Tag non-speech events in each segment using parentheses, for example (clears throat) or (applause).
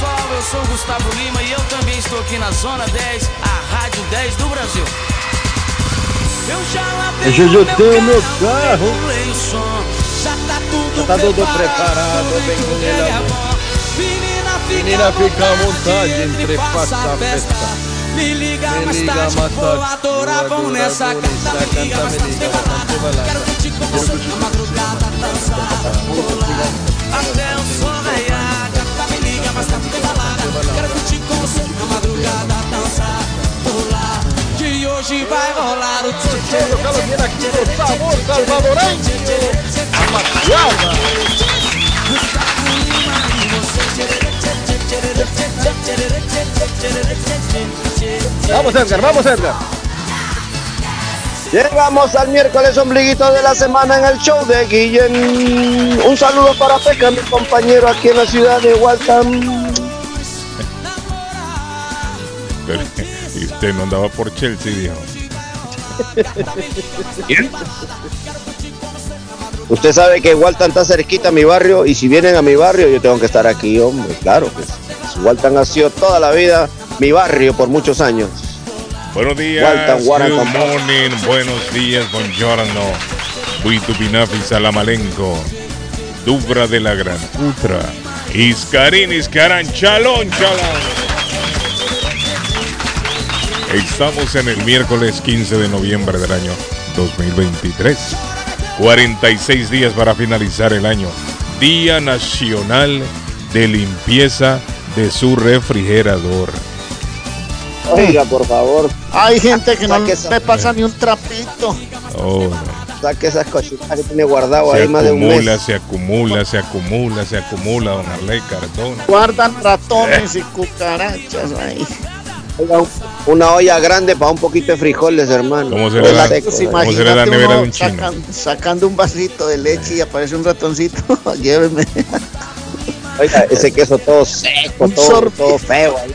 Pessoal, eu sou o Gustavo Lima e eu também estou aqui na Zona 10, a Rádio 10 do Brasil. Eu já lavei Eu já o tenho meu carro, o som, já tá tudo tá tudo preparado, preparado, bem com ele é agora. bom. Menina, fica, Menina, fica à vontade, entre faça a festa. Me liga Me mais liga tarde, mais vou tarde, adorar, vou adorar, canta, nessa me liga canta, mais me tarde, liga mais tarde, balada. Quero curtir com você na madrugada, dançar, pular, até o sol Vamos Edgar, vamos Edgar. Llegamos al miércoles ombliguito de la semana en el show de Guillén. Un saludo para Peca, mi compañero aquí en la ciudad de Waltham. Y usted no andaba por Chelsea, dijo. Usted sabe que Waltham está cerquita a mi barrio y si vienen a mi barrio yo tengo que estar aquí, hombre. Claro que sí. Waltham ha sido toda la vida mi barrio por muchos años. Buenos días, Walton, Warren, good morning, buenos días, buongiorno, Buitupinafi Salamalenco, Dubra de la Gran Utra, Iscarín, Iscarán, Chalón, Chalón. Estamos en el miércoles 15 de noviembre del año 2023. 46 días para finalizar el año. Día Nacional de Limpieza de su refrigerador. Oiga, por favor, Hay gente que no Saque esa- le pasa ni un trapito. Oh, no. saque esas cositas que tiene guardado Se ahí más de un acumula, mes. se acumula, se acumula, se acumula, don Arley Cardona. Guardan ratones y cucarachas ahí. Una olla grande para un poquito de frijoles, hermano. ¿Cómo se le Todo da? seco, Pues ¿Cómo será la nevera de un chino? sacan- sacando un vasito de leche y aparece un ratoncito. (laughs) Lléveme. Oiga, ese queso todo seco, todo, feo ahí.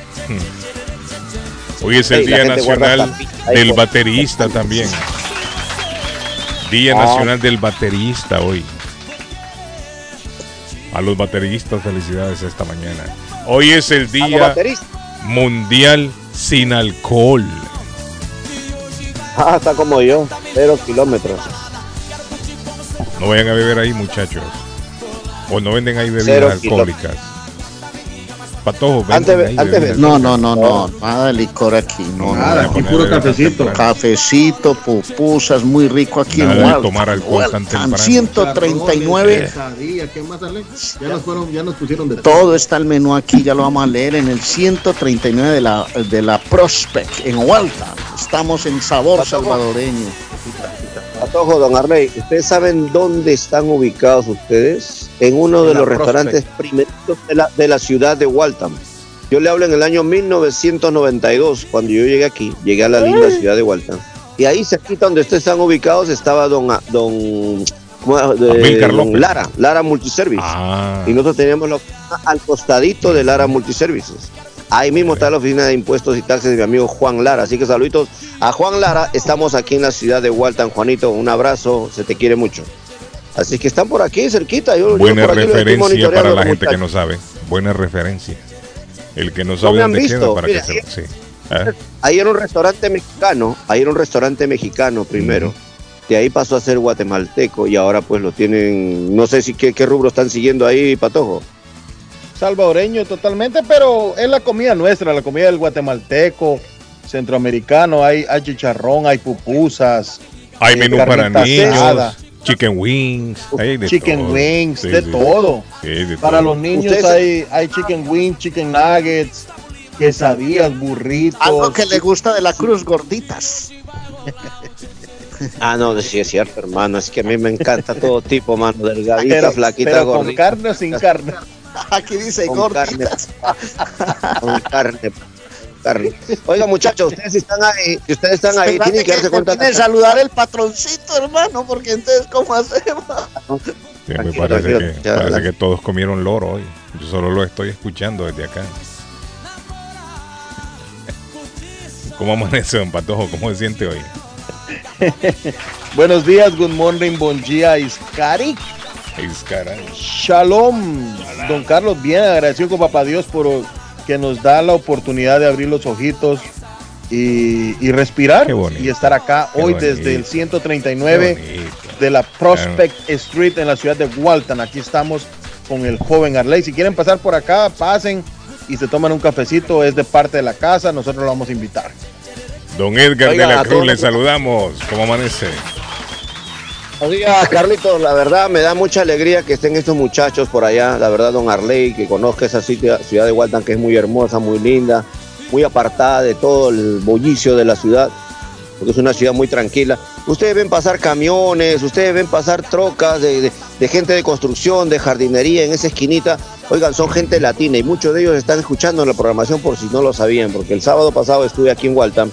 Hoy es el Día Nacional del por- Baterista también. Día Ah. Nacional del Baterista hoy. A los bateristas, felicidades esta mañana. Hoy es el Día baterista. Mundial sin alcohol. Ah, está como yo, cero kilómetros. No vayan a beber ahí, muchachos. O no venden ahí Cero bebidas alcohólicas. Patojo, Antes- ahí No, no, no, no. Nada de licor aquí. No, nada. no, aquí puro cafecito. Cafecito, pupusas, muy rico aquí Nada en Waltham. tomar alcohol tan Waltham, temprano. 139. Quesadilla, ¿qué más, Ale? Ya nos fueron, ya nos pusieron de Todo está el menú aquí, ya lo vamos a leer en el 139 de la, de la Prospect en Waltham. Estamos en sabor salvadoreño. Patojo, don Arley, ¿ustedes saben dónde están ubicados ustedes? En uno de En los restaurantes primeritos de la, de la ciudad de Waltham. Yo le hablo en el año 1992, cuando yo llegué aquí, llegué a la linda ciudad de Waltham. Y ahí cerquita donde ustedes están ubicados estaba don, a- don. Lara, Lara Multiservice. Ah, Y nosotros teníamos la oficina al costadito de Lara Multiservices. Ahí mismo está la oficina de impuestos y taxes de mi amigo Juan Lara. Así que saluditos a Juan Lara. Estamos aquí en la ciudad de Walton. Juanito, un abrazo. Se te quiere mucho. Así que están por aquí cerquita. Yo, yo buena por referencia para la gente que no sabe. Buena referencia. El que no sabe dónde visto, queda para mira, que se sí. Ah, Ahí era un restaurante mexicano. Ahí era un restaurante mexicano primero. De ahí pasó a ser guatemalteco y ahora pues lo tienen, no sé si qué, qué rubro están siguiendo ahí, Patojo. Salvadoreño totalmente, pero es la comida nuestra, la comida del guatemalteco, centroamericano. Hay, hay chicharrón, hay pupusas, Hay eh, menú para niños, asada, chicken wings, hay de chicken todo. wings, Sí, de sí. todo. Sí, de Para todo. los niños Ustedes- hay, hay chicken wings, chicken nuggets, quesadillas, burritos. Algo que le gusta de la cruz, gorditas. (laughs) Ah, no, sí es cierto, hermano. Es que a mí me encanta todo tipo, mano. Delgadita, pero, flaquita, pero con gordita. carne o sin (laughs) carne. Aquí dice Con gorditas. Con carne. Carly. Oiga, muchachos, ustedes están ahí, si ustedes están ahí, tienen que darse cuenta termine de saludar el patroncito, hermano, porque entonces, ¿cómo hacemos? Sí, me Tranquilo, parece, tranquilo, que, ya, parece adelante. que todos comieron loro hoy. Yo solo lo estoy escuchando desde acá. ¿Cómo amanece, don Patojo? ¿Cómo se siente hoy? (laughs) Buenos días, good morning, bon día, Iskari. Es caray. Shalom, don Carlos, bien agradecido con Papá Dios por que nos da la oportunidad de abrir los ojitos y, y respirar y estar acá Qué hoy bonito. desde el Qué 139 bonito. de la Prospect Street en la ciudad de Walton. Aquí estamos con el joven Arley. Si quieren pasar por acá, pasen y se toman un cafecito. Es de parte de la casa. Nosotros lo vamos a invitar. Don Edgar Oiga, de la Cruz, le saludamos. ¿Cómo amanece? Oiga, Carlitos, la verdad me da mucha alegría que estén estos muchachos por allá. La verdad, don Arley, que conozca esa ciudad de Walton, que es muy hermosa, muy linda, muy apartada de todo el bullicio de la ciudad, porque es una ciudad muy tranquila. Ustedes ven pasar camiones, ustedes ven pasar trocas de, gente de construcción, de jardinería en esa esquinita. Oigan, son gente latina y muchos de ellos están escuchando la programación por si no lo sabían, porque el sábado pasado estuve aquí en Walton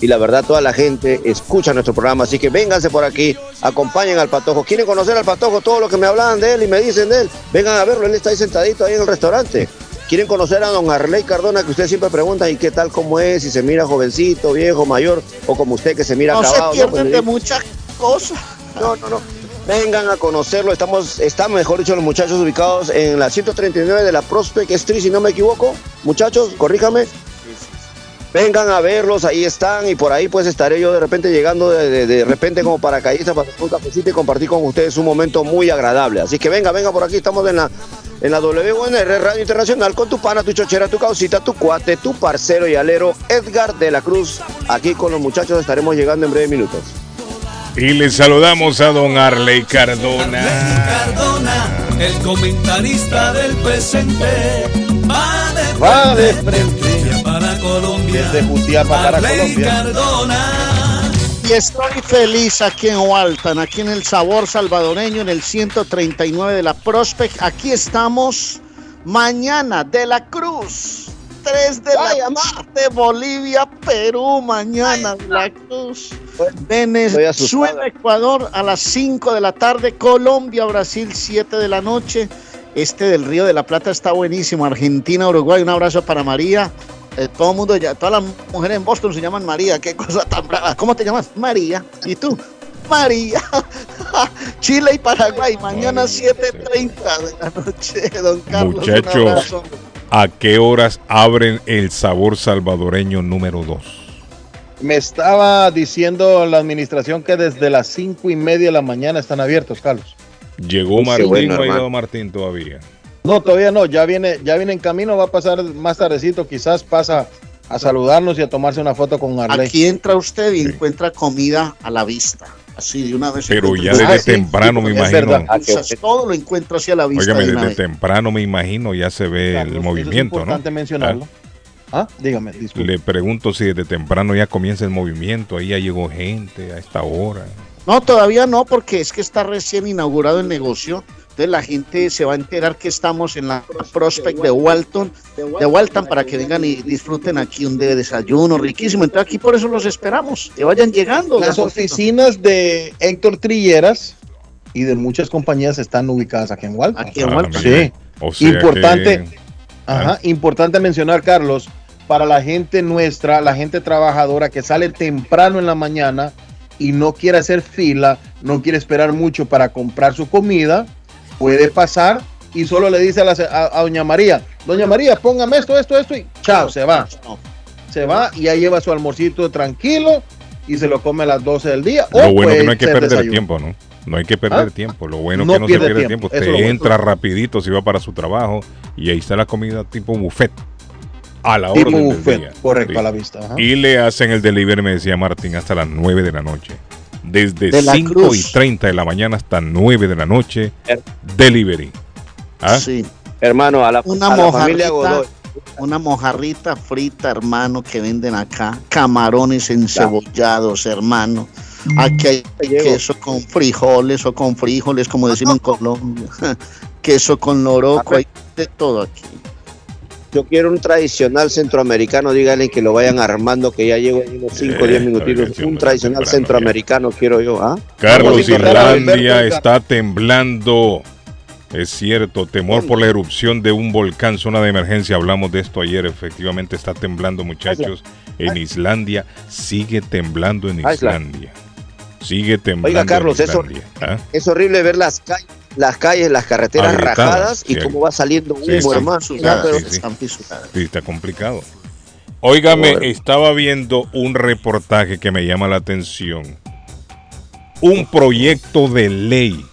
y la verdad toda la gente escucha nuestro programa, así que vénganse por aquí, acompañen al Patojo. ¿Quieren conocer al Patojo? Todo lo que me hablaban de él y me dicen de él, vengan a verlo, él está ahí sentadito ahí en el restaurante. ¿Quieren conocer a don Arley Cardona, que usted siempre pregunta, ¿y qué tal, cómo es? Si se mira jovencito, viejo, mayor, o como usted que se mira No se acabado. pierden Pues le de muchas cosas. no, no, no. Vengan a conocerlo. Estamos, están, mejor dicho, los muchachos ubicados en la 139 de la Prospect Street, si no me equivoco. Muchachos, corríjame. Vengan a verlos, ahí están y por ahí pues estaré yo de repente llegando de, de- de repente como paracaidista para tomar un cafecito y compartir con ustedes un momento muy agradable. Así que venga, venga por aquí, estamos en la, en la WNR Radio Internacional con tu pana, tu chochera, tu causita, tu cuate, tu parcero y alero Edgar de la Cruz. Aquí con los muchachos estaremos llegando en breves minutos. Y le saludamos a don Arley Cardona. Cardona, el comentarista del presente, va de Va de frente frente. Para Colombia. Desde Jutiapa para Arley Colombia. Cardona. Y estoy feliz aquí en Walton, aquí en el sabor salvadoreño, en el 139 de la Prospect. Aquí estamos mañana de la Cruz. 3 de la tarde, Bolivia, Perú, mañana de la Cruz. Venezuela. Ecuador a las 5 de la tarde, Colombia, Brasil 7 de la noche. Este del Río de la Plata está buenísimo. Argentina, Uruguay, un abrazo para María. Eh, todo el mundo, ya, todas las mujeres en Boston se llaman María. Qué cosa tan brava. ¿Cómo te llamas? María. ¿Y tú? María. (laughs) Chile y Paraguay, mañana 7.30 de la noche, don Carlos. Muchachos. ¿A qué horas abren el sabor salvadoreño número 2? Me estaba diciendo la administración que desde las cinco y media de la mañana están abiertos, Carlos. Llegó Martín, bueno, no ha hermano. llegado Martín todavía. No, todavía no, ya viene, ya viene en camino, va a pasar más tardecito, quizás pasa a saludarnos y a tomarse una foto con Arley. Aquí entra usted y encuentra comida a la vista. Así de una vez. Pero encuentra ya desde Ah, temprano sí, me es imagino. Ah, todo lo encuentro hacia la vista. Óigame, de una desde vez. temprano me imagino ya se ve el movimiento, es importante ¿no? mencionarlo. Ah, dígame, disculpe. Le pregunto si desde temprano ya comienza el movimiento, ahí ya llegó gente a esta hora. No, todavía no, porque es que está recién inaugurado el negocio. Entonces la gente se va a enterar que estamos en la Prospect de Walton, de Walton, para que vengan y disfruten aquí un de desayuno riquísimo. Entonces aquí por eso los esperamos, que vayan llegando. Las oficinas de Héctor Trilleras y de muchas compañías están ubicadas aquí en Walton. Aquí en Ah, Walton. Sí. O sea Importante. que- Ajá, importante mencionar, Carlos, para la gente nuestra, la gente trabajadora que sale temprano en la mañana y no quiere hacer fila, no quiere esperar mucho para comprar su comida, puede pasar y solo le dice a, la se- a- a doña María, doña María, póngame esto, esto, esto y chao, se va. Se va y ya lleva su almorcito tranquilo y se lo come a las 12 del día. Lo o bueno que no hay que perder desayuno. tiempo, ¿no? No hay que perder ¿Ah? tiempo. Lo bueno No que no se pierde pierde tiempo, tiempo. Usted bueno. entra rapidito si va para su trabajo y ahí está la comida tipo buffet. A la Tipo orden del buffet, día. correcto, Sí. a la vista. ajá. Y le hacen el delivery, me decía Martín, hasta las 9 de la noche. Desde De la 5 y Cruz. 30 de la mañana hasta 9 de la noche, delivery. ¿Ah? Sí, Hermano, a la, Una a la familia. Godoy. una mojarrita frita, hermano, que venden acá. Camarones encebollados, hermano. Aquí hay queso con frijoles o con frijoles, como decimos en (laughs) Colombia. (laughs) queso con loroco, hay de todo aquí. Yo quiero un tradicional centroamericano, díganle que lo vayan armando, que ya llego en unos 5 o 10 Eh, minutitos. Un tradicional centroamericano quiero yo, ¿ah? Carlos, Vamos a invitar a Islandia Alberto está temblando. Es cierto, temor por la erupción de un volcán, zona de emergencia. Hablamos de esto ayer. Efectivamente está temblando, muchachos. En Islandia sigue temblando en Isla. Islandia. Sigue temblando. Oiga, Carlos, en eso-. ¿Ah? Es horrible ver las calles, las calles, las carreteras rajadas y sí. cómo va saliendo humo, Sí, sí. hermano. Sí, sí. Están fisuradas. Sí, está complicado. Óigame, Bueno. estaba viendo un reportaje que me llama la atención. Un proyecto de ley.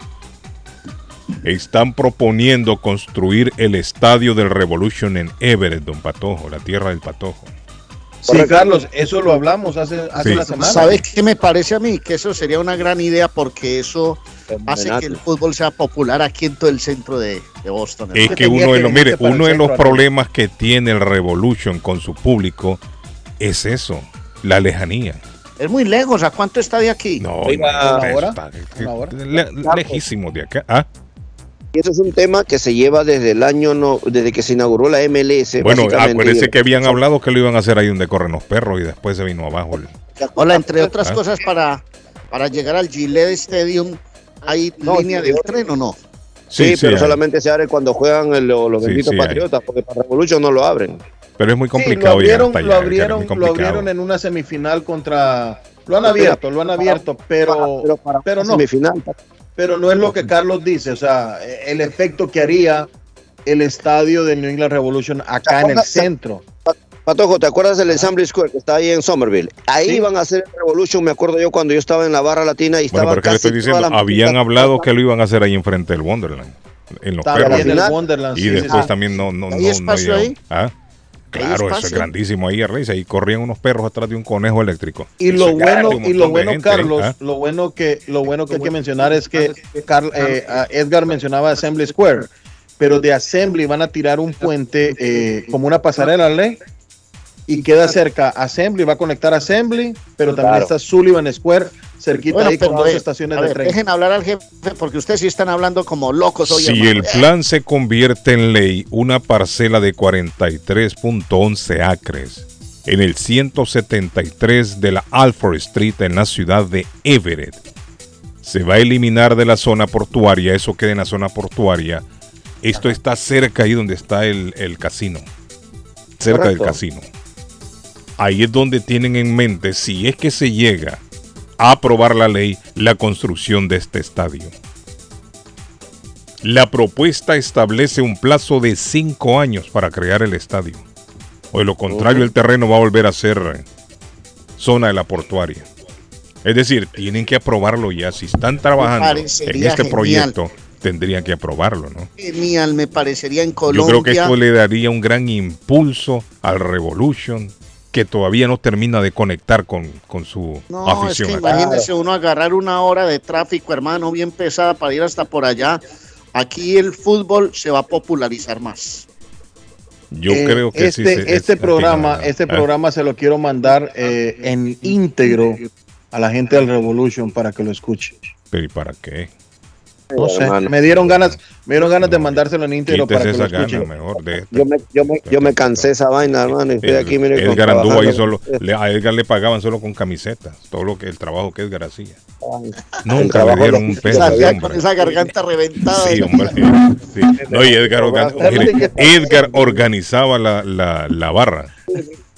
Están proponiendo construir el estadio del Revolution en Everett, don Patojo, la tierra del Patojo. Sí, Carlos, eso lo hablamos hace, hace Sí. una semana. ¿Sabes qué me parece a mí? Que eso sería una gran idea porque eso hace que el fútbol sea popular aquí en todo el centro de, de Boston. Es que uno de los, mire, uno de los problemas que tiene el Revolution con su público es eso, la lejanía. Es muy lejos. ¿A cuánto está de aquí? No, Oiga, no, ¿una hora? está- ¿Una hora? le- lejísimo de acá. Ah, Y eso es un tema que se lleva desde el año, no, desde que se inauguró la MLS. Bueno, acuérdese que habían hablado que lo iban a hacer ahí donde corren los perros y después se vino abajo. el- Hola, entre otras Ah. cosas, para, para llegar al Gillette Stadium, ¿hay No, línea sí, del tren o no? Sí, pero solamente se abre cuando juegan el- los, benditos sí patriotas, porque para Revolution no lo abren. Pero es muy Sí, complicado lo abrieron, lo abrieron, lo abrieron en una semifinal contra. Lo han abierto, lo han abierto, pero, pero, para pero no. semifinal, pero no es lo que Carlos dice. O sea, el efecto que haría el estadio de New England Revolution acá en el centro. Patojo, ¿te acuerdas del Assembly Square que está ahí en Somerville? Ahí Sí. iban a hacer el Revolution, me acuerdo yo cuando yo estaba en la barra latina y Bueno, estaba pero que le estoy casi diciendo, habían hablado que lo iban a hacer ahí enfrente del Wonderland. En los perros. el final. Wonderland. Y sí, después sí. también no, no, no, ¿Hay no espacio ahí? Ah, Claro, eso es grandísimo ahí, Reyes. Ahí corrían unos perros atrás de un conejo eléctrico. Y Eso lo bueno, y lo bueno, gente Carlos, ¿ah? lo bueno que, lo bueno que hay que mencionar es que Carl- eh, Edgar mencionaba Assembly Square, pero de Assembly van a tirar un puente eh, como una pasarela, ¿le? Y queda cerca Assembly, va a conectar Assembly, pero también Claro. está Sullivan Square, cerquita Bueno, ahí con dos ver, estaciones de ver, tren. dejen hablar al jefe porque ustedes sí están hablando como locos hoy. Si hermano. el plan se convierte en ley, una parcela de 43.11 acres en el 173 de la Alford Street en la ciudad de Everett se va a eliminar de la zona portuaria, eso queda en la zona portuaria. Esto está cerca ahí donde está el, el casino, cerca Correcto. del casino. Ahí es donde tienen en mente, si es que se llega a aprobar la ley, la construcción de este estadio. La propuesta establece un plazo de cinco años para crear el estadio. O de lo contrario, el terreno va a volver a ser zona de la portuaria. Es decir, tienen que aprobarlo ya. Si están trabajando en este genial. proyecto, tendrían que aprobarlo, ¿no? Genial, me parecería en Yo Colombia. creo que esto le daría un gran impulso al Revolution que todavía no termina de conectar con, con su No, es afición. que imagínese uno agarrar una hora de tráfico, hermano, bien pesada para ir hasta por allá. Aquí el fútbol se va a popularizar más. Yo Eh, creo que este, sí. se- este es- programa, ah, este ah, programa se lo quiero mandar eh, en íntegro a la gente del Revolution para que lo escuche. Pero ¿y para qué? No sé, hermano. me dieron ganas, me dieron ganas de mandárselo en íntegro para que lo esa gana escuchen. mejor de esta. Yo me, yo, me, yo me cansé esa vaina, hermano. y Estoy El- aquí, mire, Edgar anduvo ahí solo. le- a Edgar le pagaban solo con camisetas. Todo lo que el trabajo que Edgar hacía. Nunca le dieron lo- un peso. Ese con esa garganta reventada. Sí, hombre. sí. No, y Edgar, organ- mire, Edgar organizaba la, la, la barra.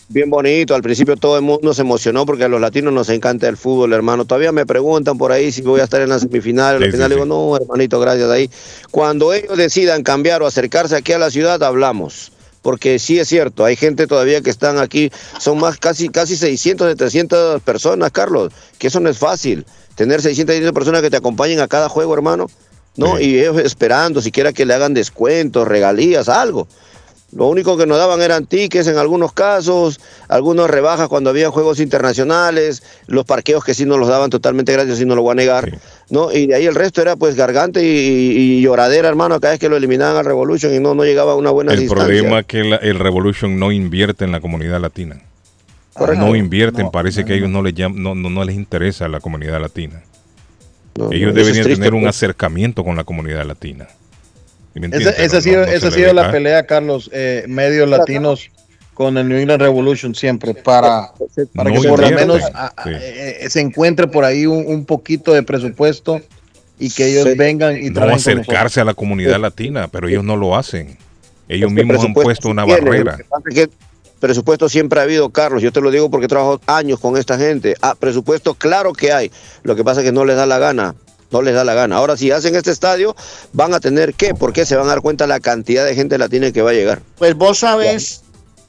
Bien bonito, al principio todo el mundo se emocionó porque a los latinos nos encanta el fútbol, hermano. Todavía me preguntan por ahí si voy a estar en la semifinal. Sí, al final sí, digo, sí. no, hermanito, gracias ahí. Cuando ellos decidan cambiar o acercarse aquí a la ciudad, hablamos. Porque sí es cierto, hay gente todavía que están aquí, son más casi casi 600 de 300 personas, Carlos, que eso no es fácil. Tener 600 700 personas que te acompañen a cada juego, hermano, ¿no? Y ellos esperando, siquiera que le hagan descuentos, regalías, algo. Lo único que nos daban eran tickets en algunos casos, algunas rebajas cuando había juegos internacionales, los parqueos que sí nos los daban totalmente gratis, sí no lo voy a negar, Sí. ¿no? Y de ahí el resto era pues gargante y, y lloradera, hermano, cada vez que lo eliminaban al Revolution y no, no llegaba a una buena El distancia. problema es que la- el Revolution no invierte en la comunidad latina. Correcto. No invierten, No, parece no, que a ellos no. les, llam- no, no, no les interesa la comunidad latina. Ellos deberían triste, tener un pues. acercamiento con la comunidad latina. ¿Sí me Esa, ha sido, no- no esa se ha sido la deja. pelea, Carlos, eh, medios latinos con el New England Revolution siempre, para, para No que por lo menos a- a- Sí. eh, eh, se encuentre por ahí un, un poquito de presupuesto y que ellos Sí. vengan y no acercarse a la comunidad latina, pero ellos no lo hacen. Ellos Es que mismos han presupuesto puesto una barrera. lo que pasa es que Presupuesto siempre ha habido, Carlos. Yo te lo digo porque trabajo años con esta gente. Ah, presupuesto, claro que hay. Lo que pasa es que no les da la gana. No les da la gana. Ahora, si hacen este estadio, van a tener que, porque se van a dar cuenta la cantidad de gente latina que va a llegar. Pues vos sabés,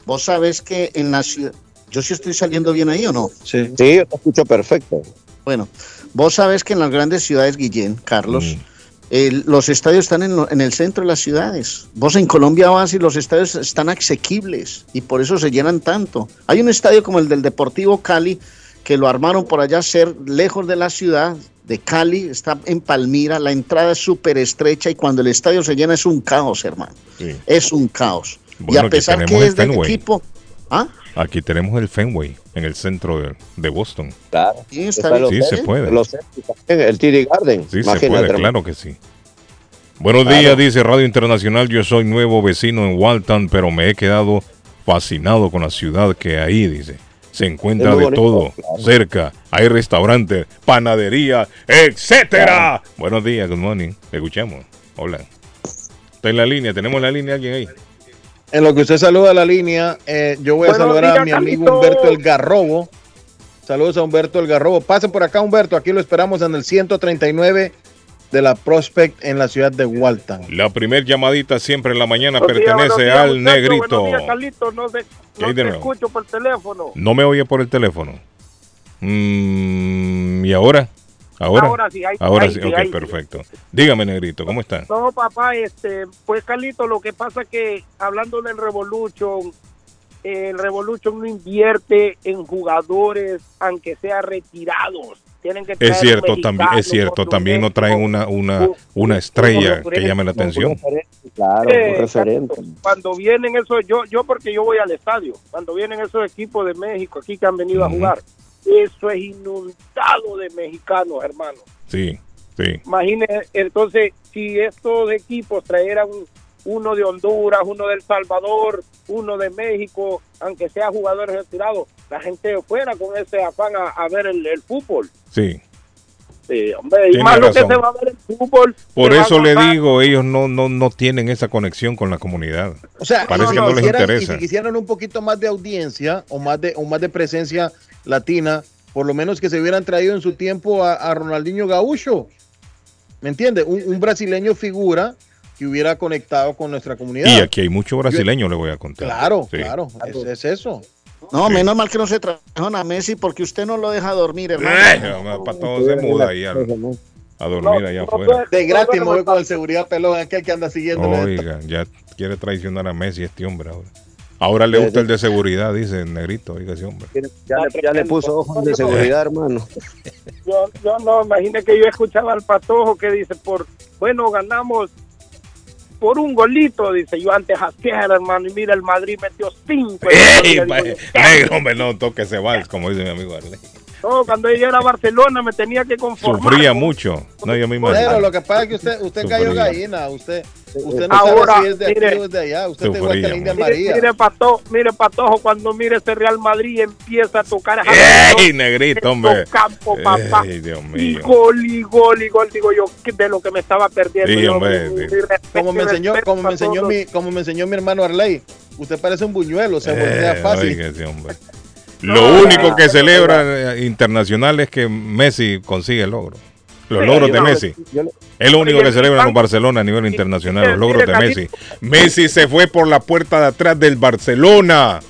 vos sabés que en la ciudad, yo sí estoy saliendo bien ahí o no. Sí. Sí, yo te escucho perfecto. Bueno, vos sabés que en las grandes ciudades, Guillén, Carlos, Mm. el- los estadios están en, lo- en el centro de las ciudades. Vos en Colombia vas y los estadios están asequibles y por eso se llenan tanto. Hay un estadio como el del Deportivo Cali que lo armaron por allá ser lejos de la ciudad de Cali, está en Palmira, la entrada es súper estrecha y cuando el estadio se llena es un caos, hermano. Sí. Es un caos. y a pesar que es del equipo... ¿Ah? Aquí tenemos el Fenway, en el centro de, de Boston. Claro. Sí, está Está bien. los Sí, se puede. los el TD Garden. Sí, se puede, claro que sí. Buenos Claro. días, dice Radio Internacional. Yo soy nuevo vecino en Walton, pero me he quedado fascinado con la ciudad que ahí, dice. Se encuentra de bonito, todo, claro. cerca. Hay restaurantes, panadería, etcétera. Buenos días, good morning. Le escuchamos. Hola. Está en la línea, tenemos la línea alguien ahí. En lo que usted saluda a la línea, eh, yo voy a Buenos saludar a mi amigo. Humberto El Garrobo. Saludos a Humberto El Garrobo. Pase por acá, Humberto. Aquí lo esperamos en el 139 de la Prospect en la ciudad de Walton. La primer llamadita siempre en la mañana Buenos pertenece días, al negrito. Días, Carlito. No, te, hay no te escucho por teléfono. No me oye por el teléfono. Mm, ¿Y ahora? ¿Ahora? Ahora sí, ahí- Ahora sí, sí, ok, perfecto. Dígame, negrito, ¿cómo está? No, papá, este, pues Carlito, lo que pasa que hablando del Revolution, el Revolution no invierte en jugadores, aunque sea retirados. Tienen que traer Es cierto, también, es cierto, también no traen una, una, una estrella que llame la atención. Claro, Eh, referente. Cuando vienen esos, yo, yo porque yo voy al estadio, cuando vienen esos equipos de México aquí que han venido a jugar, eso es inundado de mexicanos, hermano. Sí, sí. Imagine, entonces, si estos equipos trajeran uno de Honduras, uno de El Salvador, uno de México, aunque sea jugadores retirados, la gente fuera con ese afán a, a ver el, el fútbol. Sí, Sí, hombre, y más lo que se va a ver el fútbol. por eso le digo, ellos no, no, no tienen esa conexión con la comunidad. O sea, Parece y que no les quisieran- interesa. Y si quisieran un poquito más de audiencia o más de, o más de presencia latina, por lo menos que se hubieran traído en su tiempo a, a Ronaldinho Gaúcho. ¿Me entiende? Un, un brasileño figura que hubiera conectado con nuestra comunidad. Y aquí hay mucho brasileño, le voy a contar. Claro, Sí. claro, es, es eso. No, Sí. menos mal que no se trajeron a Messi porque usted no lo deja dormir, hermano. Eh, para todo se muda ahí a, a dormir allá No, afuera. De gratis voy con el seguridad pelón, aquel que anda siguiendo. Oiga, ya quiere traicionar a Messi este hombre ahora. Ahora le gusta el de seguridad, dice el negrito, oiga ese hombre. Ya le, ya le puso ojos de seguridad, hermano. Yo, yo no, imagine que yo escuchaba al patojo que dice, por bueno, ganamos por un golito, dice, yo antes hacía, hermano, y mira, el Madrid metió cinco. ¡Ey, negro, hombre, no toque ese vals, como dice mi amigo Arley. No, cuando yo era a Barcelona me tenía que conformar. Sufría mucho. No, yo Pero imagino. lo que pasa es que usted, usted Sufría. cayó gallina, usted, usted no Ahora, sabe si es de aquí mire. o es de allá, usted está igual que Sufría, la India María. mire, Patojo, mire, Patojo, cuando mire ese Real Madrid empieza a tocar ¡Ey, negrito, hombre! campo, papá. ¡Ey, Dios Y mío! gol, y gol, y gol, digo yo, de lo que me estaba perdiendo. Sí, yo, hombre, mi- sí. mi respeto como me enseñó, como me enseñó mi, como me enseñó mi hermano Arley, usted parece un buñuelo, se voltea Eh, fácil. oiga ese hombre. Lo único que celebra eh, internacional es que Messi consigue el logro. Los Sí, logros de Messi. Es lo único que celebran los Barcelona a nivel internacional, los logros de Messi. Messi se fue por la puerta de atrás del Barcelona.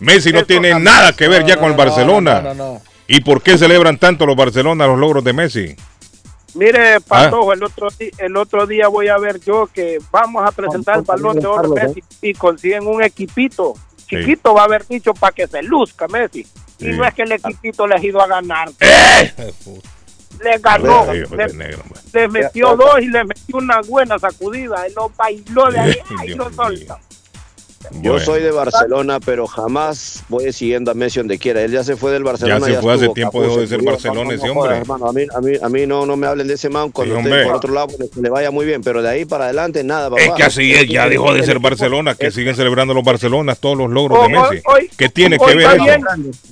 Messi no tiene nada que ver ya con el Barcelona. No, no, no. ¿Y por qué celebran tanto los Barcelona los logros de Messi? Mire, Patojo, el, otro, el otro día voy a ver yo que vamos a presentar el balón de oro de Messi y consiguen un equipito. Chiquito va a haber dicho para que se luzca Messi. Y Sí. no es que el equipito les ha ido a ganar. ¡Eh! Le ganó. Ay, le, negro, hombre. le metió dos y le metió una buena sacudida. Él lo bailó de ahí (laughs) y lo solta. Yo Bueno. soy de Barcelona, pero jamás voy siguiendo a Messi donde quiera. Él ya se fue del Barcelona. se fue hace tiempo, dejó de ser. Barcelona ese hombre. hermano. A mí, a, mí, a mí no, no me hablen de ese man cuando Sí, esté por otro lado, pues, que le vaya muy bien, pero de ahí para adelante nada, papá. Es que así es, ya dejó de ser Barcelona, que siguen celebrando los Barcelonas todos los logros de Messi. hoy- ¿Qué tiene que ver eso?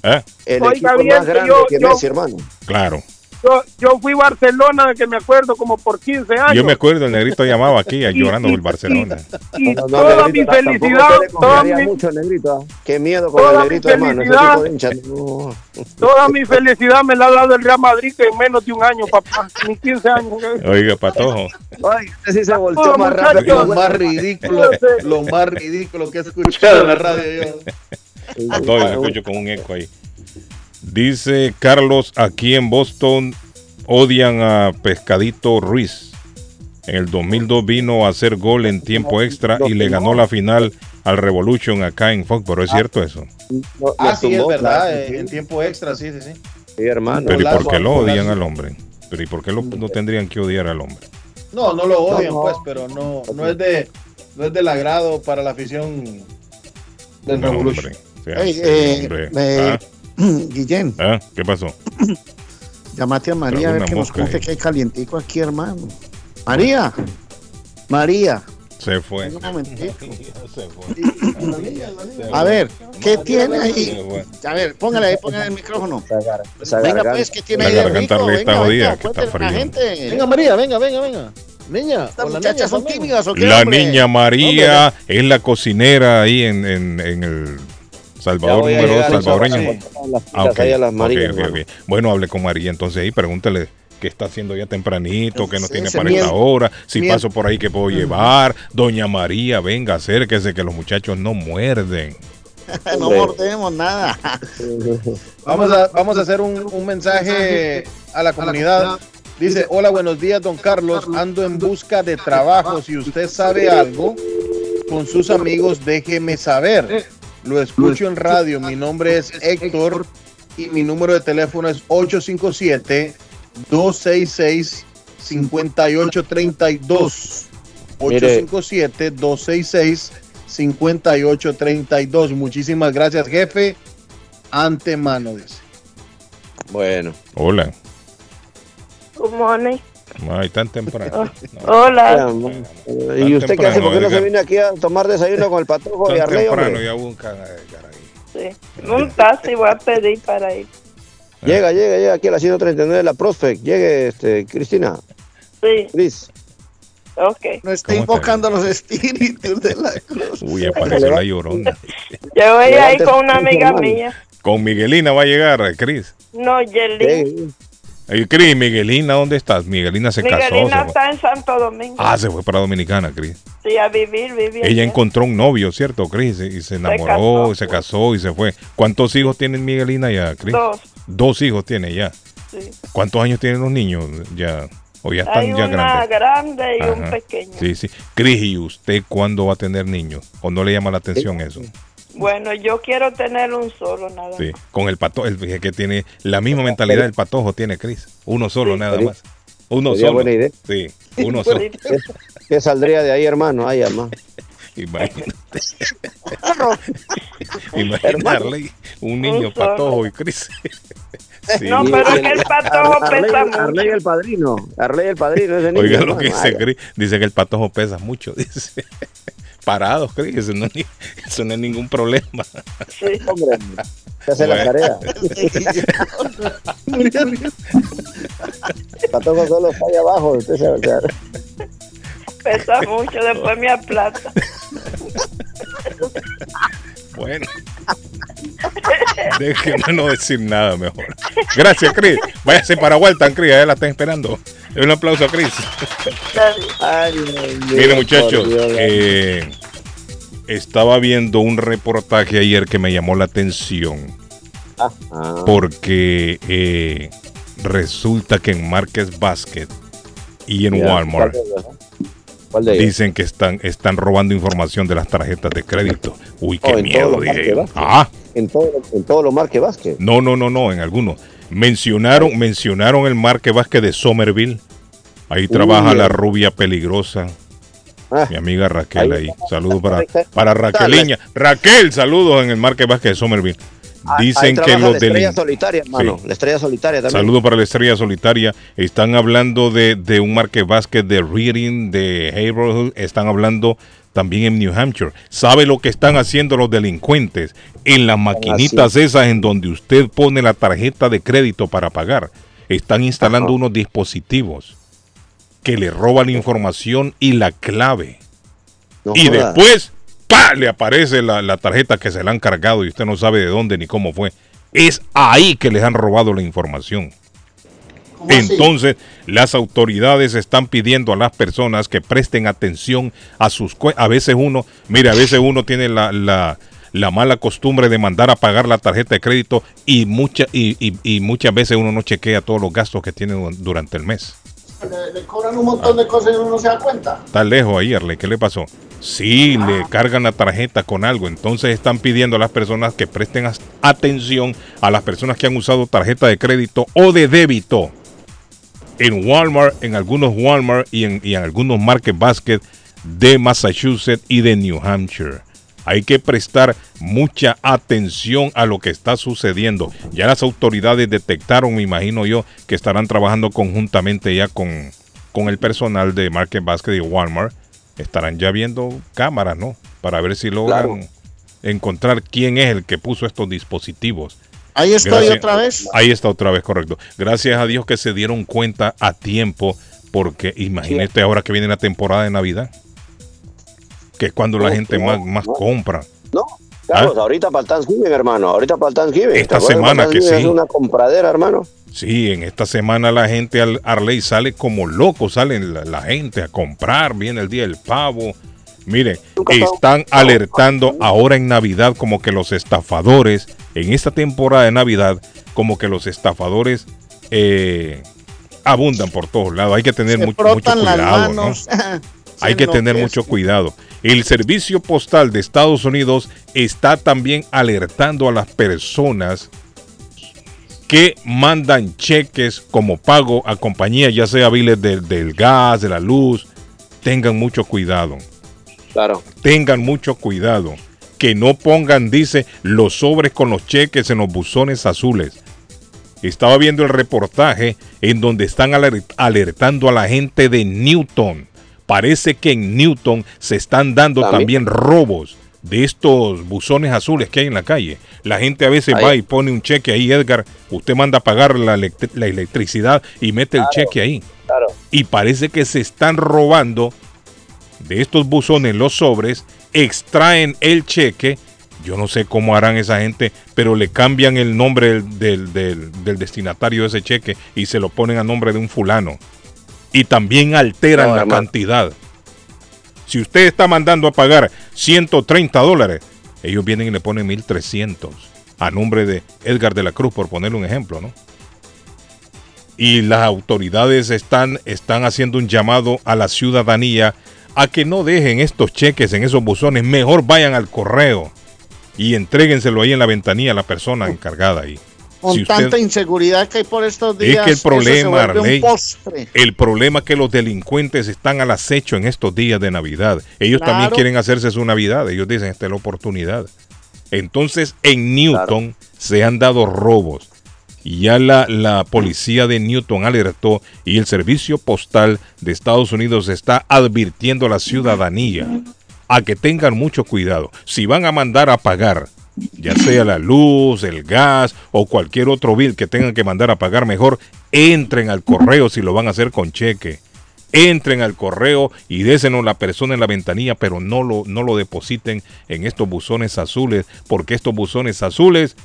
¿Eh? El equipo más grande yo- que yo- Messi, hermano. Claro. Yo, yo fui Barcelona, que me acuerdo, como por 15 años. Yo me acuerdo, el negrito llamaba aquí llorando por el Barcelona. y No, no, toda mi Negrito, tampoco felicidad, toda mi, mucho, Negrito. ¿ah? Qué miedo con toda el mi Negrito, hermano. No. (laughs) toda mi felicidad me la ha dado el Real Madrid que en menos de un año, papá. Ni 15 años. Oiga, patojo. Ay, ese sí se volteó Oh, más muchacho. rápido. Lo más ridículo, lo más ridículo que he escuchado en la radio yo. Estoy, me escucho con un eco ahí. Dice Carlos, aquí en Boston odian a Pescadito Ruiz. En el 2002 vino a hacer gol en tiempo extra y le ganó la final al Revolution acá en Foxborough. ¿Es cierto eso? Ah, sí, es verdad, eh, en tiempo extra, sí, sí, sí. Sí, hermano. Pero ¿y por qué lo odian al hombre? Pero ¿y por qué lo, no tendrían que odiar al hombre? No, no lo odian, No, no. pues, pero no, no es de, no es del agrado para la afición del No, Revolution. hombre. O sea, eh, hombre. eh, ¿Ah? (clears throat) Guillén, ¿Ah? ¿Qué pasó? (clears throat) llamate a María a ver que nos cuente que hay calientico aquí, hermano. María, María, Se fue. un momentito. (laughs) Se fue. A ver, ¿qué tiene ahí? A ver, póngale ahí, póngale el micrófono. Venga, pues, ¿qué tiene La ahí de garganta rico? le está Venga, jodida, venga, que está cuéntele a la frío. gente. Venga, María, venga, venga, venga. Niña, ¿Estas la muchachas son tímidas o qué, La hombre? niña María es la cocinera ahí en, en, en el Salvador número 2 salvadoreño. Ah, pilas ok, ahí a las ok, Marías, ok, hermano. ok. Bueno, hable con María entonces ahí, pregúntale qué está haciendo ya tempranito, que no Sí, tiene para esta hora, si Miedo. paso por ahí que puedo llevar. Doña María, venga, acérquese que los muchachos no muerden. (laughs) No mordemos nada. (laughs) Vamos a, vamos a hacer un, un mensaje a la comunidad. Dice, hola, buenos días, don Carlos. Ando en busca de trabajo. Si usted sabe algo con sus amigos, déjeme saber. Lo escucho en radio. Mi nombre es Héctor y mi número de teléfono es 857-266-5832. Mire. 857-266-5832. Muchísimas gracias, jefe. Antemano, dice. Bueno. Hola. Good morning. Ay, tan temprano. No, Hola. ¿Y usted qué hace? ¿Por qué no se viene aquí a tomar desayuno con el patojo y tan Arley, temprano ya hubo un. Sí. Un taxi voy a pedir para ir. Llega, llega, llega aquí a la 139 de la Prospect. Llegue, este, Cristina. Sí, Cris. ok. No está ¿Cómo te- invocando a los espíritus de la cruz. Uy, apareció la llorona. Yo voy a ir con una amiga mía. Con Miguelina va a llegar, Cris. No, Yelin. Cris, Miguelina, ¿dónde estás? Miguelina se casó. Miguelina se está en Santo Domingo. Ah, se fue para Dominicana, Cris. Sí, a vivir, vivir. Ella encontró un novio, ¿cierto, Cris? Y se enamoró, casó. se casó y se fue. ¿Cuántos hijos tienen Miguelina ya, Cris? Dos. Dos hijos tiene ya. Sí. ¿Cuántos años tienen los niños ya? ¿O ya están Hay ya una grandes? grande y un pequeño. Sí, sí. Cris, ¿y usted cuándo va a tener niños? ¿O no le llama la atención eso? Bueno, yo quiero tener un solo nada Sí. más. Con el patojo, el que tiene la misma mentalidad del patojo tiene Cris. Uno solo, Sí. nada más. Uno sería solo. buena idea. Sí, (laughs) uno solo. Sí. ¿Qué saldría de ahí, hermano? Ay, amá. (laughs) Imagínate. (laughs) Imaginarle un niño Un patojo y Cris. Sí. No, pero es el- que el patojo Arley, pesa Arley mucho. el padrino. Arley el padrino. Ese niño, Oiga lo hermano. que dice Cris. Dice que el patojo pesa mucho. Dice. Parados, Cris. Eso no, eso no es ningún problema. Sí. Hombre, se hace la Bueno. tarea. (laughs) El patojo solo está ahí abajo. Usted sabe, o sea, Pesa mucho, después me aplata. (laughs) Bueno. Déjeme no decir nada mejor. Gracias, Cris. Váyase para Walton, Cris. Ya la están esperando. Un aplauso a Cris. ay, Dios mío, Mire, muchachos, eh, estaba viendo un reportaje ayer que me llamó la atención porque eh, resulta que en Marques Basket y en Walmart Dicen que están, están robando información de las tarjetas de crédito. Uy, qué Oh, en miedo, todos los dije Marques. Ah, En todo, en todo lo Marque Vázquez. no, no, no, no, en algunos. Mencionaron, mencionaron el Marque Basket de Somerville. Ahí trabaja la eh. rubia peligrosa. Ah, Mi amiga Raquel ahí. Saludos para, Ahí para Raqueliña. Raquel, saludos en el Market Vázquez de Somerville. Dicen que los la estrella solitaria, hermano. Sí. La estrella solitaria también. Saludos para la estrella solitaria. Están hablando de, de un market basket de Reading, de Haverhill. Están hablando también en New Hampshire. ¿Sabe lo que están haciendo los delincuentes? En las maquinitas esas en donde usted pone la tarjeta de crédito para pagar. Están instalando unos dispositivos que le roban la información y la clave. No y joda. después, ¡pa! le aparece la, la tarjeta que se le han cargado y usted no sabe de dónde ni cómo fue. Es ahí que les han robado la información. Entonces, las autoridades están pidiendo a las personas que presten atención a sus cuentas. A veces uno, mire, a veces uno tiene la, la- la mala costumbre de mandar a pagar la tarjeta de crédito y, mucha, y, y- y muchas veces uno no chequea todos los gastos que tiene du- durante el mes. Le, cobran un montón de cosas y uno no se da cuenta. Está lejos ahí, Arle. ¿Qué le pasó? Sí, le cargan la tarjeta con algo. Entonces están pidiendo a las personas que presten atención a las personas que han usado tarjeta de crédito o de débito en Walmart, en algunos Walmart y en, y en algunos Market Basket de Massachusetts y de New Hampshire. Hay que prestar mucha atención a lo que está sucediendo. Ya las autoridades detectaron, me imagino yo, que estarán trabajando conjuntamente ya con, con el personal de Market Basket y Walmart. Estarán ya viendo cámaras, ¿no? Para ver si logran Claro. encontrar quién es el que puso estos dispositivos. Ahí estoy Gracias. otra vez. Ahí está otra vez, correcto. Gracias a Dios que se dieron cuenta a tiempo, porque imagínate ahora que viene la temporada de Navidad, que es cuando la No, gente no, más, más no. compra. No, Carlos, ahorita para el Thanksgiving, hermano. Ahorita para el Thanksgiving. ¿Ah? Esta ¿Te acuerdas semana que sí. Es una compradera, hermano. Sí, en esta semana la gente al Arley sale como loco, salen la, la gente a comprar, viene el día del pavo. Mire, Nunca estaba- están alertando ahora en Navidad como que los estafadores, en esta temporada de Navidad, como que los estafadores eh, abundan por todos lados. Hay que tener mucho, mucho cuidado. ¿no? manos. (laughs) Hay que tener mucho cuidado. El Servicio Postal de Estados Unidos está también alertando a las personas que mandan cheques como pago a compañías, ya sea biles del, del gas, de la luz. Tengan mucho cuidado. Claro. Tengan mucho cuidado. Que no pongan, dice, los sobres con los cheques en los buzones azules. Estaba viendo el reportaje en donde están aler- alertando a la gente de Newton. Parece que en Newton se están dando También. también robos de estos buzones azules que hay en la calle. La gente a veces Ahí. va y pone un cheque ahí, Edgar. Usted manda a pagar la, elect- la electricidad y mete el cheque ahí. Claro. Y parece que se están robando de estos buzones los sobres, extraen el cheque. Yo no sé cómo harán esa gente, pero le cambian el nombre del, del- del- del destinatario de ese cheque y se lo ponen a nombre de un fulano. Y también alteran No, la hermano. cantidad. Si usted está mandando a pagar 130 dólares, ellos vienen y le ponen 1300 a nombre de Edgar de la Cruz, por ponerle un ejemplo, ¿no? Y las autoridades están, están haciendo un llamado a la ciudadanía a que no dejen estos cheques en esos buzones, mejor vayan al correo y entréguenselo ahí en la ventanilla a la persona encargada ahí. Con Si usted- tanta inseguridad que hay por estos Es días. que el problema, Arley. El problema es que los delincuentes están al acecho en estos días de Navidad. Ellos también quieren hacerse su Navidad. Ellos dicen, esta es la oportunidad. Entonces, en Newton se han dado robos. Y ya la, la policía de Newton alertó y el servicio postal de Estados Unidos está advirtiendo a la ciudadanía a que tengan mucho cuidado. Si van a mandar a pagar, ya sea la luz, el gas o cualquier otro bill que tengan que mandar a pagar, mejor entren al correo si lo van a hacer con cheque. Entren al correo y désenos la persona en la ventanilla, pero no lo, no lo depositen en estos buzones azules, porque estos buzones azules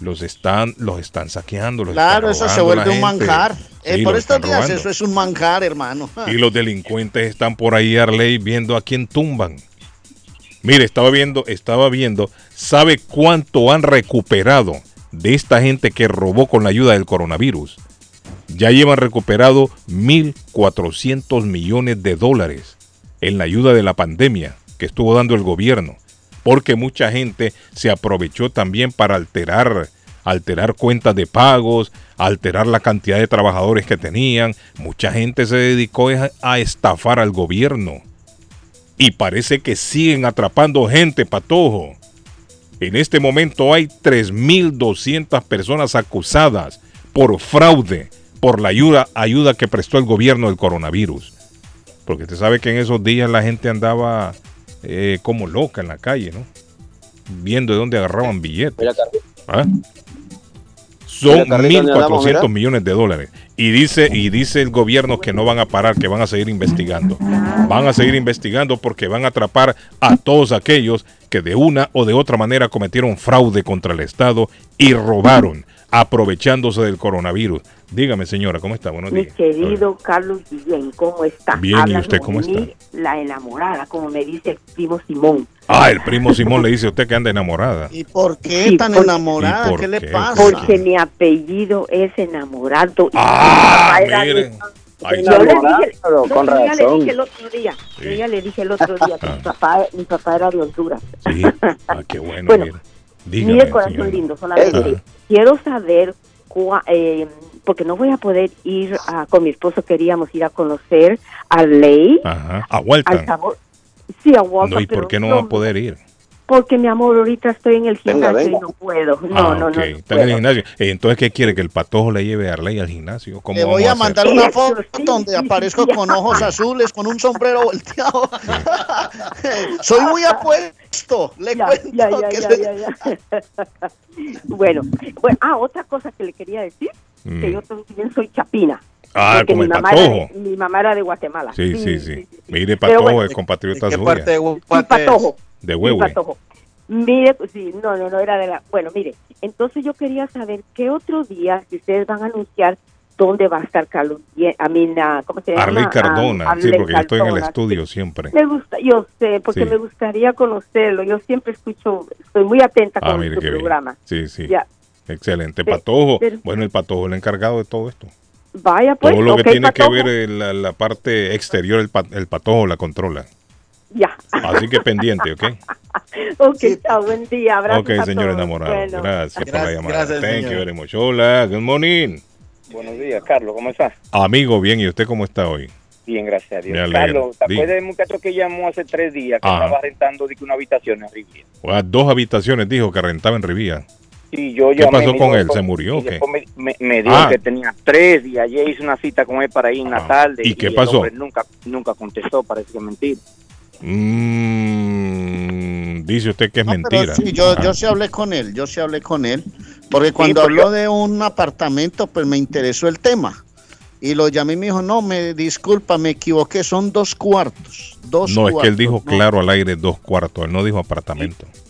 los están, los están saqueando. los Claro, están eso se vuelve un manjar. Eh, Sí, por estos días robando. eso es un manjar, hermano. Y los delincuentes están por ahí, Arley, viendo a quién tumban. Mire, estaba viendo, estaba viendo, ¿sabe cuánto han recuperado de esta gente que robó con la ayuda del coronavirus? Ya llevan recuperado 1.400 millones de dólares en la ayuda de la pandemia que estuvo dando el gobierno. Porque mucha gente se aprovechó también para alterar, alterar cuentas de pagos, alterar la cantidad de trabajadores que tenían. Mucha gente se dedicó a- a estafar al gobierno. Y parece que siguen atrapando gente, patojo. En este momento hay 3.200 personas acusadas por fraude, por la ayuda, ayuda que prestó el gobierno del coronavirus. Porque usted sabe que en esos días la gente andaba eh, como loca en la calle, ¿no? Viendo de dónde agarraban billetes. ¿Ah? Son Mira, Carlito, ¿dónde andamos, 1.400 mira? millones de dólares. Y dice, y dice el gobierno que no van a parar, que van a seguir investigando. Van a seguir investigando porque van a atrapar a todos aquellos que de una o de otra manera cometieron fraude contra el Estado y robaron, aprovechándose del coronavirus. Dígame, señora, ¿cómo está? Buenos Mi días. querido Carlos Guillén, ¿cómo está? Bien, ¿y usted cómo Noemí, La enamorada, como me dice el primo Simón. Ah, el primo Simón le dice a usted que anda enamorada. ¿Y por qué Sí, tan por- enamorada? ¿Y por ¿Qué le pasa? Porque mi apellido es enamorado. y Ah, miren. de- Ahí Yo le dije, con yo ya le razón. dije el otro día, Sí. yo ya le dije el otro día que Ah. mi papá, mi papá era de Honduras. Sí. (laughs) Ah, qué bueno. Bueno, mire. Dígame, Mire, corazón señora. lindo, solamente Ajá. quiero saber, cua- eh, porque no voy a poder ir a- con mi esposo, queríamos ir a conocer a Ley, Ajá. A al Walton. sabor. Sí, a Walton, No, ¿y por qué no va a poder ir? Porque, mi amor, ahorita estoy en el gimnasio venga. y no puedo. No, ah, no, ok. no. no Está en el gimnasio. Eh, Entonces, ¿qué quiere? ¿Que el patojo le lleve a Arley al gimnasio? ¿Cómo Le voy a hacer? mandar una foto sí, donde sí, aparezco sí. con ojos azules, con un sombrero volteado. (laughs) Soy muy apuesto, le Ya, cuento. ya, ya, que ya, soy- ya, ya. (laughs) bueno, bueno, ah, otra cosa que le quería decir, Mm. que yo también soy chapina. Ah, mi el mamá, era patojo. de, mi mamá era de Guatemala. Sí, sí, sí. Mire, patojo bueno, es compatriota ¿De qué suya. parte de patojo. De Sí, Huehue. patojo. Mire, pues, sí, no, no, no era de la. Bueno, mire, entonces yo quería saber qué otro día si ustedes van a anunciar dónde va a estar Carlos, a mí, ¿cómo se llama? Arley Cardona. sí, porque yo estoy en el estudio siempre. Me gusta, yo sé, porque Sí. me gustaría conocerlo. Yo siempre escucho, estoy muy atenta Ah, con su bien. programa. Sí, sí. Ya, Excelente. Pero- Patojo. pero- Bueno, el patojo es el encargado de todo esto. Vaya pues. Todo lo ok, que tiene Patojo. que ver en la, la parte exterior, el, pa- el patojo la controla. Ya. Así que pendiente, ¿ok? (laughs) ok, chao, buen día. Abrazos ok, señor enamorado. Bueno. Gracias, por la Gracias, llamada. gracias, Thank you señor. very much. Hola, good morning. Buenos días, Carlos, ¿cómo estás? Amigo, bien, ¿y usted cómo está hoy? Bien, gracias a Dios. Carlos, ¿te acuerdas del muchacho que llamó hace tres días que Ajá. estaba rentando una habitación en Riviera? Ah, dos habitaciones dijo que rentaba en Rivía. Sí, yo ¿Qué llamé, pasó me con él? ¿Se murió y qué? Me, me- me dijo Ah. que tenía tres y ayer hice una cita con él para ir en la Ah. tarde. ¿Y qué el pasó? nunca, nunca contestó, parece que es mentira. Mm, dice usted que es No, mentira. sí, yo, Ah. yo sí hablé con él, yo sí hablé con él, porque cuando pues habló yo- de un apartamento, pues me interesó el tema. Y lo llamé y me dijo, no, me disculpa, me equivoqué, son dos cuartos. Dos No, es que él cuartos, dijo no. claro al aire dos cuartos, él no dijo apartamento. Sí,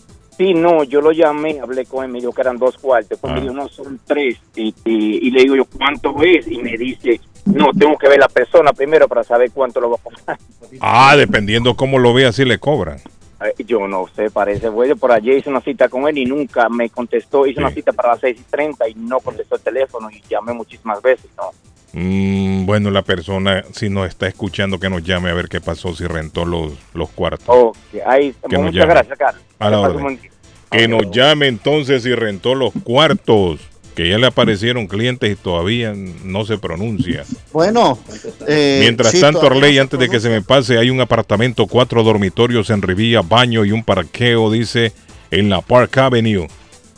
no, yo lo llamé, hablé con él, me dijo que eran dos cuartos. Después Ah. me dijo, no, son tres. Y, y- y le digo yo, ¿cuánto es? Y me dice, no, tengo que ver la persona primero para saber cuánto lo va a cobrar. (laughs) Ah, dependiendo cómo lo vea, así le cobran. Eh, Yo no sé, parece, güey. Por ayer hice una cita con él y nunca me contestó. Hice una Sí. cita para las seis y treinta y no contestó el teléfono y llamé muchísimas veces, ¿no? Mm, bueno, la persona, si nos está escuchando, que nos llame a ver qué pasó, si rentó los, los cuartos. Ahí, Que nos muchas llame. gracias, Carlos. A la Que orden. nos llame entonces si rentó los cuartos, que ya le aparecieron clientes y todavía no se pronuncia. Bueno, eh, Mientras sí, tanto, Arley, no antes de que se me pase, hay un apartamento, cuatro dormitorios en Rivilla, baño y un parqueo, dice, en la Park Avenue.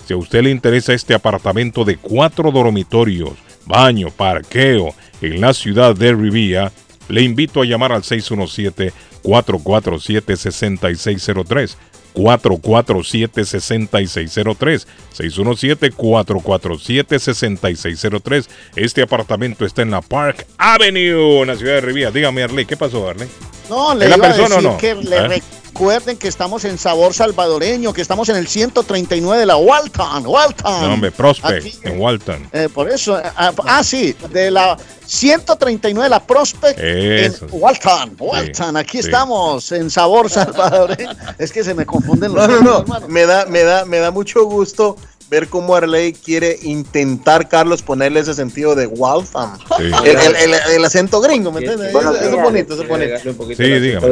Si a usted le interesa este apartamento de cuatro dormitorios, baño, parqueo, en la ciudad de Rivilla, le invito a llamar al 617-447-6603. 447-6603. 617-447-6603. Este apartamento está en la Park Avenue, en la ciudad de Rivilla. Dígame, Arley, ¿qué pasó, Arley? No, le ¿Es la iba a persona o decir no? que le ¿Eh? Recuerden que estamos en Sabor Salvadoreño, que estamos en el 139 de la Walton, Walton. No, hombre, Prospect, Aquí, en Walton. eh, por eso, eh, ah, ah, sí, de la 139 de la Prospect Eso. en Walton, Walton. Aquí sí. estamos en Sabor Salvadoreño. (laughs) es que se me confunden los No, no, no. Me da, me da, me da mucho gusto ver cómo Arley quiere intentar, Carlos, ponerle ese sentido de Waltham. Sí, El, el- el- el acento gringo, ¿me entiendes? Eso es bonito, eso es bonito. sí dígame.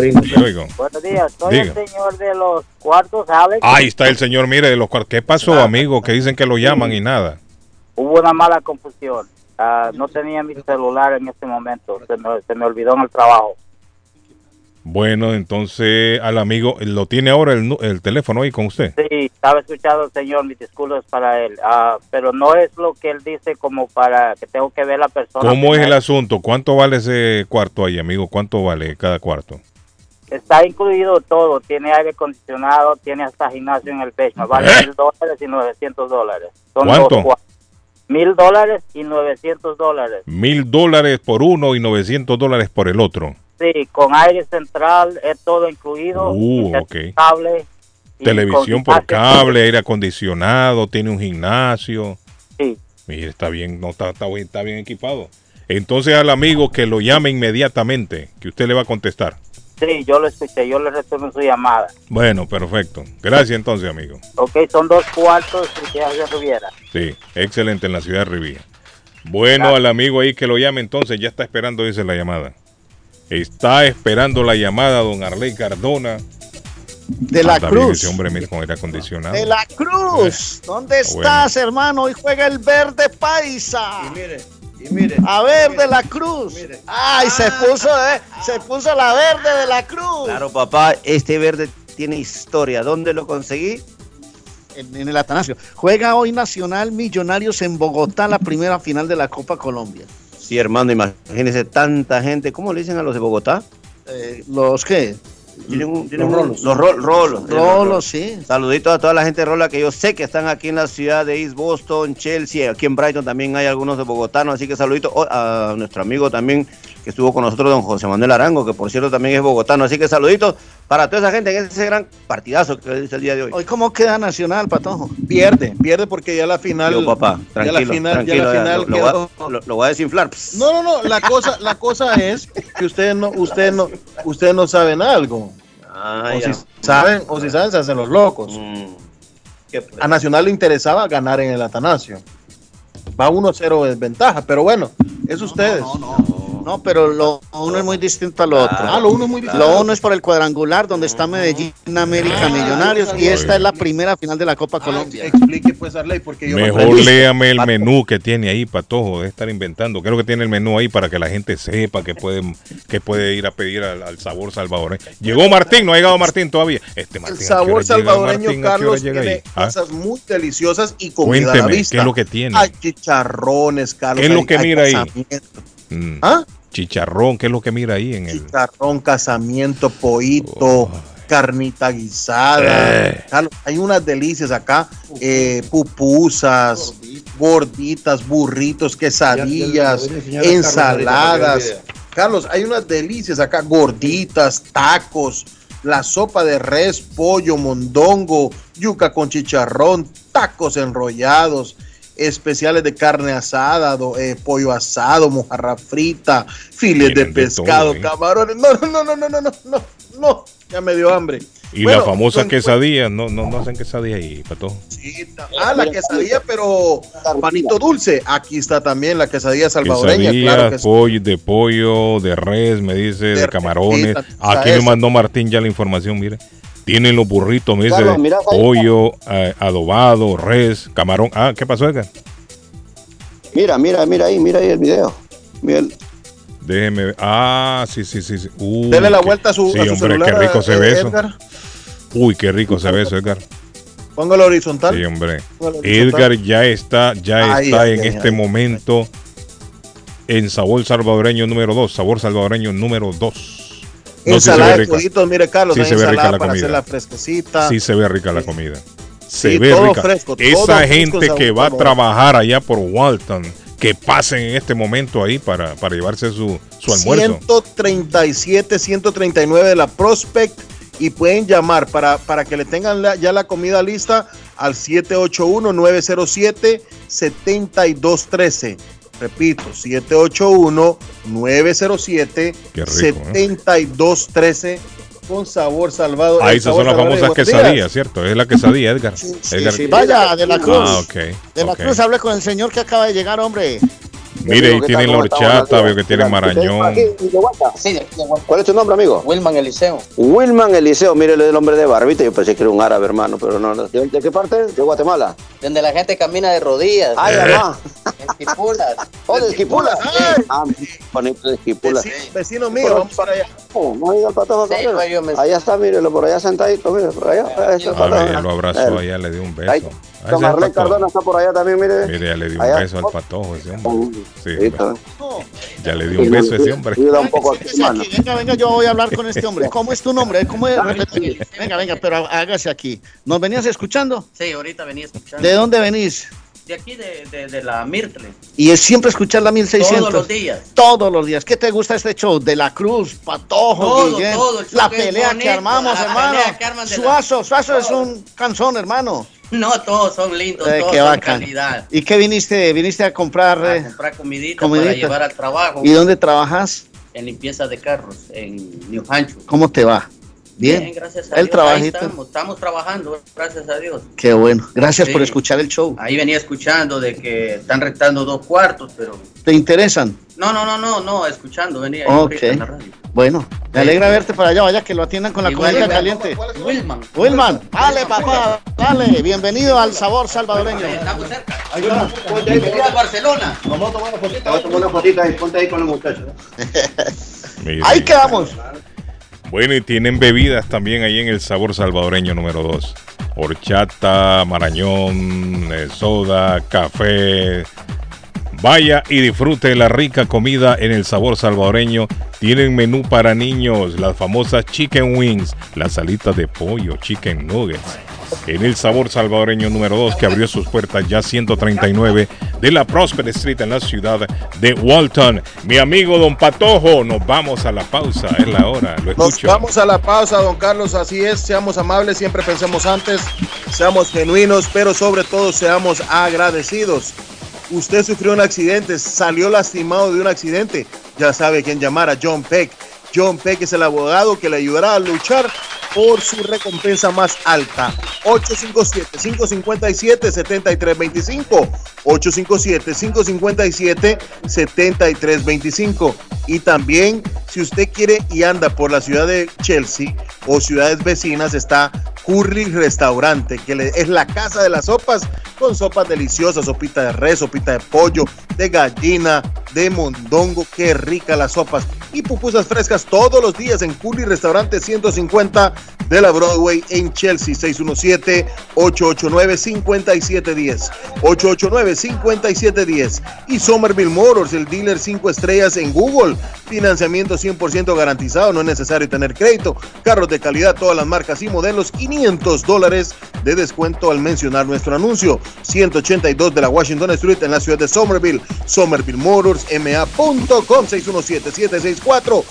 Buenos días, soy Diga. el señor de los cuartos, Alex. Ahí está el señor, mire, de los cuartos. ¿Qué pasó, amigo? Que dicen que lo llaman y nada. Hubo una mala confusión. Ah, no tenía mi celular en este momento, se me, se me olvidó en el trabajo. Bueno, entonces al amigo, ¿lo tiene ahora el, teléfono ahí con usted? Sí, estaba escuchando, señor, mis disculpas para él. Ah, pero no es lo que él dice como para que tengo que ver la persona. ¿Cómo es el asunto? ¿Cuánto vale ese cuarto ahí, amigo? ¿Cuánto vale cada cuarto? Está incluido todo. Tiene aire acondicionado, tiene hasta gimnasio en el basement. Vale mil dólares y 900 dólares. Son ¿Eh? ¿Cuánto? Mil dólares y 900 dólares. Mil dólares por uno y 900 dólares por el otro. Sí, con aire central, es todo incluido. Uh, internet ok. Cable. Televisión por cable, aire acondicionado, tiene un gimnasio. Sí. Mire, está bien, no está, está, bien, está bien equipado. Entonces al amigo que lo llame inmediatamente, que usted le va a contestar. Sí, yo lo escuché, yo le retorno su llamada. Bueno, perfecto. Gracias entonces, amigo. Ok, son dos cuartos y que se Riviera. Sí, excelente en la ciudad de Rivía. Bueno, al amigo ahí que lo llame entonces, ya está esperando, dice la llamada. Está esperando la llamada, don Arley Cardona. De la Anda bien Cruz. ese hombre con aire acondicionado. De la Cruz. ¿Dónde estás, hermano? Hoy juega el verde paisa. Y mire, y. A ver, de la Cruz. Ay, se puso, eh, se puso la verde de la Cruz. Claro, papá, este verde tiene historia. ¿Dónde lo conseguí? En, en el Atanasio. Juega hoy Nacional Millonarios en Bogotá, la primera final de la Copa Colombia. Sí, hermano, imagínese tanta gente. ¿Cómo le dicen a los de Bogotá? Eh, ¿Los qué? Tienen un- tienen Los un- rolos. Los ro- rolos. Rolos, sí. Saluditos a toda la gente de Rola que yo sé que están aquí en la ciudad de East Boston, Chelsea, aquí en Brighton también hay algunos de bogotanos, así que saluditos a nuestro amigo también que estuvo con nosotros, don José Manuel Arango, que por cierto también es bogotano, así que saluditos para toda esa gente en ese gran partidazo que es el día de hoy. Hoy, ¿cómo queda Nacional, Patojo? Pierde, pierde porque ya la final. Yo, papá, ya la tranquilo, final, tranquilo, ya la final lo, lo quedó- voy a, lo- lo voy a desinflar. No, no, no. La cosa, la cosa es que ustedes no, ustedes no, ustedes no saben algo. Ah, o ya. si saben, o si saben, se hacen los locos. Mm. A Nacional le interesaba ganar en el Atanasio. Va 1-0 de desventaja, pero bueno, es ustedes. No, pero lo uno es muy distinto al otro. Ah, lo uno es muy distinto. Lo uno es por el cuadrangular donde está Medellín, América Millonarios y esta es la primera final de la Copa Colombia. Explique pues Arley, porque yo me Mejor perdí. léame el menú que tiene ahí, Patojo, de estar inventando. Creo que tiene el menú ahí para que la gente sepa que puede, que puede ir a pedir al, al sabor salvadoreño. Llegó Martín, no ha llegado Martín todavía. Este El Martín, ¿a qué sabor salvadoreño, Martín? ¿A Carlos, llega tiene ahí? ¿Ah? cosas muy deliciosas y comida a la Cuénteme, vista. ¿qué es lo que tiene? Hay chicharrones, Carlos. ¿Qué es lo que hay mira ahí? Mm. ¿Ah? Chicharrón, ¿qué es lo que mira ahí en el? Chicharrón, casamiento, pollito, carnita guisada. Eh. Carlos, hay unas delicias acá. eh, pupusas, gorditas, burritos, quesadillas, Ya- ya ensaladas. Carlos, hay unas delicias acá, gorditas, tacos, la sopa de res, pollo, mondongo, yuca con chicharrón, tacos enrollados, especiales de carne asada, eh, pollo asado, mojarra frita, files de pescado, ¿eh? camarones. No, no, no, no, no, no, no, no, ya me dio hambre. Y bueno, la famosa no, quesadilla, no, no, no hacen quesadilla ahí, Pato. Sí, ah, la quesadilla, pero panito dulce. Aquí está también la quesadilla salvadoreña, quesadilla, claro que pollo, sí. De pollo, de res, me dice, de camarones. Aquí me mandó Martín ya la información, mire. Tienen los burritos, me dice, mira, ahí pollo, eh, adobado, res, camarón. Ah, ¿qué pasó, Edgar? Mira, mira, mira ahí, mira ahí el video. Mira el- Déjeme ver. Ah, sí, sí, sí. sí. Uy, Dele la qué- vuelta a su, Sí, a su hombre, celular, qué rico se eh, ve eso. Edgar. Uy, qué rico se ve eso, Edgar. Póngalo horizontal. Sí, hombre. Edgar ya está, ya está en este momento en sabor salvadoreño número 2. Sabor salvadoreño número 2. Ensalada de pollitos, mire Carlos, Sí hay se ve rica la para comida. hacerla fresquecita. Sí se ve rica la comida. Se Sí, ve todo rica. fresco, todo Esa fresco, gente que va a trabajar allá por Walton, que pasen en este momento ahí para, para llevarse su, su almuerzo. 137, 139 de la Prospect y pueden llamar para, para que le tengan la- ya la comida lista al 781-907-7213. Repito, 781-907-7213 con sabor salvado. Ahí esas sabor son las famosas quesadillas, ¿cierto? Es la quesadilla, Edgar. Edgar. sí, vaya, de la Cruz. Ah, ok. De la. Cruz, hable con el señor que acaba de llegar, hombre. Mire, ahí tienen la horchata, veo que tienen marañón. ¿Cuál es tu nombre, amigo? Wilman Eliseo. Wilman Eliseo, mire el hombre de barbita. Yo pensé que era un árabe, hermano, pero no. no. ¿De, de qué parte? ¿De Guatemala? Donde la gente camina de rodillas. Ay, mamá. Esquipulas. Oh, de Esquipulas. Ah, bonito de Esquipulas. Vecino mío, vamos para allá. Oh, no ha ido el patojo Sí, Cabrera. yo me- Allá está, mírelo, por allá sentadito, mire, por allá. allá está el A ver, patojo. ya lo abrazó, Eh, allá le dio un ahí, beso. Patojo. Cardona está por allá también, mire. Mire, ya le dio un Allá. beso al patojo ese hombre. Sí, ya le dio un beso a ese hombre. Cuida un poco a tu Siéntese hermano. aquí, venga, venga, yo voy a hablar con este hombre. ¿Cómo es tu nombre? ¿Cómo es? Venga, venga, pero hágase aquí. ¿Nos venías escuchando? Sí, ahorita venía escuchando. ¿De dónde venís? De aquí, de, de, de la Mirtle. Y es siempre escuchar la 1600. Todos los días. Todos los días. ¿Qué te gusta este show? De la Cruz, Patojo, Todo, Guillén, la pelea que bonito, armamos, la hermano. pelea que arman de la- Suazo, Suazo es un canzón, hermano. (laughs) No, todos son lindos, Eh, todos qué son calidad. ¿Y qué viniste? ¿Viniste a comprar? A eh, comprar comidita, comidita. para llevar al trabajo. ¿Y dónde trabajas? En limpieza de carros, en New Hampshire. ¿Cómo te va? Bien. gracias a El Dios. trabajito. Ahí estamos, estamos trabajando, gracias a Dios. Qué bueno. Gracias Sí. por escuchar el show. Ahí venía escuchando de que están rentando dos cuartos, pero... ¿Te interesan? No, no, no, no, no, escuchando, venía Ok. en la radio. Bueno, me alegra verte para allá, vaya que lo atiendan con la comida caliente. Wilman. Wilman, dale papá, dale, bienvenido al sabor salvadoreño. Estamos cerca. Bienvenido a Barcelona. Vamos a tomar una fotita. Vamos a tomar una fotita y ponte ahí con los muchachos. Mire. Ahí quedamos. Bueno, y tienen bebidas también ahí en el sabor salvadoreño número 2. Horchata, marañón, eh, soda, café. Vaya y disfrute la rica comida en el sabor salvadoreño. Tienen menú para niños, las famosas chicken wings, las alitas de pollo, chicken nuggets. En el sabor salvadoreño número 2 que abrió sus puertas ya 139 de la Prosper Street en la ciudad de Walton. Mi amigo Don Patojo, nos vamos a la pausa, es la hora, lo Nos escucho. vamos a la pausa, don Carlos. Así es, seamos amables, siempre pensemos antes, seamos genuinos, pero sobre todo seamos agradecidos. Usted sufrió un accidente, salió lastimado de un accidente. Ya sabe quién llamar a John Peck. John Peck es el abogado que le ayudará a luchar por su recompensa más alta. 857-557-7325. 857-557-7325. Y también, si usted quiere y anda por la ciudad de Chelsea o ciudades vecinas, está Curry Restaurante, que es la casa de las sopas, con sopas deliciosas, sopita de res, sopita de pollo, de gallina, de mondongo, qué rica las sopas. Y pupusas frescas todos los días en Curry Restaurante 150 de la Broadway en Chelsea, 617-889-5710. 889-5710. Y Somerville Motors, el dealer 5 estrellas en Google. Financiamiento 100% garantizado, no es necesario tener crédito. Carros de calidad, todas las marcas y modelos, 500 dólares de descuento al mencionar nuestro anuncio. 182 de la Washington Street en la ciudad de Somerville. Somerville Motors, ma.com 617-764-1394.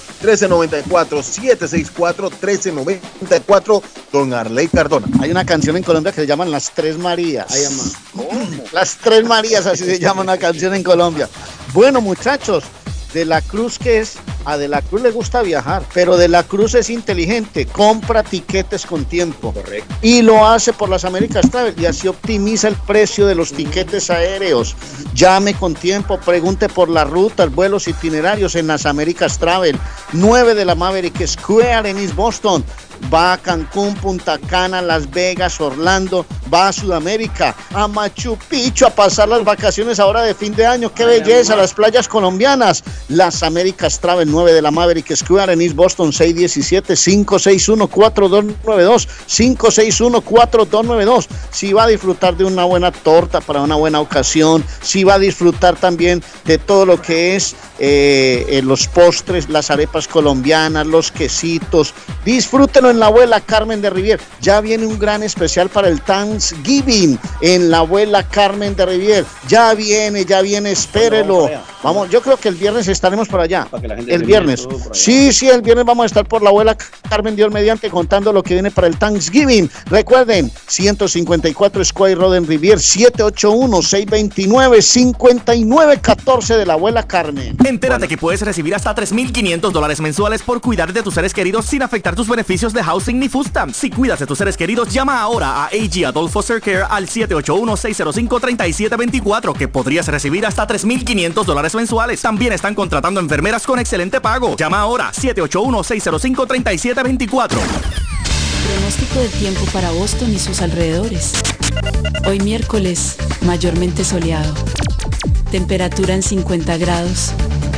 764-1394. Don Arley Cardona. Hay una canción en Colombia que se llaman Las Tres Marías. Las Tres Marías, así se llama una canción en Colombia. Bueno, muchachos, De la Cruz, que es? A De la Cruz le gusta viajar, pero De la Cruz es inteligente, compra tiquetes con tiempo. Correcto. Y lo hace por las Américas Travel y así optimiza el precio de los tiquetes aéreos. Llame con tiempo, pregunte por las rutas, vuelos, itinerarios en las Américas Travel. 9 de la Maverick Square en East Boston. Va a Cancún, Punta Cana, Las Vegas, Orlando, va a Sudamérica, a Machu Picchu a pasar las vacaciones ahora de fin de año. ¡Qué belleza! Las playas colombianas. Las Américas Travel 9 de la Maverick Square en East Boston 617-561-4292. 561-4292. Si va a disfrutar de una buena torta para una buena ocasión, si va a disfrutar también de todo lo que es eh, eh, los postres, las arepas colombianas, los quesitos. Disfrútenlo en la abuela Carmen de Rivier. Ya viene un gran especial para el Thanksgiving en la abuela Carmen de Rivier. Ya viene, ya viene, espérelo. Vamos, yo creo que el viernes estaremos por allá. gente El viernes. Sí, sí, el viernes vamos a estar por la abuela Carmen Dios mediante contando lo que viene para el Thanksgiving. Recuerden, 154 Square Road en Rivier, 781-629-5914 de la abuela Carmen. Entérate que puedes recibir hasta 3.500 dólares mensuales por cuidar de tus seres queridos sin afectar tus beneficios de housing ni food stamps. Si cuidas de tus seres queridos, llama ahora a AG Adult Foster Care al 781-605-3724 que podrías recibir hasta 3.500 dólares mensuales. También están contratando enfermeras con excelente pago. Llama ahora 781-605-3724. Pronóstico del tiempo para Boston y sus alrededores. Hoy miércoles, mayormente soleado. temperatura en 50 grados,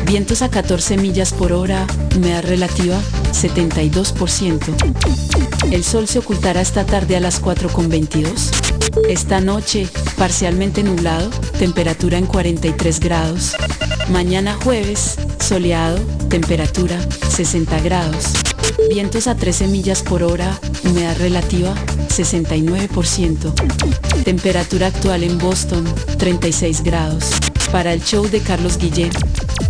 vientos a 14 millas por hora, humedad relativa 72%. El sol se ocultará esta tarde a las 4.22. Esta noche, parcialmente nublado, temperatura en 43 grados. Mañana jueves, soleado, temperatura 60 grados. Vientos a 13 millas por hora, humedad relativa 69%. Temperatura actual en Boston 36 grados. Para el show de Carlos Guillén,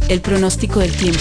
el pronóstico del tiempo.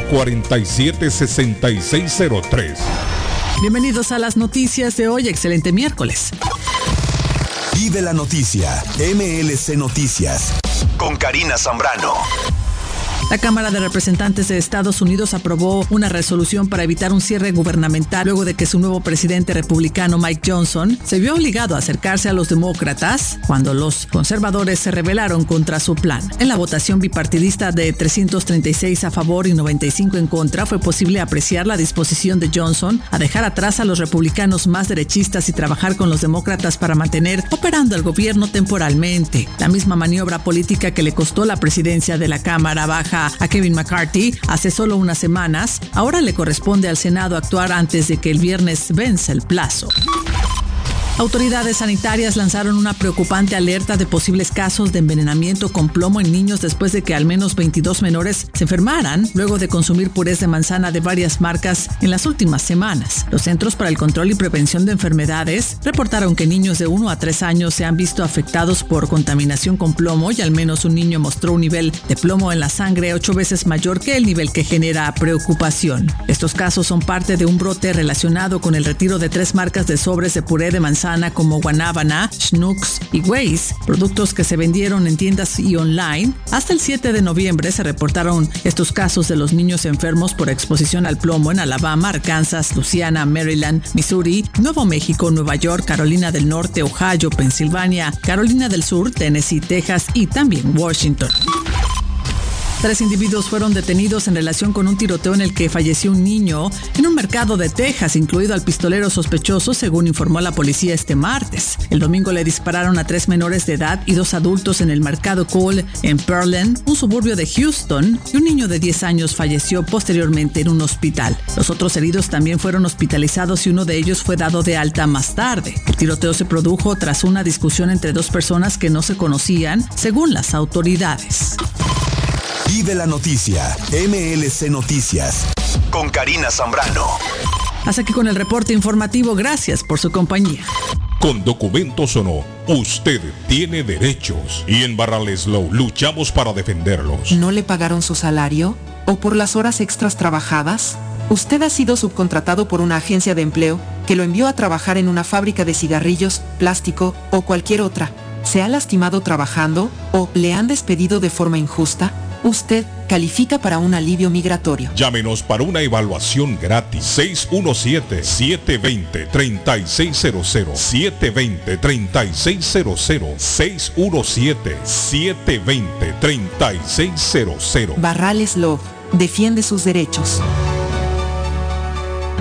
447-6603. Bienvenidos a las noticias de hoy. Excelente miércoles. Vive la noticia. MLC Noticias. Con Karina Zambrano. La Cámara de Representantes de Estados Unidos aprobó una resolución para evitar un cierre gubernamental luego de que su nuevo presidente republicano Mike Johnson se vio obligado a acercarse a los demócratas cuando los conservadores se rebelaron contra su plan. En la votación bipartidista de 336 a favor y 95 en contra fue posible apreciar la disposición de Johnson a dejar atrás a los republicanos más derechistas y trabajar con los demócratas para mantener operando el gobierno temporalmente. La misma maniobra política que le costó la presidencia de la Cámara Baja a Kevin McCarthy hace solo unas semanas, ahora le corresponde al Senado actuar antes de que el viernes vence el plazo. Autoridades sanitarias lanzaron una preocupante alerta de posibles casos de envenenamiento con plomo en niños después de que al menos 22 menores se enfermaran luego de consumir purés de manzana de varias marcas en las últimas semanas. Los Centros para el Control y Prevención de Enfermedades reportaron que niños de 1 a 3 años se han visto afectados por contaminación con plomo y al menos un niño mostró un nivel de plomo en la sangre ocho veces mayor que el nivel que genera preocupación. Estos casos son parte de un brote relacionado con el retiro de tres marcas de sobres de puré de manzana como Guanábana, Schnooks y Waze, productos que se vendieron en tiendas y online. Hasta el 7 de noviembre se reportaron estos casos de los niños enfermos por exposición al plomo en Alabama, Arkansas, Luisiana, Maryland, Missouri, Nuevo México, Nueva York, Carolina del Norte, Ohio, Pensilvania, Carolina del Sur, Tennessee, Texas y también Washington. Tres individuos fueron detenidos en relación con un tiroteo en el que falleció un niño en un mercado de Texas, incluido al pistolero sospechoso, según informó la policía este martes. El domingo le dispararon a tres menores de edad y dos adultos en el mercado Cole en Pearland, un suburbio de Houston, y un niño de 10 años falleció posteriormente en un hospital. Los otros heridos también fueron hospitalizados y uno de ellos fue dado de alta más tarde. El tiroteo se produjo tras una discusión entre dos personas que no se conocían, según las autoridades. Vive la noticia. MLC Noticias. Con Karina Zambrano. Hasta aquí con el reporte informativo. Gracias por su compañía. Con documentos o no, usted tiene derechos y en Barrales Low luchamos para defenderlos. ¿No le pagaron su salario? ¿O por las horas extras trabajadas? Usted ha sido subcontratado por una agencia de empleo que lo envió a trabajar en una fábrica de cigarrillos, plástico o cualquier otra. ¿Se ha lastimado trabajando o le han despedido de forma injusta? Usted califica para un alivio migratorio. Llámenos para una evaluación gratis. 617-720-3600. 720-3600. 617-720-3600. Barrales Love defiende sus derechos.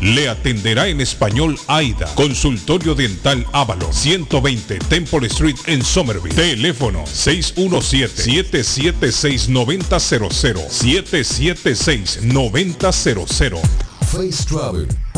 Le atenderá en español AIDA. Consultorio Dental Ávalo 120 Temple Street en Somerville. Teléfono 617-776-9000. 776-9000. Face Travel.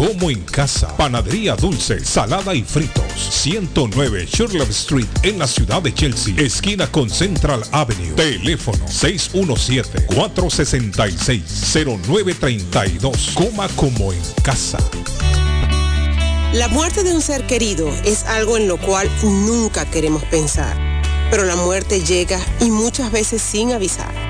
Como en casa. Panadería dulce, salada y fritos. 109 Sherlock Street en la ciudad de Chelsea. Esquina con Central Avenue. Teléfono 617-466-0932. Coma como en casa. La muerte de un ser querido es algo en lo cual nunca queremos pensar, pero la muerte llega y muchas veces sin avisar.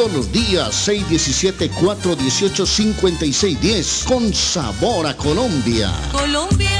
todos los días, 617-418-5610. Con sabor a Colombia. Colombia,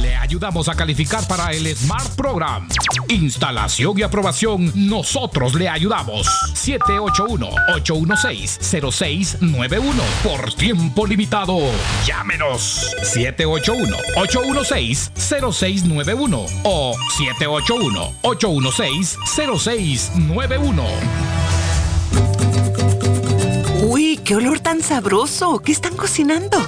Le ayudamos a calificar para el Smart Program. Instalación y aprobación, nosotros le ayudamos. 781-816-0691. Por tiempo limitado. Llámenos. 781-816-0691 o 781-816-0691. Uy, qué olor tan sabroso. ¿Qué están cocinando?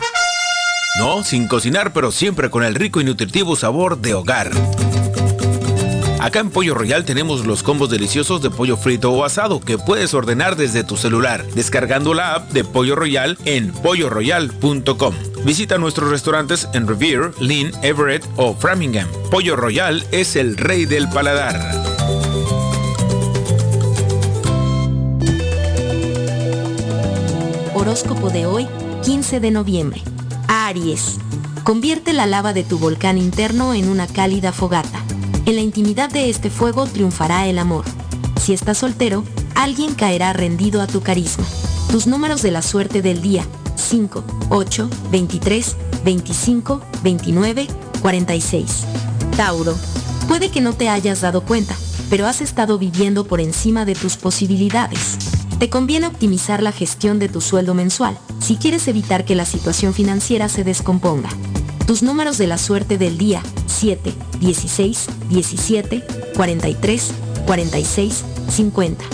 No, sin cocinar, pero siempre con el rico y nutritivo sabor de hogar. Acá en Pollo Royal tenemos los combos deliciosos de pollo frito o asado que puedes ordenar desde tu celular, descargando la app de Pollo Royal en polloroyal.com. Visita nuestros restaurantes en Revere, Lynn, Everett o Framingham. Pollo Royal es el rey del paladar. Horóscopo de hoy, 15 de noviembre. Aries. Convierte la lava de tu volcán interno en una cálida fogata. En la intimidad de este fuego triunfará el amor. Si estás soltero, alguien caerá rendido a tu carisma. Tus números de la suerte del día, 5, 8, 23, 25, 29, 46. Tauro. Puede que no te hayas dado cuenta, pero has estado viviendo por encima de tus posibilidades. Te conviene optimizar la gestión de tu sueldo mensual si quieres evitar que la situación financiera se descomponga. Tus números de la suerte del día 7, 16, 17, 43, 46, 50.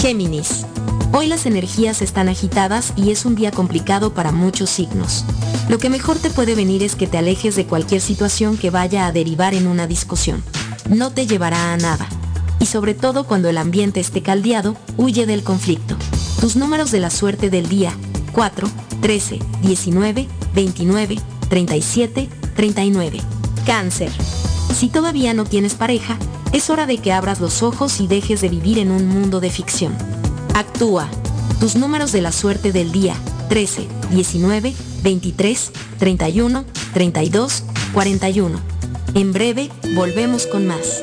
Géminis. Hoy las energías están agitadas y es un día complicado para muchos signos. Lo que mejor te puede venir es que te alejes de cualquier situación que vaya a derivar en una discusión. No te llevará a nada. Y sobre todo cuando el ambiente esté caldeado, huye del conflicto. Tus números de la suerte del día 4, 13, 19, 29, 37, 39. Cáncer. Si todavía no tienes pareja, es hora de que abras los ojos y dejes de vivir en un mundo de ficción. Actúa. Tus números de la suerte del día 13, 19, 23, 31, 32, 41. En breve, volvemos con más.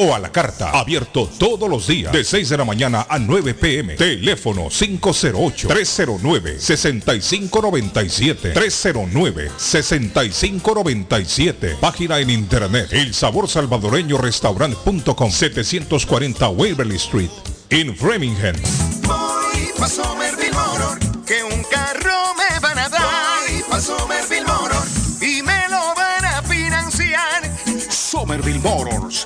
o a la carta. Abierto todos los días de 6 de la mañana a 9 pm. Teléfono 508-309-6597. 309-6597. Página en internet. El sabor salvadoreño restaurant.com 740 Waverly Street. En Framingham. Voy pa' Somerville Motor, que un carro me van a dar. Voy pa' Somerville Motor, y me lo van a financiar. Somerville Motors.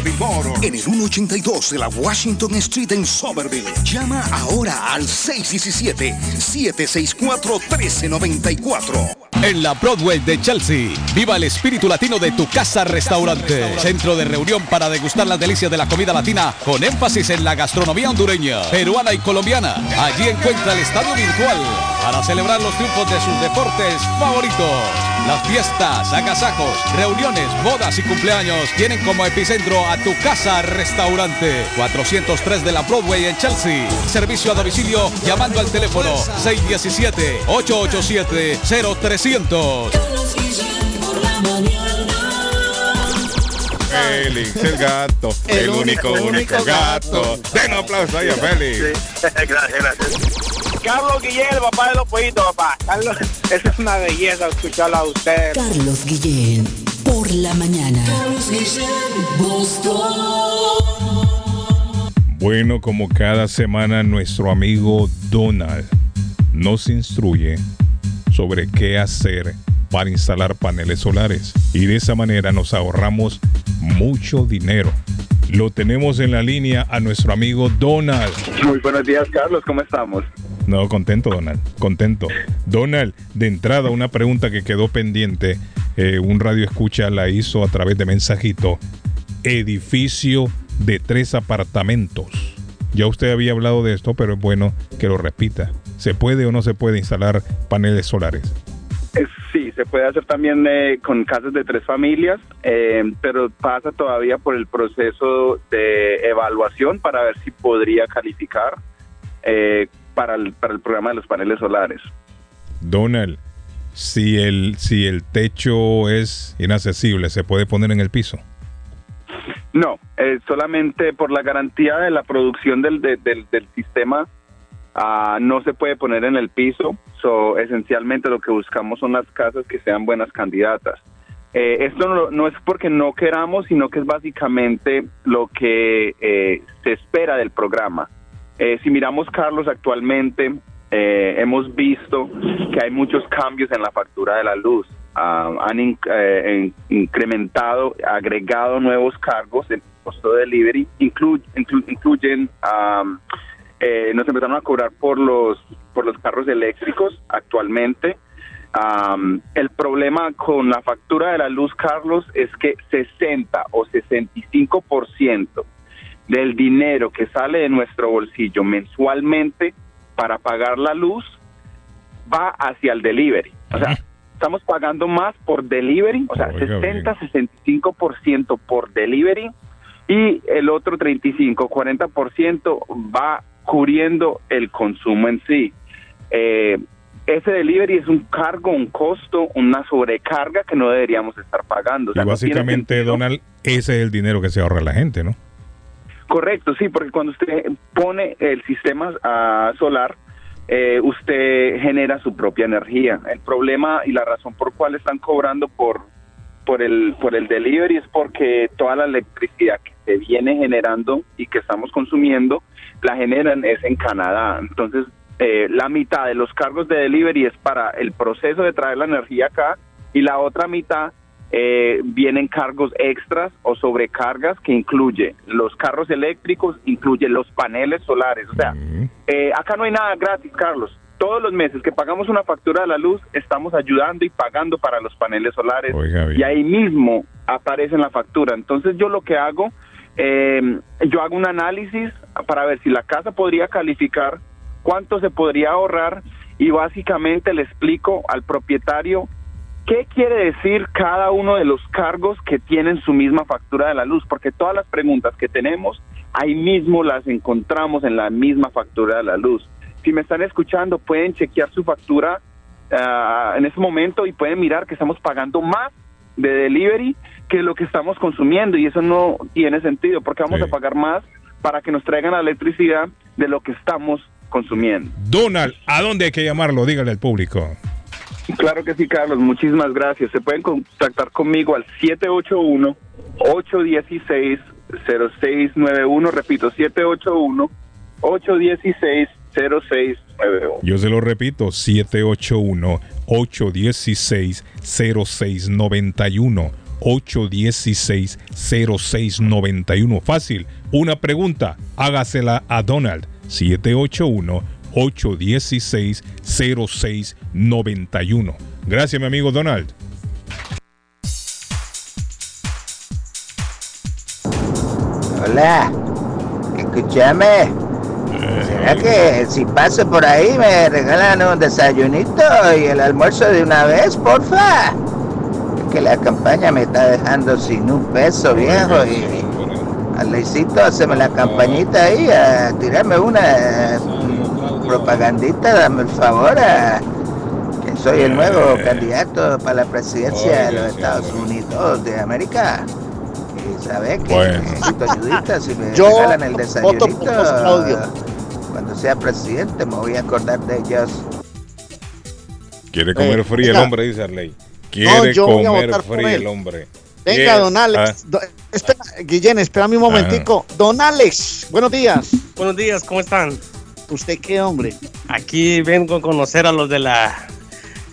Somerville En el 182 de la Washington Street en Somerville. Llama ahora al 617-764-1394. En la Broadway de Chelsea, viva el espíritu latino de tu casa restaurante. Centro de reunión para degustar las delicias de la comida latina con énfasis en la gastronomía hondureña, peruana y colombiana. Allí encuentra el estadio virtual para celebrar los triunfos de sus deportes favoritos. Las fiestas, agasajos, reuniones, bodas y cumpleaños tienen como epicentro a tu casa restaurante. 403 de la Broadway en Chelsea. Servicio a domicilio llamando al teléfono 617-887-0300. Félix, el gato, el, único, único, gato. Den un aplauso ahí a Félix. (laughs) gracias, gracias. Carlos Guillén, el papá de los pollitos, papá. Carlos, (laughs) esa es una belleza escucharlo a usted. Carlos Guillén, por la mañana. Bueno, como cada semana nuestro amigo Donald nos instruye sobre qué hacer para instalar paneles solares y de esa manera nos ahorramos mucho dinero. Lo tenemos en la línea a nuestro amigo Donald. Muy buenos días, Carlos, ¿cómo estamos? No, contento, Donald, contento. Donald, de entrada, una pregunta que quedó pendiente. Eh, un radio escucha la hizo a través de mensajito. Edificio de tres apartamentos. Ya usted había hablado de esto, pero es bueno que lo repita. ¿Se puede o no se puede instalar paneles solares? Eh, Sí, se puede hacer también eh, con casas de tres familias, eh, pero pasa todavía por el proceso de evaluación para ver si podría calificar eh, para, el, para el programa de los paneles solares. Donald, si el, si el techo es inaccesible, ¿se puede poner en el piso? No, solamente por la garantía de la producción del, de- del, sistema ah, no se puede poner en el piso. So, esencialmente lo que buscamos son las casas que sean buenas candidatas. Eh, esto no, no es porque no queramos, sino que es básicamente lo que eh, se espera del programa. Eh, si miramos, Carlos, actualmente eh, hemos visto que hay muchos cambios en la factura de la luz. Ah, han eh, en- incrementado, agregado nuevos cargos en costo de delivery, inclu- inclu- incluyen, am, eh, nos empezaron a cobrar por los, por los carros eléctricos actualmente. Am, el problema con la factura de la luz, Carlos, es que 60 o 65% del dinero que sale de nuestro bolsillo mensualmente para pagar la luz va hacia el delivery. O sea, estamos pagando más por delivery, o sea, Oiga, 60-65% por delivery y el otro 35-40% va cubriendo el consumo en sí. Eh, ese delivery es un cargo, un costo, una sobrecarga que no deberíamos estar pagando. O sea, y básicamente. Donald, ese es el dinero que se ahorra la gente, ¿no? Correcto, sí, porque cuando usted pone el sistema solar, eh, usted genera su propia energía. El problema y la razón por cual están cobrando por por el por el delivery es porque toda la electricidad que se viene generando y que estamos consumiendo la generan es en Canadá. Entonces, eh, la mitad de los cargos de delivery es para el proceso de traer la energía acá y la otra mitad eh, vienen cargos extras o sobrecargas que incluye los carros eléctricos, incluye los paneles solares. O sea, eh, acá no hay nada gratis, Carlos. Todos los meses que pagamos una factura de la luz, estamos ayudando y pagando para los paneles solares. Oiga. Y ahí mismo aparece en la factura. Entonces yo lo que hago, eh, yo hago un análisis para ver si la casa podría calificar, cuánto se podría ahorrar y básicamente le explico al propietario ¿Qué quiere decir cada uno de los cargos que tienen su misma factura de la luz? Porque todas las preguntas que tenemos, ahí mismo las encontramos en la misma factura de la luz. Si me están escuchando, pueden chequear su factura ah, en ese momento y pueden mirar que estamos pagando más de delivery que lo que estamos consumiendo y eso no tiene sentido porque vamos a pagar más para que nos traigan la electricidad de lo que estamos consumiendo. Donald, ¿a dónde hay que llamarlo? Dígale al público. Claro que sí, Carlos. Muchísimas gracias. Se pueden contactar conmigo al 781-816-0691. Repito, 781-816-0691. Yo se lo repito, 781-816-0691. 816-0691. Fácil. Una pregunta, hágasela a Donald. 781-816-0691. Gracias, mi amigo Donald. Hola, escúchame. ¿Será que si paso por ahí me regalan un desayunito y el almuerzo de una vez, porfa? Es que la campaña me está dejando sin un peso, viejo, y Alecito, haceme la campañita ahí, a tirarme una eh, propagandita, dame el favor, a, que soy el nuevo candidato para la presidencia de los Estados Unidos de América. Y sabes que Bueno. necesito ayudita, si me Yo regalan el desayunito, cuando sea presidente me voy a acordar de ellos. Quiere comer Eh, frío el hombre, dice Arley. Quiere comer frío el hombre. Venga, don Alex. Ah, Do- espera, Guillén, espérame un momentico. Don Alex, buenos días. Buenos días, ¿cómo están? ¿Usted qué hombre? Aquí vengo a conocer a los de la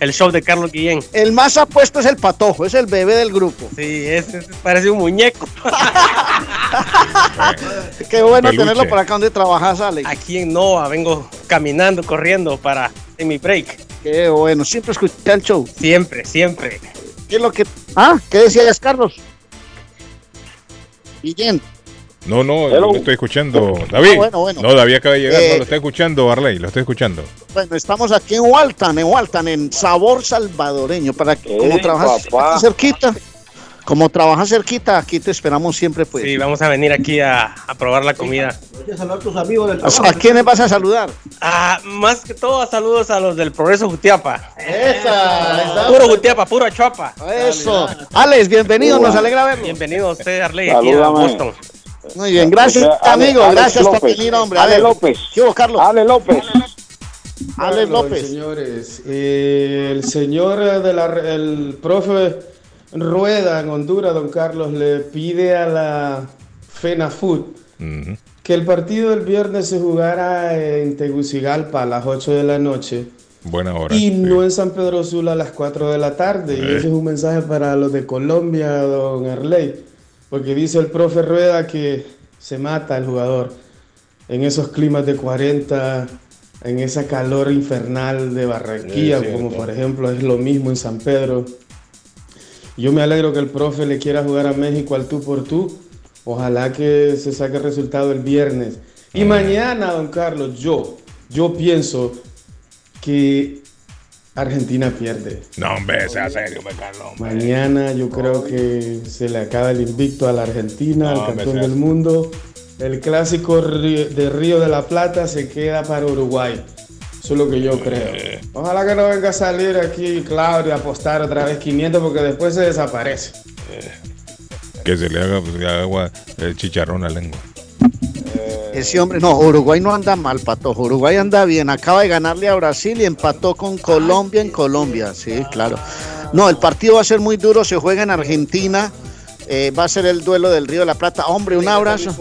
el show de Carlos Guillén. El más apuesto es el patojo, es el bebé del grupo. Sí, ese, ese parece un muñeco. (laughs) Qué bueno Peluche. tenerlo por acá donde trabajas, Alex. Aquí en Nova vengo caminando, corriendo para en mi break. Qué bueno, siempre escuché el show. Siempre, siempre. ¿Qué es lo que... Ah, ¿qué decías, Carlos? Guillén. No, no, Hello. no lo estoy escuchando. David. Ah, bueno, bueno. No, David acaba de llegar. Eh, no, lo estoy escuchando, Arley. Lo estoy escuchando. Bueno, estamos aquí en Walton, en Walton, en Sabor Salvadoreño. Para que, como Ey, trabajas papá. cerquita, como trabajas cerquita, aquí te esperamos siempre, pues. Sí, vamos a venir aquí a, a probar la comida. ¿A quiénes vas a saludar? Ah, más que todo, saludos a los del Progreso Jutiapa. Esa, Puro Jutiapa, puro Chuapa. Eso. Alex, bienvenido, nos alegra verlo. Bienvenido a usted, Arley, aquí a. Boston. Muy bien, gracias, Ale- amigo. Gracias por López. venir, hombre. Ale ver, López. ¿Qué hubo, Carlos? Ale López. Bueno, López. Señores, eh, el señor de la, el profe Rueda en Honduras, don Carlos, le pide a la FENAFUT que el partido del viernes se jugara en Tegucigalpa a las 8 de la noche Buena hora. y no en San Pedro Sula a las 4 de la tarde. Y Eh. ese es un mensaje para los de Colombia, don Arley, porque dice el profe Rueda que se mata el jugador en esos climas de 40, en esa calor infernal de Barranquilla, Sí, como por ejemplo es lo mismo en San Pedro. Yo me alegro que el profe le quiera jugar a México al tú por tú. Ojalá que se saque el resultado el viernes. Y mañana, don Carlos, yo, yo pienso que Argentina pierde. No, hombre, sea serio, me Carlos. Mañana yo creo que se le acaba el invicto a la Argentina, No, al campeón del mundo. El clásico de Río de la Plata se queda para Uruguay. Eso es lo que yo creo. Ojalá que no venga a salir aquí Claudio a apostar otra vez 500 porque después se desaparece. Que se le haga, pues, agua el chicharrón a la lengua. Ese hombre, no, Uruguay no anda mal, Patojo. Uruguay anda bien. Acaba de ganarle a Brasil y empató con Colombia en Colombia. Sí, claro. No, el partido va a ser muy duro. Se juega en Argentina. Eh, va a ser el duelo del Río de la Plata. Hombre, un abrazo.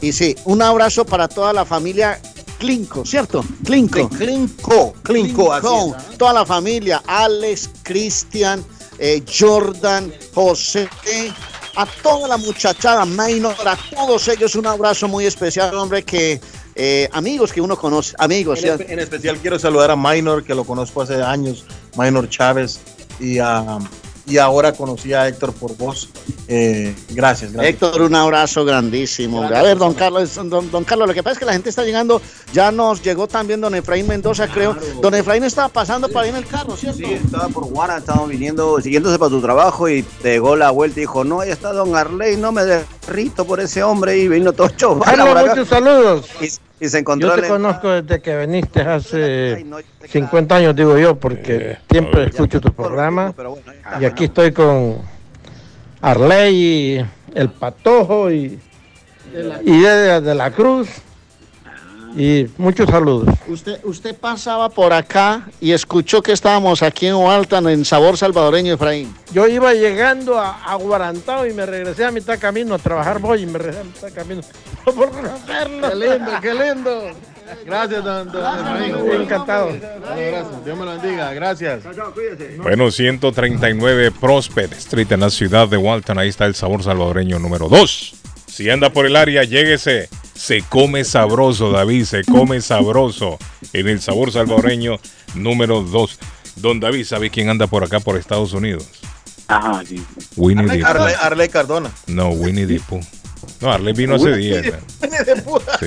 Y sí, un abrazo para toda la familia Clinco, ¿cierto? Clinco. Clinco. Clinco, Toda la familia. Alex, Cristian, eh, Jordan, José. A toda la muchachada, Maynor, a todos ellos un abrazo muy especial, hombre, que eh, amigos que uno conoce, amigos. En, en especial quiero saludar a Minor, que lo conozco hace años, Minor Chávez, y, a, y ahora conocí a Héctor por vos. Eh, gracias, gracias. Héctor, un abrazo grandísimo. A ver, don Carlos, don, don Carlos, lo que pasa es que la gente está llegando, ya nos llegó también don Efraín Mendoza, creo. Don Efraín estaba pasando para ir en el carro, ¿cierto? Sí, estaba por Guara, estábamos viniendo, siguiéndose para tu trabajo y pegó la vuelta y dijo, no, ahí está Don Arley, no me derrito por ese hombre y vino todo (laughs) acá. muchos saludos. Y, y se encontró Yo te conozco desde que viniste hace 50 años, digo yo, porque siempre escucho tu programa. Y aquí estoy con Arley, y el Patojo y, y de, de la Cruz. Y muchos saludos. Usted, usted pasaba por acá y escuchó que estábamos aquí en Walton, en Sabor Salvadoreño, Efraín. Yo iba llegando a, a Guarantao y me regresé a mitad camino a trabajar voy y me regresé a mitad camino. (laughs) por conocerlo. Qué lindo, qué lindo. Gracias, don, don Efraín. Encantado. Abrazo. Dios me lo bendiga. Gracias. Bueno, 139 Prospect Street en la ciudad de Walton. Ahí está el sabor salvadoreño número 2. Si anda por el área, lléguese. Se come sabroso, David. Se come sabroso en el sabor salvadoreño número 2. Don David, ¿sabe quién anda por acá por Estados Unidos? Ajá, sí. Winnie the Pooh. Arley, Arley Cardona. No, Winnie the Pooh. No, Arley vino hace días. Sí, sí.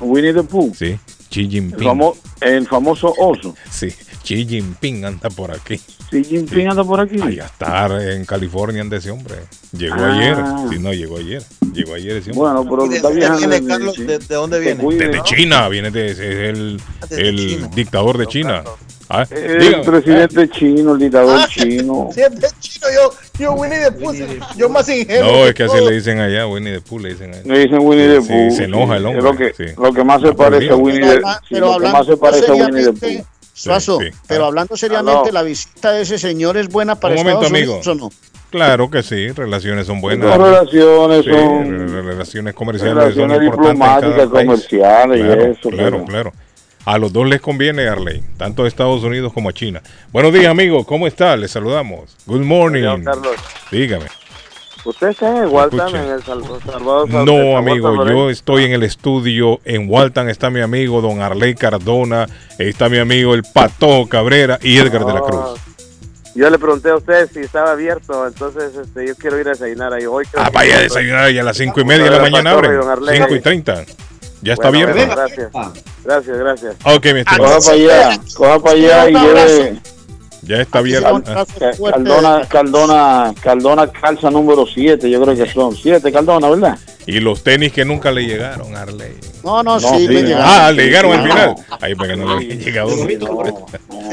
Winnie the Pooh. Sí, Xi El, Jinping. famo- el famoso oso. Sí, Xi Jinping anda por aquí. Xi Jinping anda por aquí. Allá está en California anda ese hombre. Llegó Ah. ayer. Sí, no, llegó ayer. Llegó ayer ese hombre. Bueno, pero ¿Y de está dónde viajando. viene, desde- Carlos? sí. ¿De, de dónde viene? cuide, Desde ¿no? China, viene de, es el, el dictador de China. Ah, El dígame. presidente chino, el dictador Ah, chino. (laughs) Si es de chino, yo, yo Winnie the Pooh, yo más ingenuo. No, es que así le dicen allá, Winnie the Pooh le dicen allá. Le dicen Winnie the Sí, Pooh. se enoja el sí. hombre. Lo que, sí. lo que más se Ah, parece a Winnie the sí, pero Lo que más se parece a Winnie the seriamente, Pooh. Suazo, Sí, sí. pero hablando seriamente. ¿la visita de ese señor es buena para Un momento, Estados amigo. Unidos o no? Claro que sí, relaciones son buenas. Son relaciones, Sí, son re- relaciones comerciales relaciones son diplomáticas, comerciales y Claro, eso, Claro, pero- claro. A los dos les conviene, Arley, tanto a Estados Unidos como a China. Buenos días, amigo, ¿cómo está? Les saludamos. Good morning. Carlos. Dígame. ¿Usted está en Waltham, en El Salvador? Salvador No, amigo, yo estoy en el estudio. En Walton está mi amigo don Arley Cardona. Está mi amigo el Patojo Cabrera y Edgar de la Cruz. Yo le pregunté a usted si estaba abierto, entonces este, yo quiero ir a desayunar ahí hoy. creo Ah, vaya a desayunar y a las cinco y media de la mañana abre. y don Arley. 5 y 30. Ya está Bueno, abierto. bueno, gracias. Gracias, gracias. Ok, mi estimado. Coja para allá, coja para allá y lleve Ya está abierto. Ah. Caldona, Caldona, Caldona calza número 7, yo creo que son 7 Caldona, ¿verdad? Y los tenis que nunca le llegaron, Arley. No, no, No, sí, sí, le llegaron. Ah, le llegaron al No. final. Ahí porque no le habían llegado.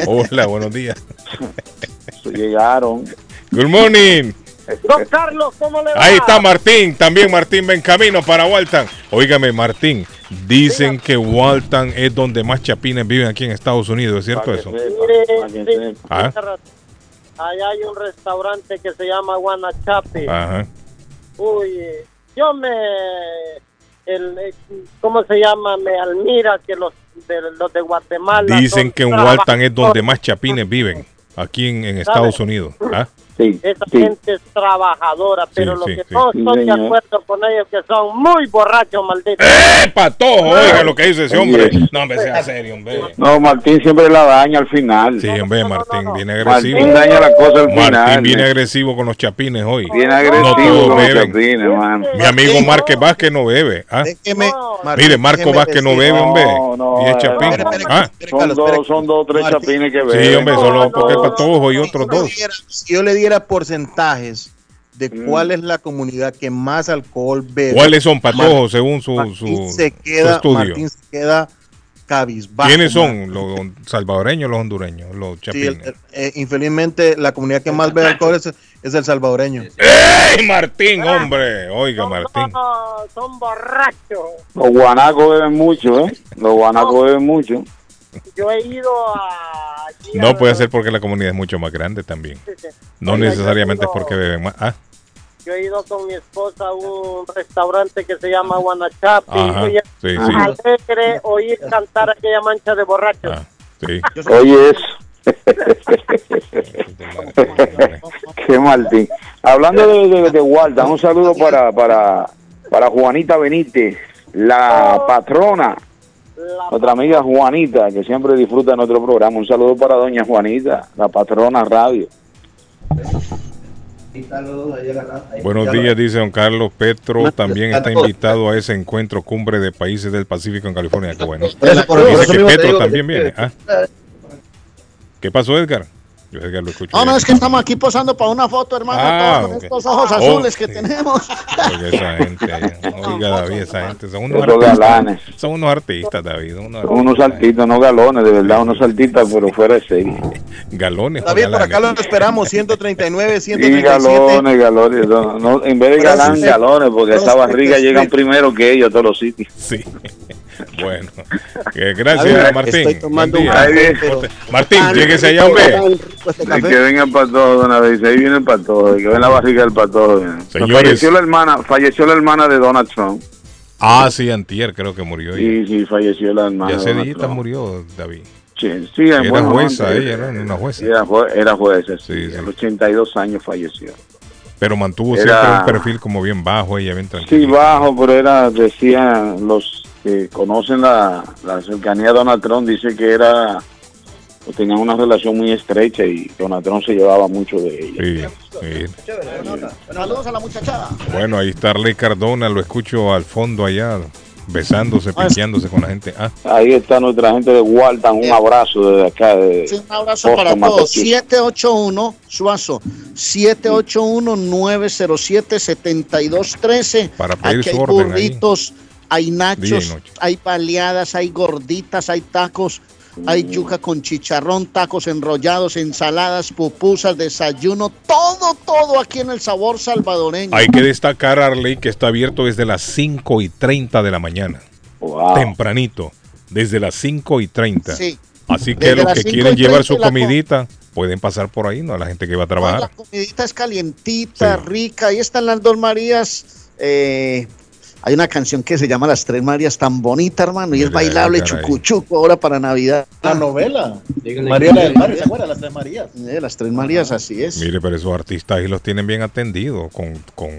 Hola, buenos días. (laughs) Llegaron. Good morning. Don Carlos, ¿cómo le va? Ahí está Martín, también Martín va en camino para Walton. Óigame, Martín, dicen que Walton es donde más chapines viven aquí en Estados Unidos, ¿es cierto eso? Mire, sí, Ah. allá hay un restaurante que se llama Guanachapi. Ajá. Uy, yo me... El, eh, ¿Cómo se llama? Me admira que los de, los de Guatemala... Dicen que en Walton es donde más chapines viven, aquí en, en Estados Unidos. ¿Ah? Esa gente es trabajadora, pero lo sí, que sí. no Sí, estoy de acuerdo con ellos que son muy borrachos, malditos. ¡Eh, patojo! Oiga lo que dice ese hombre. No, hombre, sea serio, hombre. No, Martín siempre la daña al final. Sí, hombre, Martín viene agresivo. Martín daña la cosa al Martín final. viene me- agresivo con los chapines hoy. Viene no agresivo todos con los beben. chapines, man. Mi amigo Márquez Vázquez no bebe. ¿ah? Déjeme, Mire, Marco Vázquez no bebe, hombre. No, no, y es chapín. Ah. Son dos, son dos o tres chapines que ven. Sí, hombre, solo porque el patojo y otros dos. Si yo le diera porcentajes de cuál es la comunidad que más alcohol bebe. ¿Cuáles son patojos según su, Martín su, se su queda, estudio? Martín se queda cabizbajo. ¿Quiénes Martín. son? ¿Los salvadoreños o los hondureños? Los Sí, chapines. el- eh, infelizmente la comunidad que más bebe alcohol es, es el salvadoreño. ¡Ey, Martín, hombre! Oiga, Martín. No, son borrachos. Los guanacos beben mucho, ¿eh? Los guanacos beben mucho. Yo he ido a... No a- puede ser porque la comunidad es mucho más grande también. Sí, sí. No Oiga, necesariamente es porque beben más. Ah, Yo he ido con mi esposa a un restaurante que se llama Guanachapi. Es sí, sí. alegre oír cantar aquella mancha de borrachos. sí. Oye, eso. (laughs) Qué Martín. Hablando de, de, de Walter, un saludo para, para, para Juanita Benítez, la patrona, nuestra amiga Juanita, que siempre disfruta de nuestro programa. Un saludo para doña Juanita, la patrona radio. Buenos días, dice don Carlos Petro. También está invitado a ese encuentro cumbre de países del Pacífico en California. Qué bueno. Dice que Petro también viene. Ah. ¿Qué pasó, Edgar? Yo lo escucho. No, no, es que estamos aquí posando para una foto, hermano, Ah, todos con ok. estos ojos Oh. azules que tenemos. Oiga, esa gente, (laughs) oiga David, esa gente son unos Esos artistas. galanes. Son unos artistas, David. son unos Son unos saltitos, no galones, de verdad, unos saltitos, pero fuera de serie. (laughs) Galones. David, por acá lo esperamos, 139, Y 137. galones, galones. No, no, en vez de galán, galones, porque esa barriga llegan primero que ellos a todos los sitios. Sí. (laughs) (laughs) Bueno, que gracias, Martín. estoy tomando Buen un día. café, pero- Martín, lléguese allá, hombre. Y que vengan para todos de una vez. Ahí viene el patojo. Que ven la barriga del patojo. Señores. Falleció la hermana, falleció la hermana de Donald Trump. Ah, sí, Antier creo que murió. Sí, sí, falleció la hermana. Ya murió, David. Sí, sí, Era bueno, jueza, antes, ella era una jueza. Era, jue- era jueza, sí. Sí, sí. A los 82 años falleció. Pero mantuvo Era- siempre un perfil como bien bajo, ella bien tranquila. Sí, bajo, pero era, decían los que conocen la, la cercanía de Donald Trump, dice que era, tenían una relación muy estrecha y Donald Trump se llevaba mucho de ella. Sí, sí. Saludos a la muchachada. Bueno, ahí está Arley Cardona, lo escucho al fondo allá, besándose, piqueándose con la gente. Ah, Ahí está nuestra gente de Walton, un abrazo desde acá. De Sí, un abrazo Boston, para todos. Massachusetts. 781 Suazo 781-907-7213. Para pedir Aquí su hay orden ahí. Hay nachos, hay baleadas, hay gorditas, hay tacos, hay yuca con chicharrón, tacos enrollados, ensaladas, pupusas, desayuno, todo, todo aquí en el sabor salvadoreño. hay que destacar, Arley, que está abierto desde las 5 y 30 de la mañana. Tempranito, desde las 5 y 30. Sí. Así que Desde los que 5 quieren llevar 30 su la co- comidita pueden pasar por ahí, ¿no? A la gente que va a La trabajar. comidita es calientita, rica. Ahí están las dos Marías. eh, Hay una canción que se llama Las Tres Marías, tan bonita, hermano, y es bailable, caray. chucuchuco, ahora para Navidad. La novela. Mariela del Mar, ¿se acuerdan? Las Tres Marías. Eh, las Tres Marías, así es. Mire, pero esos artistas ahí los tienen bien atendidos, con, con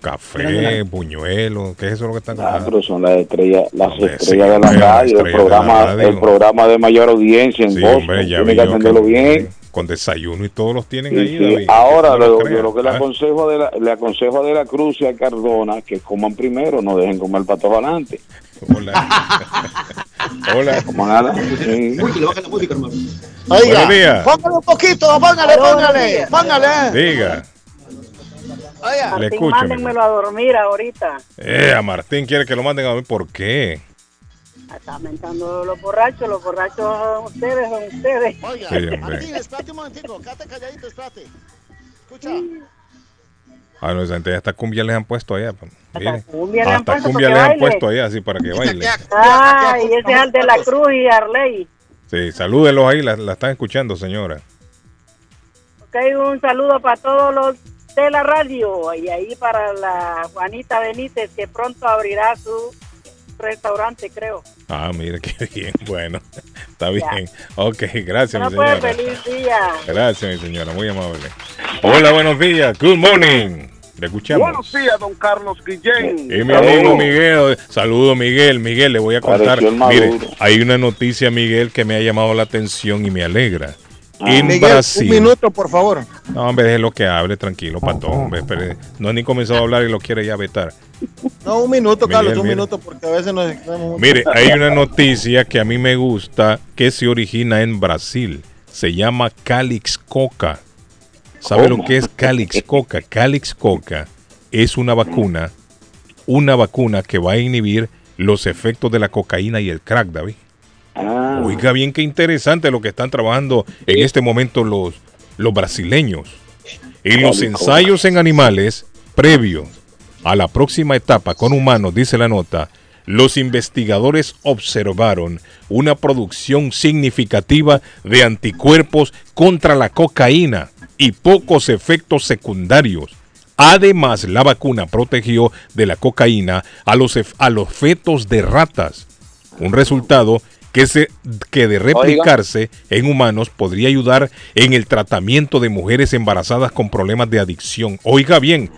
café, buñuelos, ¿qué es eso lo que están Ah, comprando? pero son las estrellas, las Hombre, estrellas sí, de la radio, el estrellas de la programa, radio. el programa de mayor audiencia en Sí, Boston. hombre, ya Tiene que atenderlo bien. Con desayuno y todos los tienen Sí, ahí. sí. David, Ahora, lo, yo lo que le aconsejo de la, le aconsejo de la Cruz y a Cardona que coman primero, no dejen comer para todos adelante. Hola. (laughs) Coman adelante. Sí. Oiga, Buenos días. póngale un poquito, póngale, póngale, póngale. Diga, Oiga, mi- Mándenmelo a dormir ahorita. Eh, a Martín quiere que lo manden a ver por qué. Está mentando los borrachos, los borrachos son ustedes, son ustedes. Oiga, Sí. Martín, espérate un momentico, quédate calladito, espérate. Escucha. A los gente hasta cumbia les han puesto allá. pues. Mire, cumbia le han hasta puesto cumbia les han puesto allá, así para que baile. Ah, y ese es el de la Cruz y Arley. Sí, salúdenlos ahí, la, la están escuchando, señora. Ok, un saludo para todos los de la radio y ahí para la Juanita Benítez que pronto abrirá su restaurante, creo. Ah, mire (laughs) qué bien, bueno, (laughs) está Ya. bien. Ok, gracias, mi No puede, señora. feliz día. Gracias, mi señora, muy amable. Hola, buenos días, good morning. Le escuchamos. Buenos días, don Carlos Guillén. Y mi amigo Miguel, saludo Miguel, Miguel, le voy a contar. Mire, hay una noticia, Miguel, que me ha llamado la atención y me alegra. En Miguel, Brasil. un minuto, por favor. No, hombre, déjelo que hable, tranquilo, patón. hombre, espere. no ha ni comenzado a hablar y lo quiere ya vetar. No, un minuto, Miguel, Carlos, un mire. minuto, porque a veces nos. Mire, hay una noticia que a mí me gusta que se origina en Brasil. Se llama Calix Coca. ¿Sabe ¿Cómo? lo que es Calix Coca? Calix Coca es una vacuna, una vacuna que va a inhibir los efectos de la cocaína y el crack, David. Ah. Oiga bien qué interesante lo que están trabajando en este momento los, los brasileños. En los ensayos en animales previos a la próxima etapa con humanos, dice la nota, los investigadores observaron una producción significativa de anticuerpos contra la cocaína y pocos efectos secundarios. Además, la vacuna protegió de la cocaína a los, a los fetos de ratas. Un resultado que, se, que de replicarse en humanos podría ayudar en el tratamiento de mujeres embarazadas con problemas de adicción. Oiga bien,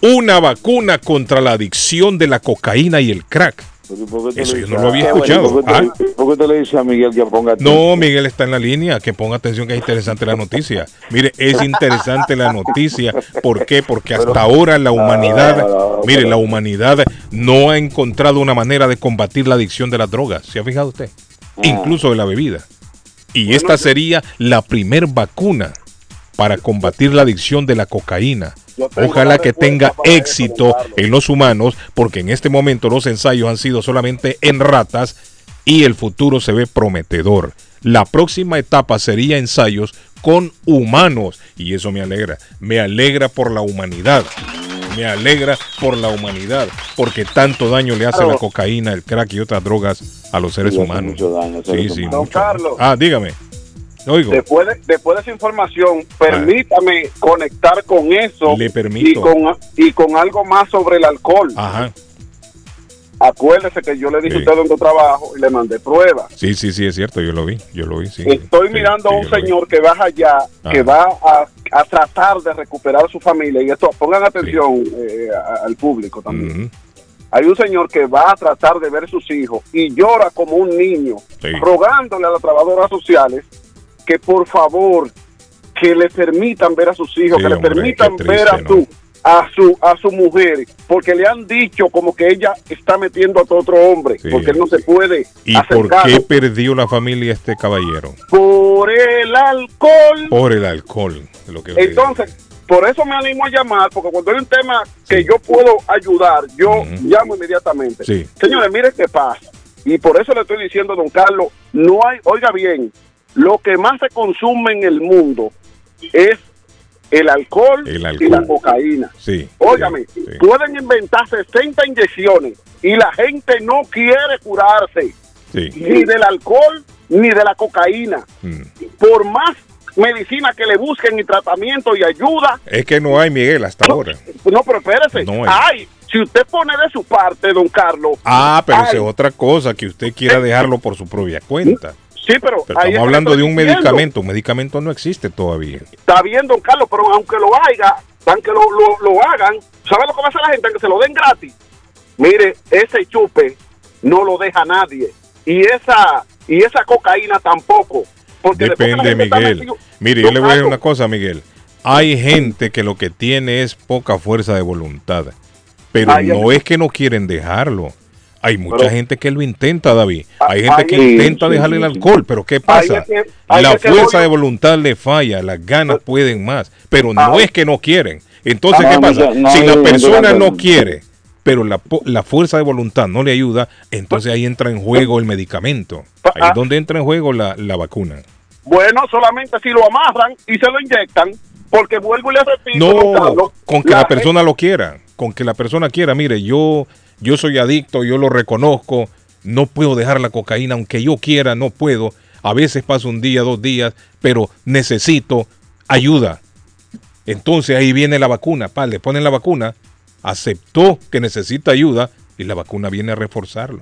una vacuna contra la adicción de la cocaína y el crack. ¿Por qué Eso yo no lo había escuchado. ¿Por qué te- ¿Ah? por qué te le dice a Miguel que ponga No, Miguel está en la línea, que ponga atención que es interesante la noticia. Mire, es interesante la noticia. ¿Por qué? Porque hasta ahora la humanidad, mire, la humanidad no ha encontrado una manera de combatir la adicción de las drogas. ¿Se ha fijado usted? Incluso de la bebida. Y esta sería la primer vacuna para combatir la adicción de la cocaína. Ojalá que tenga éxito en los humanos, porque en este momento los ensayos han sido solamente en ratas y el futuro se ve prometedor. La próxima etapa sería ensayos con humanos y eso me alegra. Me alegra por la humanidad. Me alegra por la humanidad, porque tanto daño le hace la cocaína, el crack y otras drogas a los seres humanos. mucho daño a los Sí, seres sí, humanos. Don mucho. Carlos. Ah, dígame. Oigo. Después de, después de esa información, permítame conectar con eso Le permito. y con, y con algo más sobre el alcohol. Ajá. Acuérdese que yo le dije Sí. a usted donde trabajo y le mandé pruebas. Sí, sí, sí, es cierto, yo lo vi, yo lo vi, sí. Estoy Sí, mirando sí, a un señor que va allá, que va a, a tratar de recuperar a su familia. Y esto, pongan atención eh, al público también. Ujú. Hay un señor que va a tratar de ver a sus hijos y llora como un niño, Sí. rogándole a las trabajadoras sociales que por favor que le permitan ver a sus hijos, Sí, que le hombre, permitan ver a su a su a su mujer, porque le han dicho como que ella está metiendo a otro hombre, Sí, porque él no se puede ¿Y por qué perdió la familia este caballero? por el alcohol. Por el alcohol. Lo que. Entonces, por eso me animo a llamar, porque cuando hay un tema que yo puedo ayudar, yo llamo inmediatamente. Sí. Señores, mire qué pasa. Y por eso le estoy diciendo, don Carlos, no hay, oiga bien, lo que más se consume en el mundo es el alcohol, El y la cocaína. Sí. Óigame, pueden inventar 60 inyecciones y la gente no quiere curarse Sí. ni del alcohol ni de la cocaína. Mm. Por más medicina que le busquen y tratamiento y ayuda, Es que no hay Miguel hasta ahora. no, pero espérese, No hay. hay. si usted pone de su parte, don Carlos. Ah, pero es otra cosa, que usted quiera dejarlo por su propia cuenta. Sí, pero, Pero estamos hablando de un diciendo. medicamento. Un medicamento no existe todavía. Está bien, don Carlos, pero aunque lo haga, aunque lo, lo, lo hagan, ¿sabe lo que va a hacer la gente? Aunque se lo den gratis. Mire, ese chupe no lo deja nadie. Y esa y esa cocaína tampoco. Porque Depende, gente Miguel. metido- Mire, yo le voy a decir una cosa, Miguel. Hay gente que lo que tiene es poca fuerza de voluntad. Pero Ay, no es que no quieren dejarlo. Hay mucha Pero- gente que lo intenta, David. Hay gente ay, que intenta sí, dejarle sí, el sí. alcohol, pero ¿qué pasa? ahí La fuerza de voluntad le falla, las ganas pueden más, pero no Ah. es que no quieren. Entonces, Ah, ¿qué pasa? no, no, si la persona no quiere, pero la, la fuerza de voluntad no le ayuda, entonces ahí entra en juego el medicamento. Ahí Ah. es donde entra en juego la, la vacuna. Bueno, solamente si lo amarran y se lo inyectan, porque vuelvo y le repito, No, Carlos, con que la, la persona lo quiera, con que la persona quiera, mire, yo, yo soy adicto, yo lo reconozco, no puedo dejar la cocaína, aunque yo quiera, no puedo. A veces paso un día, dos días, pero necesito ayuda. Entonces ahí viene la vacuna, pa, le ponen la vacuna, aceptó que necesita ayuda y la vacuna viene a reforzarlo.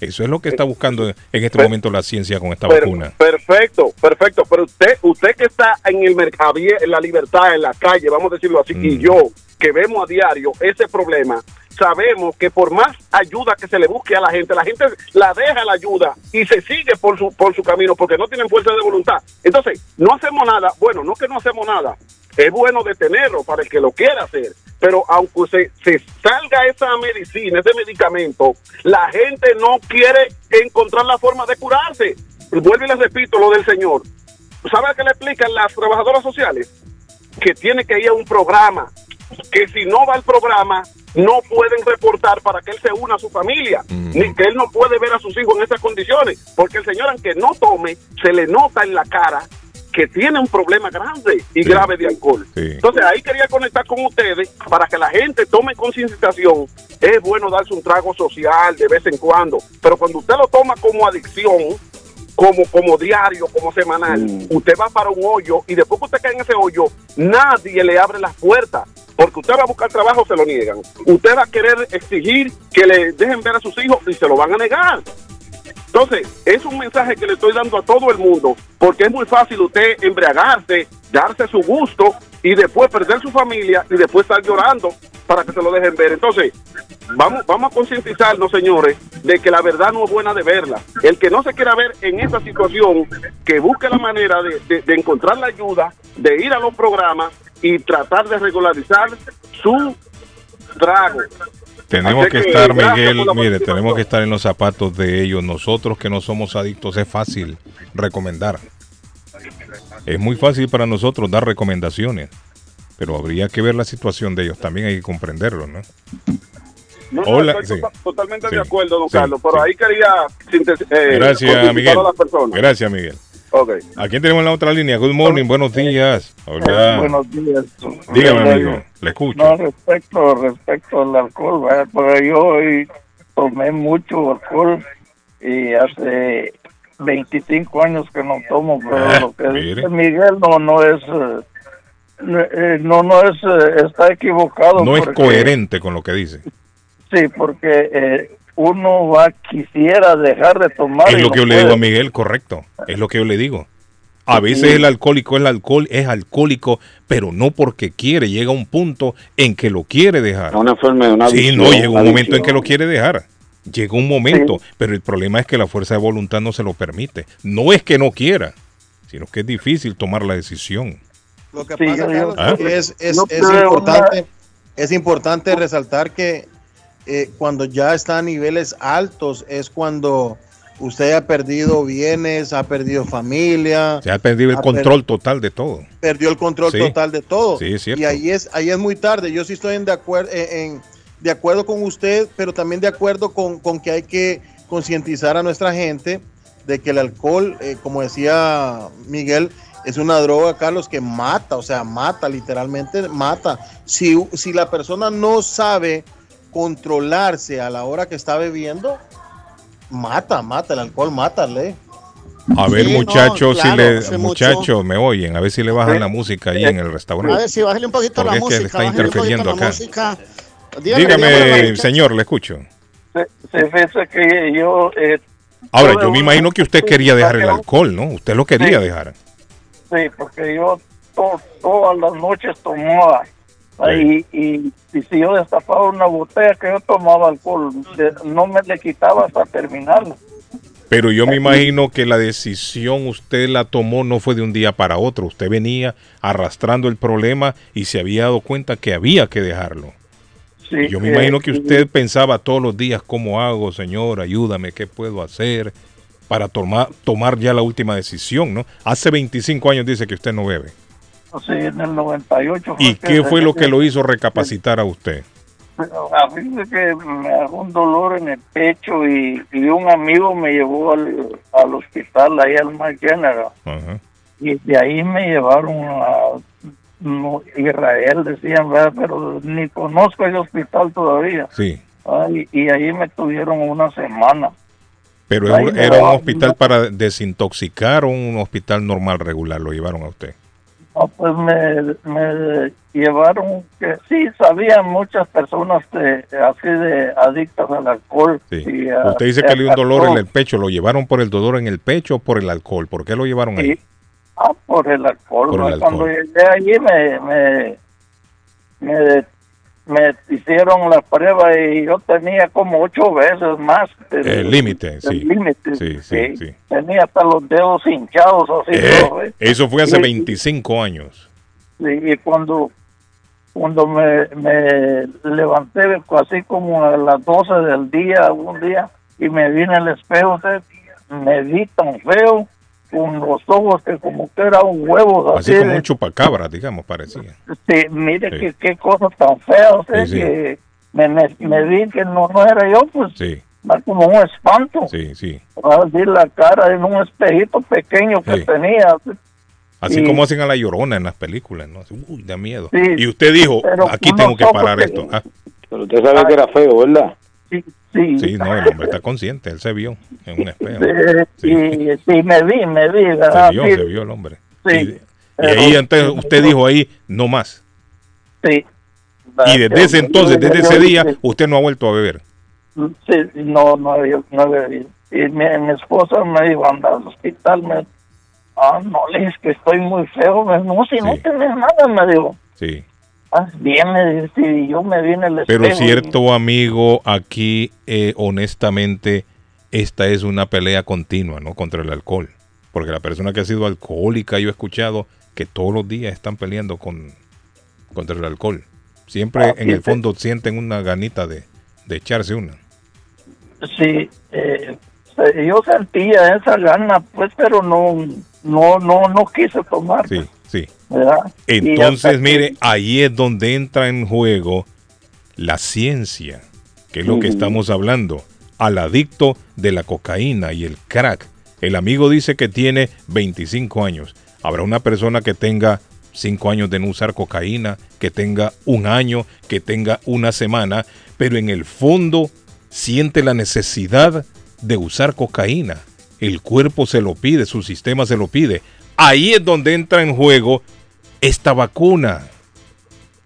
Eso es lo que está buscando en este Per- momento la ciencia con esta Per- vacuna. Perfecto, perfecto. Pero usted, usted que está en el mercado, en la libertad, en la calle, vamos a decirlo así, Mm. y yo que vemos a diario ese problema, sabemos que por más ayuda que se le busque a la gente, la gente la deja la ayuda y se sigue por su, por su camino porque no tienen fuerza de voluntad. Entonces, no hacemos nada. Bueno, no que no hacemos nada. Es bueno detenerlo para el que lo quiera hacer. Pero aunque se, se salga esa medicina, ese medicamento, la gente no quiere encontrar la forma de curarse. Vuelvo y les repito lo del señor. ¿Sabe qué le explican las trabajadoras sociales? Que tiene que ir a un programa, que si no va al programa, no pueden reportar para que él se una a su familia, ni que él no puede ver a sus hijos en esas condiciones, porque el señor, aunque no tome, se le nota en la cara que tiene un problema grande y grave de alcohol. Entonces ahí quería conectar con ustedes para que la gente tome concienciación. Es bueno darse un trago social de vez en cuando, pero cuando usted lo toma como adicción, como, como diario, como semanal, usted va para un hoyo y después que usted cae en ese hoyo, nadie le abre las puertas. Porque usted va a buscar trabajo, se lo niegan. Usted va a querer exigir que le dejen ver a sus hijos y se lo van a negar. Entonces, es un mensaje que le estoy dando a todo el mundo, porque es muy fácil usted embriagarse, darse su gusto y después perder su familia y después estar llorando para que se lo dejen ver. Entonces, vamos, vamos a concientizarnos, señores, de que la verdad no es buena de verla. El que no se quiera ver en esa situación, que busque la manera de, encontrar la ayuda, de ir a los programas y tratar de regularizar su trago. Tenemos que que, estar, Miguel, mire, tenemos que estar en los zapatos de ellos. Nosotros que no somos adictos es fácil recomendar. Es muy fácil para nosotros dar recomendaciones, pero habría que ver la situación de ellos. También hay que comprenderlo, ¿no? No, no, Hola, estoy sí. to- totalmente Sí, de acuerdo, don sí, Carlos, pero ahí quería eh, Gracias, Miguel. a las personas. Gracias, Miguel. Ok. ¿A quién tenemos en la otra línea? Good morning, buenos días. Hola. Buenos días. Dígame, amigo, le escucho. No, respecto, respecto al alcohol, ¿verdad? porque yo hoy tomé mucho alcohol y hace 25 años que no tomo, pero Ah, lo que mire. dice Miguel no, no es, eh, eh, no, no es, eh, está equivocado. No es coherente con lo que dice. Sí, porque eh, uno va, quisiera dejar de tomar. Es lo no que yo le digo a. Miguel, correcto. Es lo que yo le digo. A veces Sí. el alcohólico el alcohol es alcohólico, pero no porque quiere. Llega un punto en que lo quiere dejar. Una enfermedad, una Sí, adicción, no, llega un momento en que lo quiere dejar. Llega un momento, pero el problema es que la fuerza de voluntad no se lo permite. No es que no quiera, sino que es difícil tomar la decisión. Lo que Sí, pasa, Carlos, Ah. que es, es, No, es importante, es importante resaltar que eh, cuando ya está a niveles altos es cuando usted ha perdido bienes, ha perdido familia, Se ha perdido el ha control total de todo. perdió el control Sí. total de todo. Sí, es cierto. y ahí es, ahí es muy tarde. Yo sí estoy en de, acuer- en, en- de acuerdo con usted, pero también de acuerdo con, con que hay que concientizar a nuestra gente de que el alcohol, eh, como decía Miguel, es una droga, Carlos, que mata, o sea, mata, literalmente mata. Si, si la persona no sabe controlarse a la hora que está bebiendo, mata, mata, el alcohol mata, le. A ver, Sí, no, muchachos, claro, si le, muchachos, me oyen, a ver si le bajan la música ahí en el A restaurante. ver si bájale un poquito Porque la es que música. está interfiriendo acá. Dígame, Dígame, dígame. señor, le escucho. Se, que yo... eh, Ahora, yo me imagino que usted quería dejar el alcohol, ¿no? Usted lo quería Sí. dejar. Sí, porque yo to- todas las noches tomaba. Y, y, y si yo destapaba una botella que yo tomaba alcohol, de- no me le quitaba hasta terminarla. Pero yo me imagino que la decisión usted la tomó no fue de un día para otro. Usted venía arrastrando el problema y se había dado cuenta que había que dejarlo. Sí, Yo me eh, imagino que usted pensaba todos los días, ¿cómo hago, señor? Ayúdame, ¿qué puedo hacer para tomar, tomar ya la última decisión, ¿no? Hace 25 años dice que usted no bebe. Sí, en el 98. ¿Y qué fue lo que lo hizo recapacitar a usted? A mí que me agarró un dolor en el pecho y, y un amigo me llevó al, al hospital, ahí al Mar General. Y de ahí me llevaron a no, Israel, decían, ¿verdad? pero ni conozco ese hospital todavía. Sí, Ay, y ahí me tuvieron una semana. pero Ahí era, un hospital para desintoxicar o un hospital normal regular, lo llevaron a usted. No, pues me, me llevaron que sí sabían muchas personas de, así de adictas al alcohol. Sí. y Usted dice que le dio un dolor en el pecho, ¿lo llevaron por el dolor en el pecho o por el alcohol? ¿Por qué lo llevaron ahí? Ah, por el alcohol. Por el ¿no? Cuando llegué allí me, me, me, me hicieron la prueba y yo tenía como ocho veces más. El límite, sí. límite, Sí, sí, sí. Tenía hasta los dedos hinchados así. Eh, todo, ¿eh? eso fue hace Y- 25 años. Sí, y cuando cuando me, me levanté así como a las 12 del día, un día, y me vi en el espejo, me vi tan feo, con los ojos que como que era un huevo. Así Así, como de- un chupacabra, digamos, parecía. sí, mire Sí. que qué cosa tan fea, Sí, sí. que me, me, me vi que no, no era yo, pues, Sí, era como un espanto. sí, sí. Así la cara en un espejito pequeño que Sí. tenía. Así Y- como hacen a la llorona en las películas, ¿no? Así, Uy, da miedo. Sí, y usted dijo, aquí unos tengo que parar que- esto. Ah, Pero usted sabe que era feo, ¿verdad? Sí, sí. sí, no, el hombre está consciente, él se vio en un espejo. Eh, Y sí, me vi, me vi, ¿verdad? Se vio, Sí, se vio el hombre. Sí. Y, ahí antes usted dijo ahí, no más. Sí. Y desde ese entonces, desde ese día, usted no ha vuelto a beber. Sí, no, no, yo no he bebido. Y mi, mi esposa me dijo, anda al hospital. Me, ah, no, le dije que estoy muy feo. Me, no, si no tienes nada, me dijo. Sí. Ah, me dice, y yo me vi en el Pero espejo y- cierto, amigo, aquí eh, honestamente esta es una pelea continua, ¿no? Contra el alcohol. Porque la persona que ha sido alcohólica, yo he escuchado que todos los días están peleando con contra el alcohol. Siempre Ah, en el fondo sienten una ganita de, de echarse una. Sí, eh, yo sentía esa gana, pues, pero no, no, no, no quise tomar. Sí, sí. ¿verdad? Y hasta Entonces, mire, ahí es donde entra en juego la ciencia, que es lo que estamos hablando, al adicto de la cocaína y el crack. El amigo dice que tiene 25 años. Habrá una persona que tenga 5 años de no usar cocaína, que tenga un año, que tenga una semana, pero en el fondo siente la necesidad de usar cocaína. El cuerpo se lo pide, su sistema se lo pide. Ahí es donde entra en juego esta vacuna.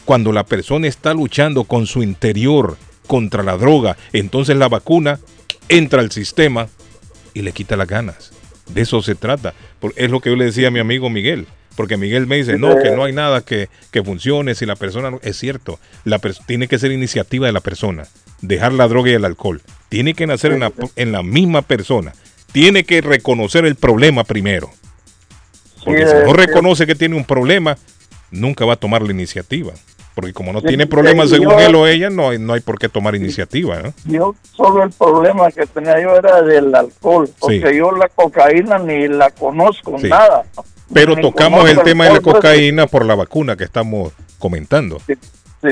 Cuando la persona está luchando con su interior contra la droga, entonces la vacuna entra al sistema y le quita las ganas. De eso se trata. Es lo que yo le decía a mi amigo Miguel. Porque Miguel me dice, no, que no hay nada que, que funcione si la persona... no-". Es cierto, la tiene que ser iniciativa de la persona. Dejar la droga y el alcohol. Tiene que nacer en la, en la misma persona. Tiene que reconocer el problema primero. Porque Sí, si no sí. reconoce que tiene un problema, nunca va a tomar la iniciativa. Porque como no Sí, tiene sí, problemas yo- según él o ella, no hay, no hay por qué tomar iniciativa. ¿no? Yo solo el problema que tenía yo era del alcohol, porque Sí. yo la cocaína ni la conozco, Sí. nada. Pero Ni tocamos el tema de la pues, cocaína por la vacuna que estamos comentando. sí,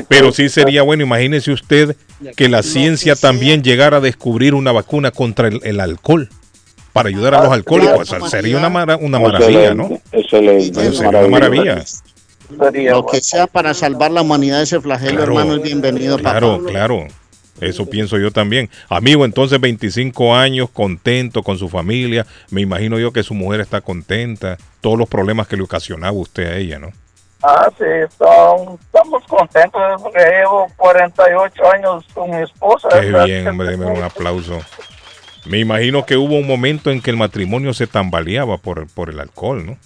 Pero sí sería bueno, imagínese usted que la ciencia también llegara a descubrir una vacuna contra el, el alcohol para ayudar a los alcohólicos. O sea, sería una, mara- una maravilla, ¿no? Excelente, Sería una maravilla. Lo que sea para salvar la humanidad de ese flagelo, Claro. hermano, es bienvenido. Claro, papá. claro. Eso pienso yo también. Amigo, entonces 25 años, contento con su familia. Me imagino yo que su mujer está contenta. Todos los problemas que le ocasionaba usted a ella, ¿no? Ah, sí, estamos, estamos contentos porque llevo 48 años con mi esposa. Qué bien, hombre, un aplauso. Me imagino que hubo un momento en que el matrimonio se tambaleaba por, por el alcohol, ¿no?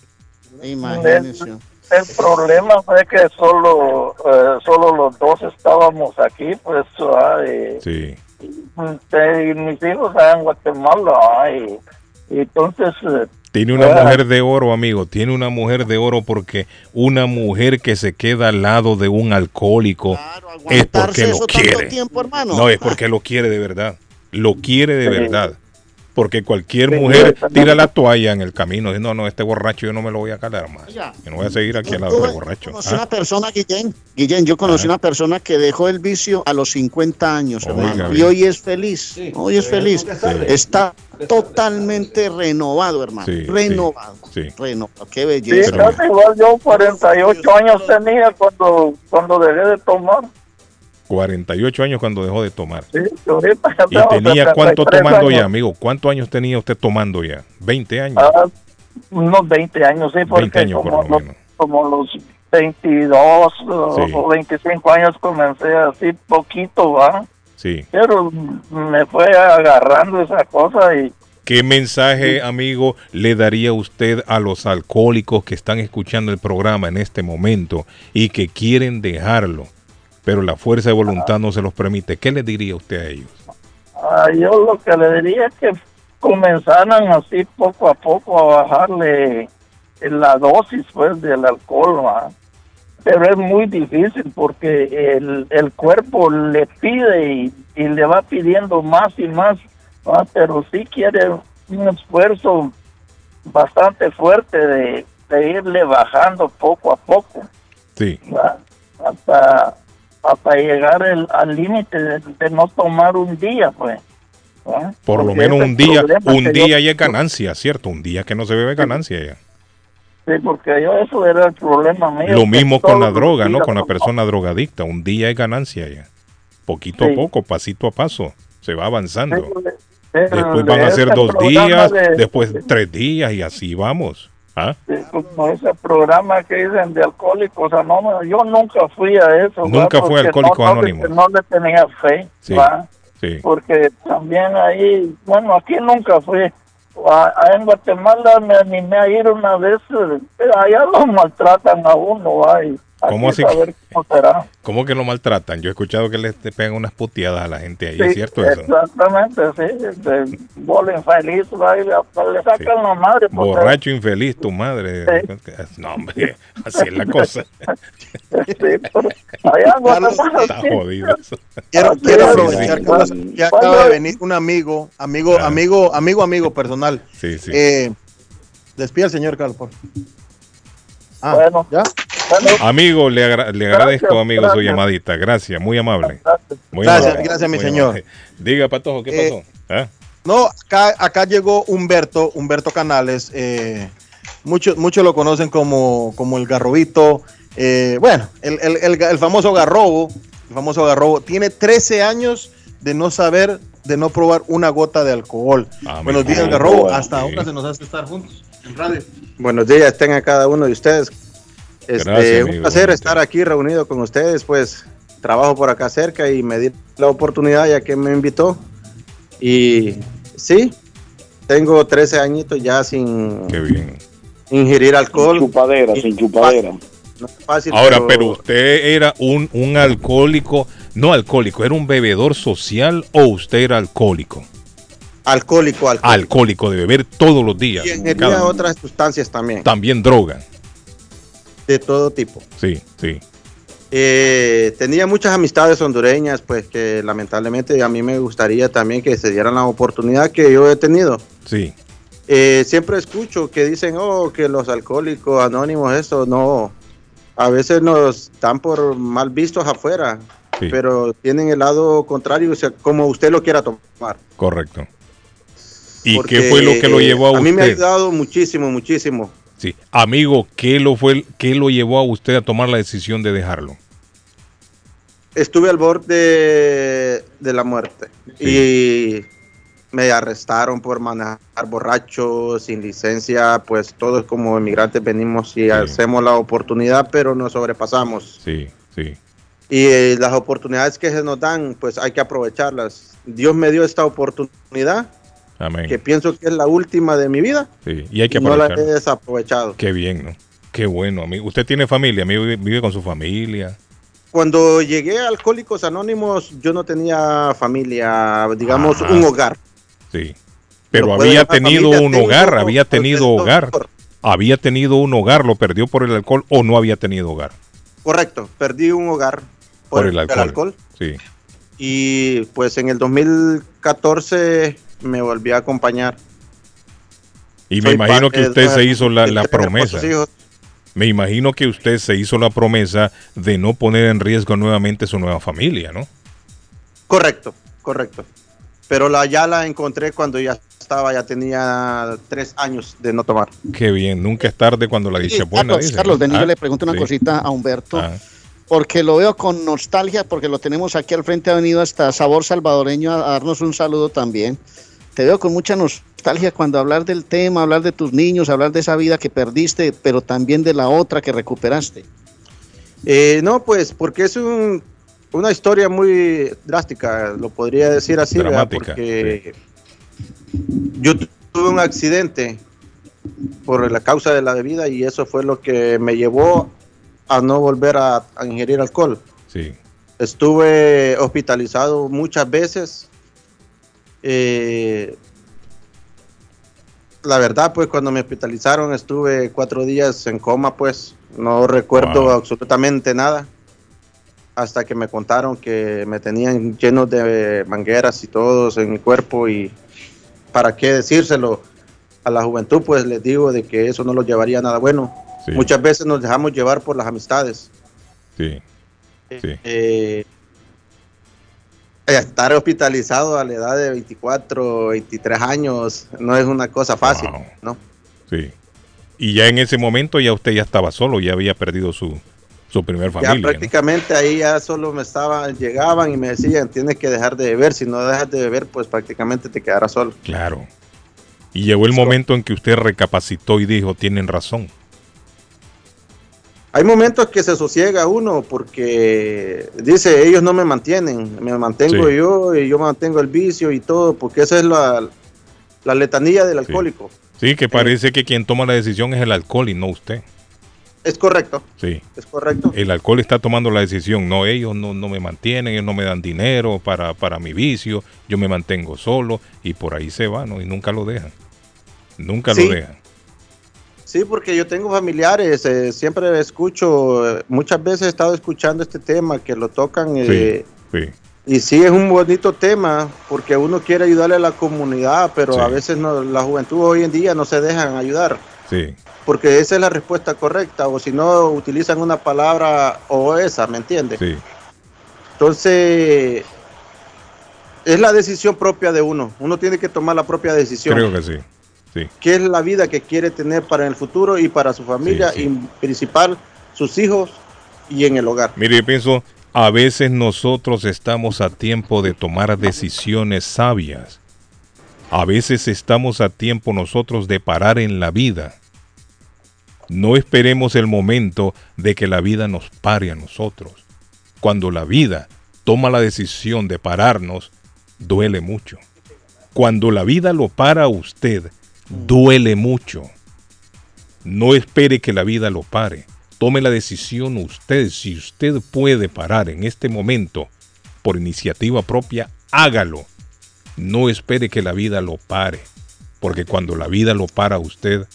Imagínense. El problema fue que solo, eh, solo los dos estábamos aquí, pues, ah, y, Sí. y mis hijos están en Guatemala, ah, y, entonces... eh, Tiene una mujer de oro, amigo. Tiene una mujer de oro porque una mujer que se queda al lado de un alcohólico es porque lo quiere. tiempo, hermano. No, es porque lo quiere de verdad. Lo quiere de Sí. verdad. Porque cualquier Sí, mujer yo tira la toalla en el camino. Dice, no, no, este borracho yo no me lo voy a calar más. Oiga, Yo no voy a seguir aquí al lado del borracho. conocí Ah, una persona, Guillén, Guillén, yo conocí una persona que dejó el vicio a los 50 años, hermano, y hoy es feliz, hoy es feliz, está totalmente renovado, hermano, Sí, sí, renovado, sí. renovado, qué Sí, belleza. casi igual yo 48 años tenía cuando, cuando dejé de tomar. 48 años cuando dejó de tomar. Sí, ¿Y tenía cuánto 73 tomando ya, amigo? ¿Cuántos años tenía usted tomando ya? ¿20 años? Ah, unos 20 años, sí, porque 20 años por como, lo menos. como los 22 o- Sí. o 25 años comencé así poquito, ¿va? Sí. Pero me fue agarrando esa cosa y ¿Qué mensaje, amigo, le daría usted a los alcohólicos que están escuchando el programa en este momento y que quieren dejarlo, pero la fuerza de voluntad no se los permite? ¿Qué le diría usted a ellos? ah, yo lo que le diría es que comenzaran así poco a poco a bajarle la dosis pues del alcohol, ¿va? pero es muy difícil porque el, el cuerpo le pide y, y le va pidiendo más y más, ¿va? pero sí quiere un esfuerzo bastante fuerte de, de irle bajando poco a poco Sí. ¿va? hasta hasta llegar el- al límite de, de no tomar un día pues ¿va? Por lo menos un día, un que yo- día ya es ganancia, ¿cierto? Un día que no se bebe ganancia ya. sí porque yo eso era el problema mío Lo mismo con la droga, ¿no? Con la persona drogadicta. Un día es ganancia ya. Poquito Sí. a poco, pasito a paso. Se va avanzando. Después de van a ser dos días, de- después tres días y así vamos. ¿Ah? como ese programa que dicen de alcohólicos anónimos yo nunca fui a eso. Nunca fue Porque Alcohólicos no, no le- Anónimos. no le tenía fe Sí, ¿va? sí. porque también ahí, bueno, aquí nunca fui. A- a- en Guatemala me animé a ir una vez, eh, pero allá lo maltratan a uno, ay. ¿Cómo así A que- ver cómo será. ¿Cómo que lo maltratan? Yo he escuchado que les pegan unas puteadas a la gente ahí, Sí, ¿es cierto eso? Exactamente, sí. De bola infeliz, va, y le, sacan la madre. porque- Borracho infeliz, tu madre. (laughs) No, hombre, así es la cosa. allá en Guatemala, Está sí. jodido eso. Quiero, Sí, quiero sí, aprovechar sí. que acaba de venir un amigo, amigo, amigo, amigo, amigo personal. Sí, sí. Eh, despide al señor Carlos, por. Ah, Bueno. ¿ya? Amigo, le, agra- le agradezco, Gracias, amigo, su llamadita. Gracias, muy amable. Muy Gracias, amable, gracias, mi muy señor. amable. Diga, Patojo, ¿qué Eh, pasó? ¿Ah? No, acá, acá llegó Humberto, Humberto Canales. eh, muchos, muchos lo conocen como, como el Garrobito. eh, bueno, el, el- el- el famoso Garrobo, el famoso Garrobo, tiene 13 años de no saber, de no probar una gota de alcohol. Buenos días. Garrobo. Sí. Hasta ahora se nos hace estar juntos en radio. Buenos días, tengan cada uno de ustedes. Este, Gracias, un amigo, placer estar aquí reunido con ustedes, pues trabajo por acá cerca y me di la oportunidad ya que me invitó. Y sí, tengo 13 añitos ya sin ingerir alcohol. Sin chupadera, sin chupadera. No es fácil, Ahora, pero usted era un, un alcohólico, no alcohólico, era un bebedor social o usted era alcohólico? Alcohólico, alcohólico. Alcohólico, de beber todos los días. Y ingería cada- otras sustancias también, también droga. De todo tipo. Sí, sí. Eh, tenía muchas amistades hondureñas, pues que lamentablemente a mí me gustaría también que se dieran la oportunidad que yo he tenido. Sí. Eh, siempre escucho que dicen, oh, que los alcohólicos anónimos, eso no. A veces nos dan por mal vistos afuera, Sí. pero tienen el lado contrario, o sea, como usted lo quiera tomar. Correcto. ¿Y Porque, qué fue lo que lo llevó a, A mí me ha usted? ayudado muchísimo, muchísimo. Sí. Amigo, ¿qué lo fue qué lo llevó a usted a tomar la decisión de dejarlo? Estuve al borde de, la muerte y me arrestaron por manejar borracho, sin licencia, pues todos como inmigrantes venimos y hacemos la oportunidad, pero nos sobrepasamos. Sí, sí. Y eh, las oportunidades que se nos dan, pues hay que aprovecharlas. Dios me dio esta oportunidad, Amén. que pienso que es la última de mi vida, Sí, y hay que y no la he desaprovechado. Qué bien, ¿no? Qué bueno, amigo. ¿Usted tiene familia? Amigo, vive, vive con su familia. Cuando llegué a Alcohólicos Anónimos, yo no tenía familia, digamos, Ajá. un hogar. Sí. Pero había tenido un tengo hogar, había tenido hogar. Había tenido un hogar, lo perdió por el alcohol o no había tenido hogar. Correcto, perdí un hogar Por el alcohol. Sí. Y pues en el 2014 me volví a acompañar. Y me Soy imagino que usted se hizo la, la promesa. Me imagino que usted se hizo la promesa de no poner en riesgo nuevamente su nueva familia, ¿no? Correcto, correcto. Pero la, ya la encontré cuando ya estaba, ya tenía tres años de no tomar. Qué bien, nunca es tarde cuando la dicha es buena. Carlos, dice, Ah, le pregunto una sí. cosita a Humberto, Ah. porque lo veo con nostalgia, porque lo tenemos aquí al frente, ha venido hasta Sabor Salvadoreño a darnos un saludo también. Te veo con mucha nostalgia cuando hablar del tema, hablar de tus niños, hablar de esa vida que perdiste, pero también de la otra que recuperaste. Eh, no, pues porque es un- una historia muy drástica, lo podría decir así, porque yo tu- tuve un accidente por la causa de la bebida y eso fue lo que me llevó a no volver a, a ingerir alcohol. Sí. Estuve hospitalizado muchas veces. Eh, la verdad, pues cuando me hospitalizaron estuve cuatro días en coma, pues no recuerdo Wow. absolutamente nada. Hasta que me contaron que me tenían lleno de mangueras y todos en mi cuerpo y para qué decírselo a la juventud, pues les digo de que eso no lo llevaría a nada bueno. Sí. Muchas veces nos dejamos llevar por las amistades. Sí. Sí. Eh, estar hospitalizado a la edad de 24, 23 años no es una cosa fácil, ¿no? Sí. Y ya en ese momento ya usted ya estaba solo, ya había perdido su, su primer Ya familia. ¿no? prácticamente ahí ya solo me estaban, llegaban y me decían, tienes que dejar de beber, si no dejas de beber, pues prácticamente te quedarás solo. Claro. Y llegó el momento en que usted recapacitó y dijo, tienen razón. Hay momentos que se sosiega uno porque dice, ellos no me mantienen, me mantengo Sí. yo y yo mantengo el vicio y todo, porque esa es la, la letanía del alcohólico. Sí, que parece que quien toma la decisión es el alcohol y no usted. Es correcto, Sí. es correcto. El alcohol está tomando la decisión, no ellos no, no me mantienen, ellos no me dan dinero para, para mi vicio, yo me mantengo solo y por ahí se va, ¿no? Y nunca lo dejan. Nunca Sí. lo dejan. Sí, porque yo tengo familiares, eh, siempre escucho, muchas veces he estado escuchando este tema que lo tocan eh, Sí. y sí es un bonito tema porque uno quiere ayudarle a la comunidad, pero Sí. a veces no, la juventud hoy en día no se dejan ayudar Sí. porque esa es la respuesta correcta o si no utilizan una palabra o esa, ¿me entiendes? Sí. Entonces es la decisión propia de uno, uno tiene que tomar la propia decisión. Creo que sí. Sí. qué es la vida que quiere tener para el futuro y para su familia Sí, sí. y principal sus hijos y en el hogar. Mire, yo pienso, a veces nosotros estamos a tiempo de tomar decisiones sabias. A veces estamos a tiempo nosotros de parar en la vida. No esperemos el momento de que la vida nos pare a nosotros. Cuando la vida toma la decisión de pararnos, duele mucho. Cuando la vida lo para a usted, duele mucho. No espere que la vida lo pare. Tome la decisión usted. Si usted puede parar en este momento por iniciativa propia, hágalo. No espere que la vida lo pare. Porque cuando la vida lo para a usted,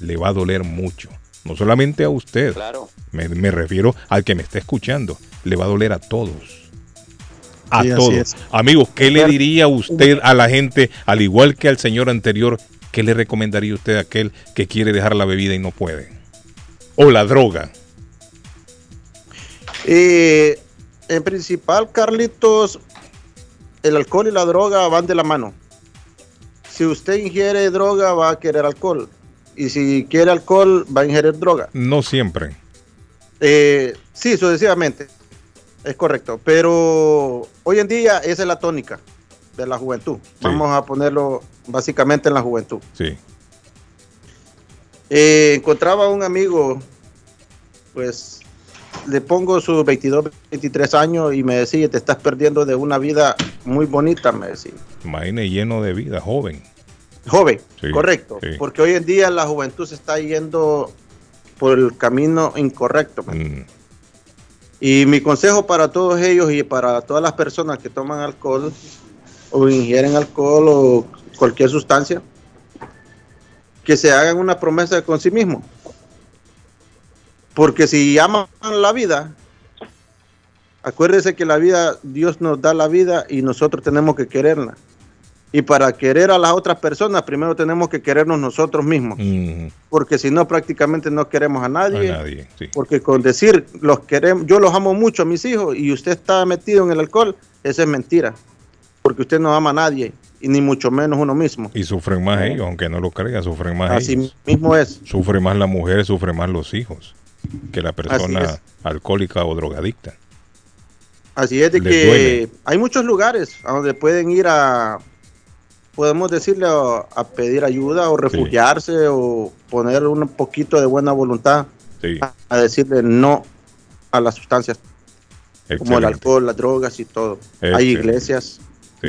le va a doler mucho. No solamente a usted. Claro. Me, me refiero al que me está escuchando. Le va a doler a todos. A Sí, todos. Amigos, ¿qué le diría usted a la gente, al igual que al señor anterior, qué le recomendaría usted a aquel que quiere dejar la bebida y no puede? O la droga. Eh, en principal, Carlitos, el alcohol y la droga van de la mano. Si usted ingiere droga, va a querer alcohol. Y si quiere alcohol, va a ingerir droga. No siempre. Eh, sí, sucesivamente. Es correcto. Pero hoy en día esa es la tónica. De la juventud. Vamos a ponerlo básicamente en la juventud. Sí. Eh, encontraba un amigo, pues le pongo sus 22, 23 años y me decía, te estás perdiendo de una vida muy bonita, me decía. Imagine lleno de vida, joven. Joven, Sí, correcto. sí. Porque hoy en día la juventud se está yendo por el camino incorrecto. Mm. Y mi consejo para todos ellos y para todas las personas que toman alcohol o ingieren alcohol o cualquier sustancia, que se hagan una promesa con sí mismo. Porque si aman la vida, acuérdese que la vida, Dios nos da la vida y nosotros tenemos que quererla. Y para querer a las otras personas, primero tenemos que querernos nosotros mismos. Porque si no, prácticamente no queremos a nadie. A nadie, sí. Porque con decir, los queremos, yo los amo mucho a mis hijos y usted está metido en el alcohol, eso es mentira. Porque usted no ama a nadie, y ni mucho menos uno mismo. Y sufren más ellos, aunque no lo crean, sufren más Así ellos. mismo es. Sufre más la mujer, sufre más los hijos que la persona alcohólica o drogadicta. Así es de Les que duele. hay muchos lugares a donde pueden ir a, podemos decirle, a, a pedir ayuda o refugiarse o poner un poquito de buena voluntad a, a decirle no a las sustancias como el alcohol, las drogas y todo. Hay Excelente.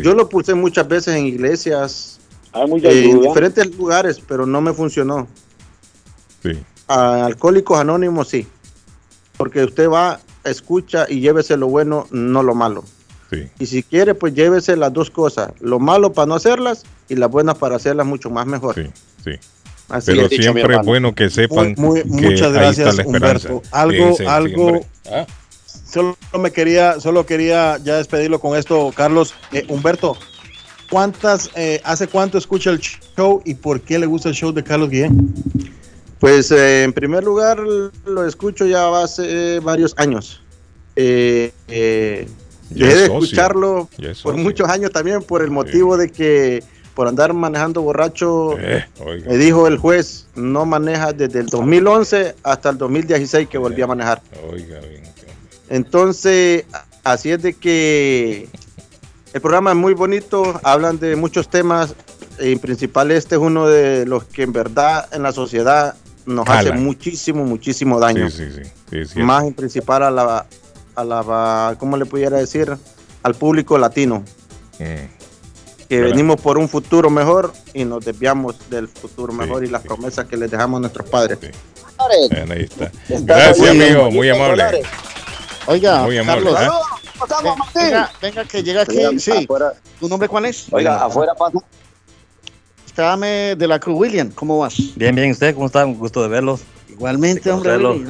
Yo lo puse muchas veces en iglesias, Hay mucha eh, en diferentes lugares, pero no me funcionó. Sí. A Alcohólicos Anónimos sí, porque usted va, escucha y llévese lo bueno, no lo malo. Sí. Y si quiere, pues llévese las dos cosas, lo malo para no hacerlas y las buenas para hacerlas mucho más mejor. Sí. Así Pero siempre es bueno que sepan Muy- que muchas ahí gracias, está la esperanza. Humberto. Algo. Ah. Solo me quería, solo quería ya despedirlo con esto, Carlos. Eh, Humberto, ¿cuántas, eh, hace cuánto escucha el show y por qué le gusta el show de Carlos Guillén? Pues eh, en primer lugar lo escucho ya hace varios años. Eh, eh, dejé de escucharlo por muchos años también por el motivo de que por andar manejando borracho, Eh, me dijo el juez, no maneja desde el 2011 hasta el 2016 que volví a manejar. Oiga, bien. Entonces, así es de que el programa es muy bonito, hablan de muchos temas, en principal este es uno de los que en verdad en la sociedad nos hace muchísimo, muchísimo daño. Sí, sí, sí. Más en principal a la, a la, ¿cómo le pudiera decir? Al público latino, Mm. que venimos por un futuro mejor y nos desviamos del futuro mejor y las promesas que les dejamos a nuestros padres. Bien, ahí está. Gracias, amigo. Muy amable. Oiga, Muy amable. Carlos. ¿eh? Ven- Venga, venga, que llega aquí. Oiga, Sí. ¿Tu nombre cuál es? Oiga, afuera pasa. Espérame de la Cruz William, ¿cómo vas? Bien, bien, ¿usted cómo está? Un gusto de verlos. Igualmente, hombre. De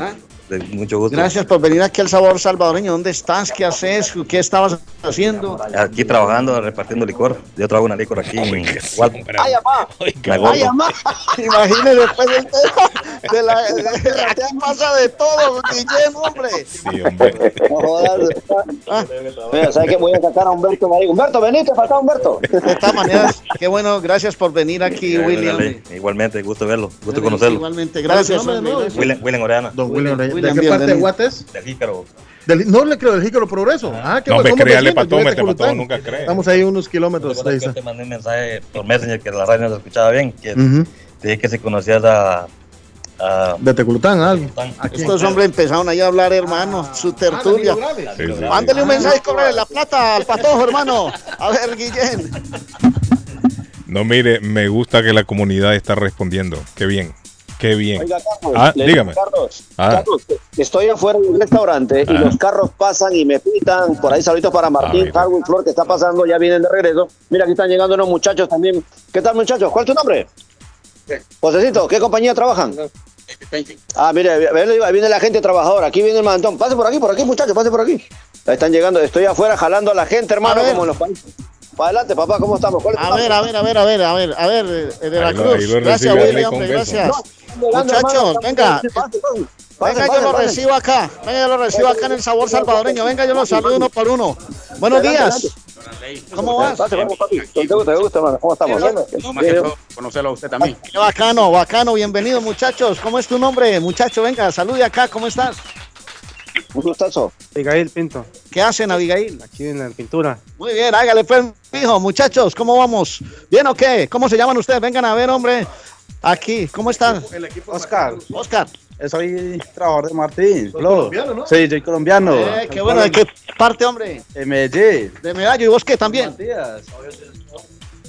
mucho gusto. Gracias por venir aquí al Sabor Salvadoreño. ¿Dónde estás? ¿Qué haces? ¿Qué estabas haciendo? Aquí trabajando, repartiendo licor. Yo trabajo una licor aquí. ¡Ay, amá! La Gordo. ¡Ay, amá! (laughs) Imagínese después del tema de la... de- aquí pasa de todo, Guillén, hombre. Sí, hombre. No jodas. Mira, ¿sabes qué? Voy a sacar a Humberto. Me digo, Humberto, venite, falta Humberto. De todas maneras, qué bueno, gracias por venir aquí, William. Dale, Igualmente, gusto verlo, gusto conocerlo. Igualmente, gracias. ¿Cuál es su nombre de gracias. William, William Orellana. Don William, ¿de qué parte de. Guates? Del Jícaro. Del- no le creo del Jícaro Progreso. Ah, qué No, me créale, yo de me te mató, Teculután. nunca cree. Estamos ahí unos kilómetros. Esa- te mandé un mensaje por Messenger que la radio no se escuchaba bien. Que te dije que si conocías a. a De Teculután, algo. Estos hombres empezaron ahí a hablar, hermano, su tertulia. Sí, sí, sí. Mándele un mensaje, cobrarle la plata al patojo, hermano. A ver, Guillén. No, mire, me gusta que la comunidad está respondiendo. Qué bien. Qué bien. Oiga, Carlos, Ah, le- dígame. Carlos, Ah. Carlos, estoy afuera del restaurante y Ah. los carros pasan y me pitan. Por ahí saluditos para Martín, mira. Harwin, Flor, que está pasando, ya vienen de regreso. Mira, aquí están llegando unos muchachos también. ¿Qué tal, muchachos? ¿Cuál es tu nombre? Josecito, ¿qué compañía trabajan? Ah, mire, ahí viene la gente trabajadora. Aquí viene el mantón. Pase por aquí, por aquí, muchachos, pase por aquí. Ahí están llegando. Estoy afuera jalando a la gente, hermano, como en los países. Para adelante, papá, ¿cómo estamos? ¿Cuál es tu A ver, a ver, a ver, a ver, a ver, a ver, eh, de la Ahí lo- Cruz. ahí lo Gracias, William, gracias. No, Muchachos, venga. pase, pase, pase. Venga, yo lo pase. recibo acá. Venga, yo lo recibo acá en el sabor salvadoreño. Venga, yo lo saludo uno por uno. Buenos días. ¿Cómo vas? ¿Te gusta, te gusta, hermano? ¿Cómo estamos? Bien. conocerlo a usted también. Qué bacano, bacano. Bienvenido, muchachos. ¿Cómo es tu nombre, muchacho? Venga, salude acá. ¿Cómo estás? Un gustazo. Abigail Pinto, ¿Qué hacen, Abigail? aquí en la pintura. Muy bien, hágale pues, Fijo, muchachos, ¿cómo vamos? ¿Bien o qué? ¿Cómo se llaman ustedes? Vengan a ver, hombre. Aquí, ¿cómo están? Oscar. Oscar. Soy trabajador de Martín. Flo. colombiano, ¿no? Sí, soy colombiano. Eh, qué bueno, ¿de qué parte, hombre? De Medellín. De Medallo, ¿y vos qué también? Matías.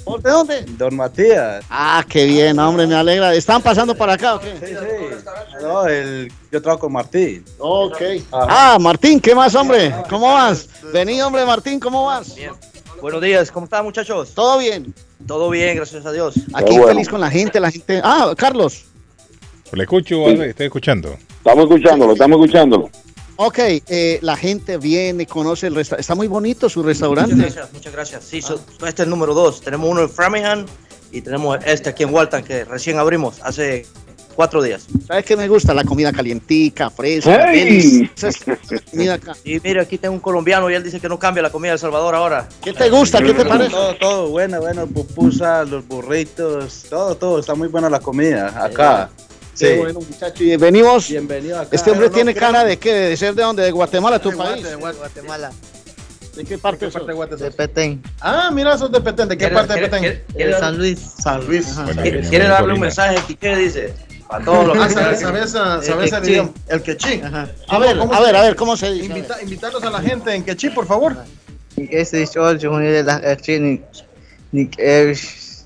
¿Vos ¿De dónde? Don Matías. Ah, qué bien, hombre, me alegra. ¿Están pasando para acá o qué? Sí, sí. No, el, yo trabajo con Martín. Ok. Ah, Martín, ¿qué más, hombre? ¿Cómo vas? Vení, hombre, Martín, ¿cómo vas? Buenos días, ¿cómo están muchachos? ¿Todo bien? Todo bien, gracias a Dios. Aquí feliz con la gente, la gente. Ah, Carlos. Le escucho, Ale, estoy escuchando. Estamos escuchándolo, estamos escuchándolo. Ok, eh, la gente viene, conoce el restaurante. Está muy bonito su restaurante. Muchas gracias, muchas gracias. Sí, so- este es el número dos. Tenemos uno en Framingham y tenemos este aquí en Walton que recién abrimos hace cuatro días. ¿Sabes qué me gusta? La comida calientica, fresca. ¡Hey! Mira acá. Y mire, aquí tengo un colombiano y él dice que no cambia la comida de El Salvador ahora. ¿Qué te gusta? ¿Qué te parece? Todo, todo, bueno, bueno, pupusas, los burritos, todo, todo, está muy buena la comida acá. Qué Sí. bueno, muchacho. Y venimos. Bienvenido acá. Este hombre no tiene creo- cara de qué? ¿De ser de dónde? ¿De Guatemala, tu De país? Guate- de Guatemala. ¿De qué parte sos? De Petén. Ah, mira, sos de Petén. ¿De qué ¿Quiere- parte de Petén? De dar- San Luis. San Luis. ¿Quiere, quiere darle un mensaje aquí? ¿Qué dice? Para todos los (laughs) Ah, que ¿sabes, sabes, sabes el quechí. A ver, a ver, a ver, ¿cómo se dice? Invita, invitarlos a la gente en quechí, por favor. Ese es George, un de la ni ni eh,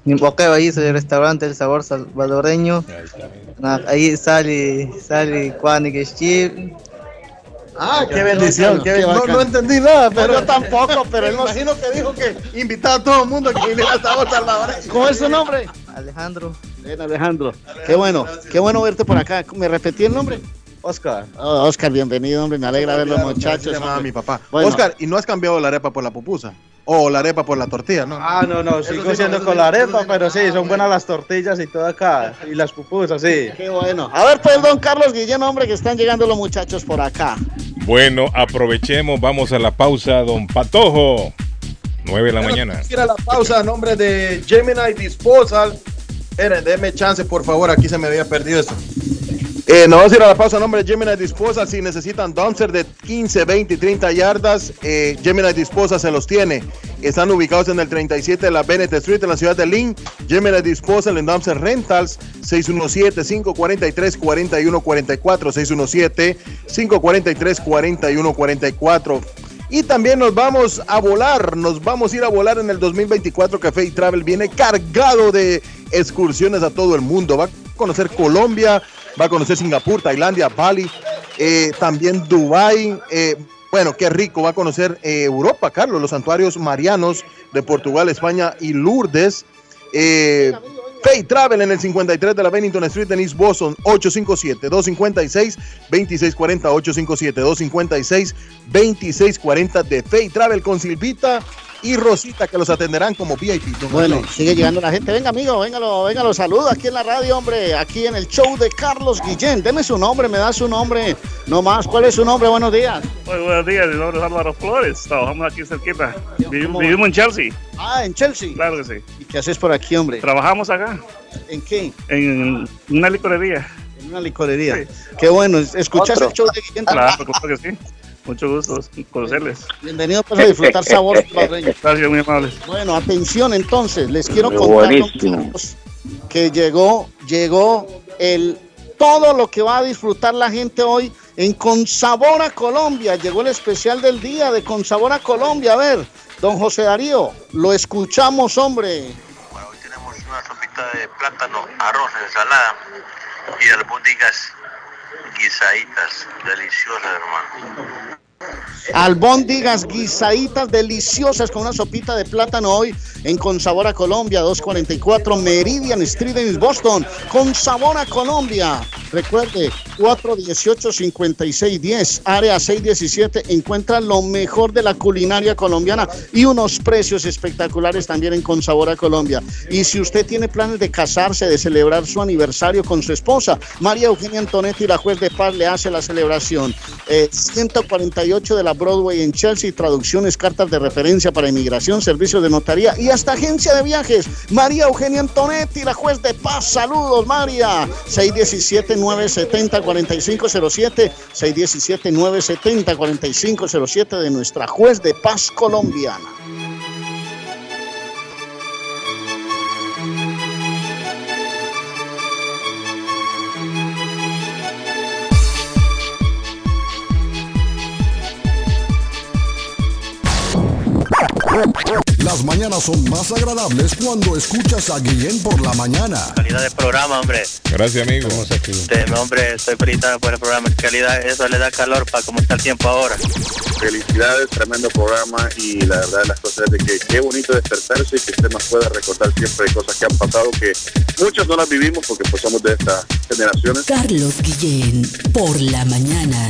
ni boqueo ahí el restaurante El Sabor Salvadoreño. Ahí sale sale Juan y Chip. Ah, qué bendición. Qué qué- no, entendí nada, pero. yo tampoco, pero él imagino que dijo que invitaba a todo el mundo que viniera a Sabor Salvadoreño. ¿Cómo es su nombre? Alejandro. Bien, Alejandro. Qué bueno, qué bueno verte por acá. ¿Me repetí el nombre? Oscar. Oh, Oscar, bienvenido, hombre. Me alegra ver los muchachos. Llamaba mi papá. Bueno. Oscar, ¿y no has cambiado la arepa por la pupusa? O la arepa por la tortilla, ¿no? Ah, no, no, sigo sí, siendo con la arepa, pero sí, son buenas las tortillas y todo acá. Y las pupusas, sí. Qué bueno. A ver, pues, don Carlos Guillén, hombre, que están llegando los muchachos por acá. Bueno, aprovechemos, vamos a la pausa, don Patojo. 9 de la mañana. Ir a la pausa a nombre de Gemini Disposal. Esperen, déme chance, por favor, aquí se me había perdido esto. Eh, nos vamos a ir a la pausa nombre de Gemini Disposal. Si necesitan dumpster de 15, 20 y 30 yardas, eh, Gemini Disposal se los tiene. Están ubicados en el 37 de la Bennett Street en la ciudad de Lynn. Gemini Disposal en Dumpster Rentals 617-543-4144. 617-543-4144. Y también nos vamos a volar, nos vamos a ir a volar en el 2024. Café y Travel viene cargado de excursiones a todo el mundo. Va a conocer Colombia, va a conocer Singapur, Tailandia, Bali, eh, también Dubai. eh, bueno, qué rico, va a conocer eh, Europa, Carlos, los santuarios marianos de Portugal, España y Lourdes. Eh, Travel en el 53 de la Bennington Street en East Boston, 857-256-2640, 857-256-2640 de Fay Travel con Silvita y Rosita que los atenderán como VIP. Bueno, Carlos. sigue llegando la gente. Venga, amigo, venga, lo, venga, los saludo aquí en la radio, hombre. Aquí en el show de Carlos Guillén. Deme su nombre, me da su nombre. No más, ¿cuál es su nombre? Buenos días. Muy buenos días, mi nombre es Álvaro Flores, trabajamos aquí cerquita. Vivimos en Chelsea. Ah, en Chelsea. Claro que sí. ¿Y qué haces por aquí, hombre? Trabajamos acá, ¿En qué? en una licorería. En una licorería. Qué bueno, ¿escuchas Otro. el show de Guillén? Claro, claro que sí. Mucho gusto conocerles. Bienvenido pues, a disfrutar sabor (laughs) salvadoreño. Gracias, muy amables. Bueno, atención entonces, les quiero contar que llegó, llegó el todo lo que va a disfrutar la gente hoy en Consabor a Colombia. Llegó el especial del día de Consabor a Colombia. A ver, don José Darío, lo escuchamos, hombre. una sopita de plátano, arroz, ensalada y albóndigas guisaditas, deliciosas, hermano. Albóndigas guisaditas deliciosas con una sopita de plátano hoy en Con Sabor a Colombia, 244 Meridian Street en Boston. Con Sabor a Colombia. Recuerde, 418-5610, área 617. Encuentra lo mejor de la culinaria colombiana y unos precios espectaculares también en Con Sabor a Colombia. Y si usted tiene planes de casarse, de celebrar su aniversario con su esposa, María Eugenia Antonetti, la juez de paz, le hace la celebración. Eh, 148 de la Broadway en Chelsea, traducciones, cartas de referencia para inmigración, servicios de notaría y hasta agencia de viajes. María Eugenia Antonetti, la juez de paz. Saludos, María. 617-970-4507, 617-970-4507 de nuestra juez de paz colombiana. Mañanas son más agradables cuando escuchas a Guillén por la mañana. Calidad de programa, hombre. Gracias, amigo. Este, hombre, estoy felicitado por el programa. Calidad, eso le da calor para cómo está el tiempo ahora. Felicidades, tremendo programa y la verdad las cosas es de que qué bonito despertarse y que usted nos pueda recordar siempre cosas que han pasado que muchas no las vivimos porque pues somos de estas generaciones. Carlos Guillén, por la mañana.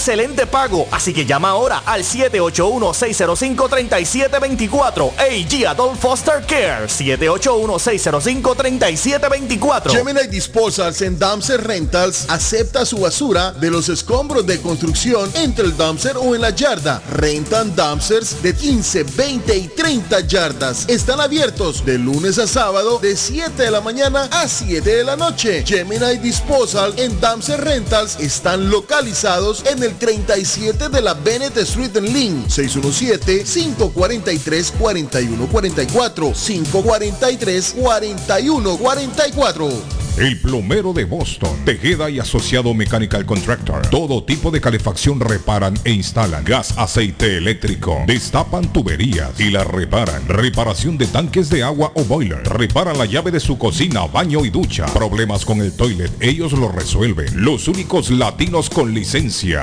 excelente pago. Así que llama ahora al 781-605-3724. AG Adult Foster Care. 781-605-3724. Gemini Disposals en Dumpster Rentals acepta su basura de los escombros de construcción entre el dumpster o en la yarda. Rentan dumpsters de 15, 20 y 30 yardas. Están abiertos de lunes a sábado de 7 de la mañana a 7 de la noche. Gemini Disposal en Dumpster Rentals están localizados en el 37 de la Bennett Street en Lynn. 617-543-4144. 543-4144. El plomero de Boston, Tejeda y Asociado Mechanical Contractor. Todo tipo de calefacción reparan e instalan. Gas, aceite eléctrico. Destapan tuberías y las reparan. Reparación de tanques de agua o boiler. Reparan la llave de su cocina, baño y ducha. Problemas con el toilet, ellos lo resuelven. Los únicos latinos con licencia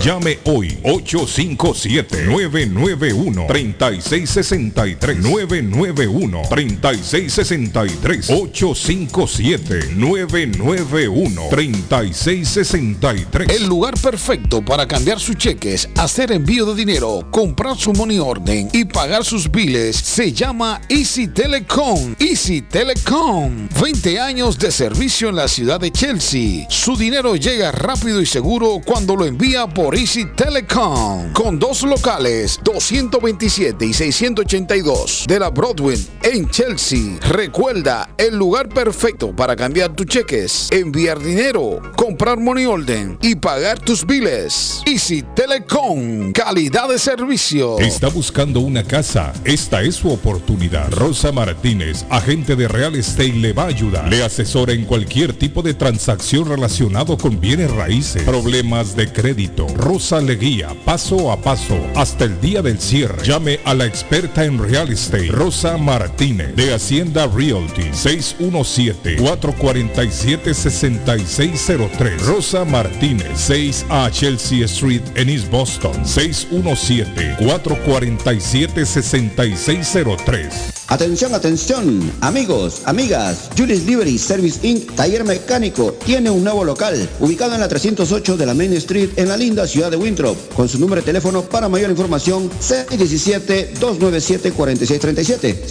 Llame hoy. 857-991-3663. 991-3663. 857 991-3663. El lugar perfecto para cambiar sus cheques, hacer envío de dinero, comprar su money orden y pagar sus biles se llama Easy Telecom. Easy Telecom. 20 años de servicio en la ciudad de Chelsea. Su dinero llega rápido y seguro cuando lo envía por Easy Telecom. Con dos locales, 227 y 682 de la Broadway en Chelsea. Recuerda, el lugar perfecto para cambiar tus cheques, enviar dinero, comprar money order y pagar tus biles. Easy Telecom, calidad de servicio. ¿Está buscando una casa? Esta es su oportunidad. Rosa Martínez, agente de Real Estate, le va a ayudar. Le asesora en cualquier tipo de transacción relacionado con bienes raíces, problemas de crédito. Rosa le guía paso a paso hasta el día del cierre. Llame a la experta en Real Estate, Rosa Martínez, de Hacienda Realty, 617 447 6603 Rosa Martínez, 6 a Chelsea Street en East Boston, 617-447-6603. Atención, atención, amigos, amigas. Julius Livery Service Inc. Taller Mecánico tiene un nuevo local ubicado en la 308 de la Main Street en la linda ciudad de Winthrop. Con su número de teléfono para mayor información 617-297-4637.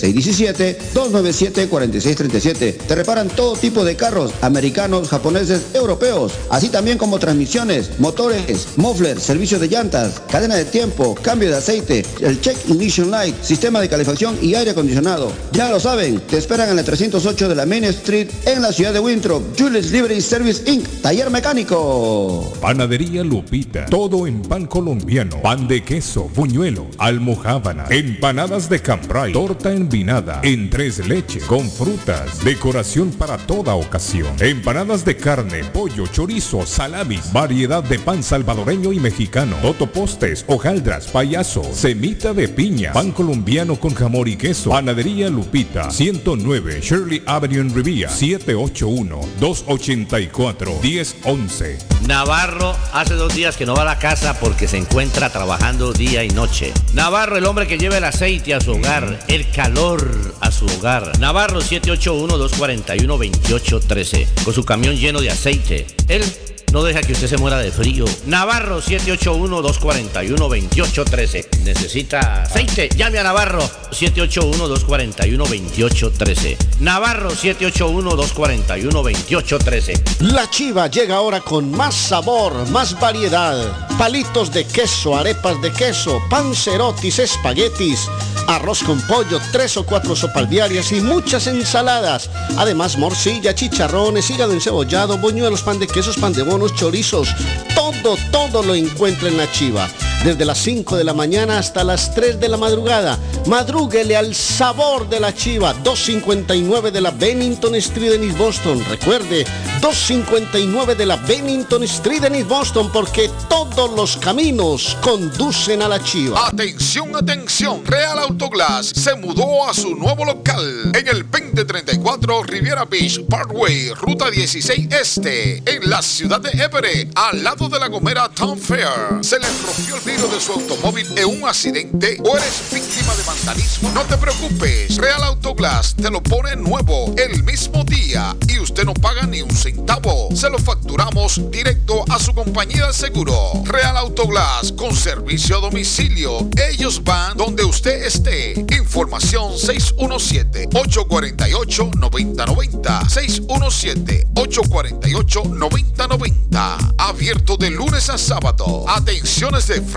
617-297-4637. Te reparan todo tipo de carros, americanos, japoneses, europeos, así también como transmisiones, motores, muffler, servicio de llantas, cadena de tiempo, cambio de aceite, el check ignition light, sistema de calefacción y aire acondicionado. Ya lo saben, te esperan en la 308 de la Main Street en la ciudad de Winthrop. Julius Livery Service Inc. Taller mecánico. Panadería Lupita. Todo en pan colombiano. Pan de queso, buñuelo, almohábana, empanadas de cambray, torta envinada, en tres leches, con frutas, decoración para toda ocasión. Empanadas de carne, pollo, chorizo, salamis, variedad de pan salvadoreño y mexicano, totopostes, hojaldras, payaso, semita de piña, pan colombiano con jamón y queso, panadería Lupita, 109 Shirley Avenue en Rivia, 781-284-1011. Navarro hace dos días que no va a la casa porque se encuentra trabajando día y noche. Navarro, el hombre que lleva el aceite a su hogar, el calor a su hogar. Navarro 781-241-2813, con su camión lleno de aceite. Él no deja que usted se muera de frío. Navarro 781-241-2813. Necesita aceite. Llame a Navarro 781-241-2813. Navarro 781-241-2813. La chiva llega ahora con más sabor, más variedad. Palitos de queso, arepas de queso, pancerotis, espaguetis, arroz con pollo, tres o cuatro sopalviarias y muchas ensaladas. Además, morcilla, chicharrones, hígado encebollado, boñuelos, pan de quesos, pan de chorizos. Todo, todo lo encuentra en la chiva. Desde las 5 de la mañana hasta las 3 de la madrugada. Madrúguele al sabor de la chiva. 259 de la Bennington Street en East Boston. Recuerde, 259 de la Bennington Street en East Boston porque todos los caminos conducen a la chiva. Atención, atención. Real Autoglass se mudó a su nuevo local en el 2034 Riviera Beach Parkway, Ruta 16 Este, en la ciudad de Everett, al lado de la Gomera Town Fair. Se le rompió el de su automóvil en un accidente o eres víctima de vandalismo. No te preocupes. Real Autoglass te lo pone nuevo el mismo día y usted no paga ni un centavo. Se lo facturamos directo a su compañía de seguro. Real Autoglass con servicio a domicilio. Ellos van donde usted esté. Información 617-848-9090. 617-848-9090. Abierto de lunes a sábado. Atenciones de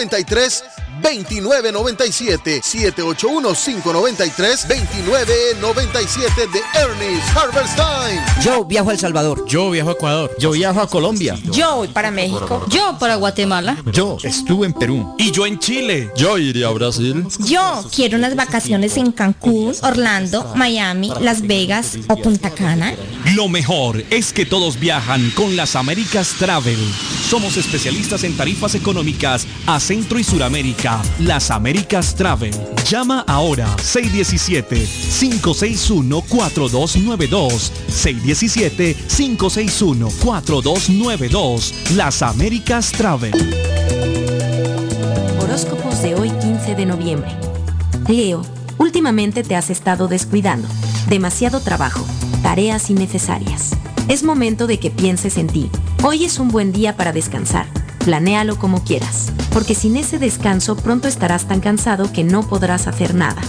593 2997 781-593-2997 de Ernest Harvest Time. Yo viajo a El Salvador. Yo viajo a Ecuador. Yo viajo a Colombia. Yo voy para México. Yo para Guatemala. Yo estuve en Perú. Y yo en Chile. Yo iría a Brasil. Yo quiero unas vacaciones en Cancún, Orlando, Miami, Las Vegas o Punta Cana. Lo mejor es que todos viajan con las Américas Travel. Somos especialistas en tarifas económicas Centro y Suramérica. Las Américas Travel. Llama ahora 617-561-4292. 617-561-4292. Las Américas Travel. Horóscopos de hoy 15 de noviembre. Leo, últimamente te has estado descuidando. Demasiado trabajo, tareas innecesarias. Es momento de que pienses en ti. Hoy es un buen día para descansar. Planéalo como quieras, porque sin ese descanso pronto estarás tan cansado que no podrás hacer nada.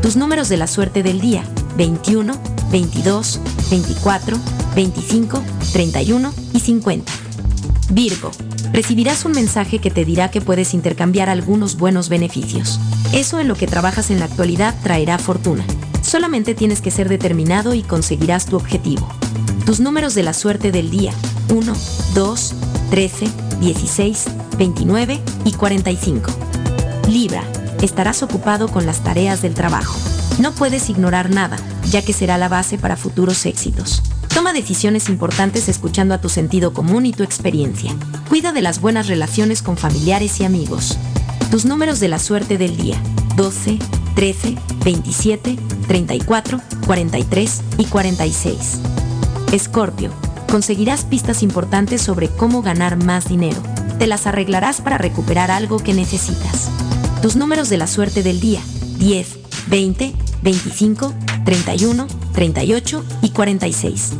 Tus números de la suerte del día, 21, 22, 24, 25, 31 y 50. Virgo, recibirás un mensaje que te dirá que puedes intercambiar algunos buenos beneficios. Eso en lo que trabajas en la actualidad traerá fortuna. Solamente tienes que ser determinado y conseguirás tu objetivo. Tus números de la suerte del día, 1, 2, 13, 16, 29 y 45. Libra, estarás ocupado con las tareas del trabajo. No puedes ignorar nada, ya que será la base para futuros éxitos. Toma decisiones importantes escuchando a tu sentido común y tu experiencia. Cuida de las buenas relaciones con familiares y amigos. Tus números de la suerte del día. 12, 13, 27, 34, 43 y 46. Escorpio, conseguirás pistas importantes sobre cómo ganar más dinero. Te las arreglarás para recuperar algo que necesitas. Tus números de la suerte del día. 10, 20, 25, 31, 38 y 46.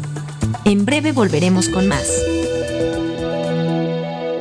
En breve volveremos con más.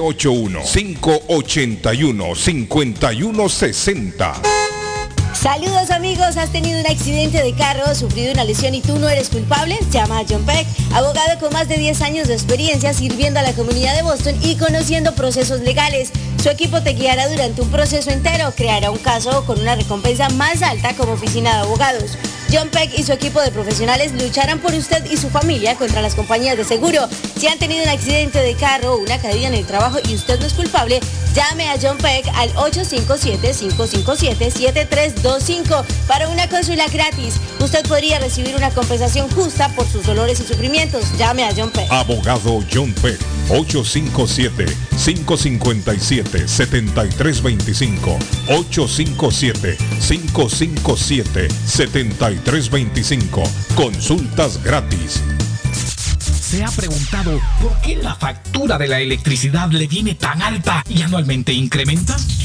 781-581-5160. Saludos amigos, ¿has tenido un accidente de carro, sufrido una lesión y tú no eres culpable? Llama a John Peck, abogado con más de 10 años de experiencia sirviendo a la comunidad de Boston y conociendo procesos legales. Su equipo te guiará durante un proceso entero, creará un caso con una recompensa más alta como oficina de abogados. John Peck y su equipo de profesionales lucharán por usted y su familia contra las compañías de seguro. Si han tenido un accidente de carro o una caída en el trabajo y usted no es culpable, llame a John Peck al 857-557-7325 para una consulta gratis. Usted podría recibir una compensación justa por sus dolores y sufrimientos. Llame a John Peck. Abogado John Peck, 857-557-7325. 857-557-7325. Consultas gratis. ¿Se ha preguntado por qué la factura de la electricidad le viene tan alta y anualmente incrementa?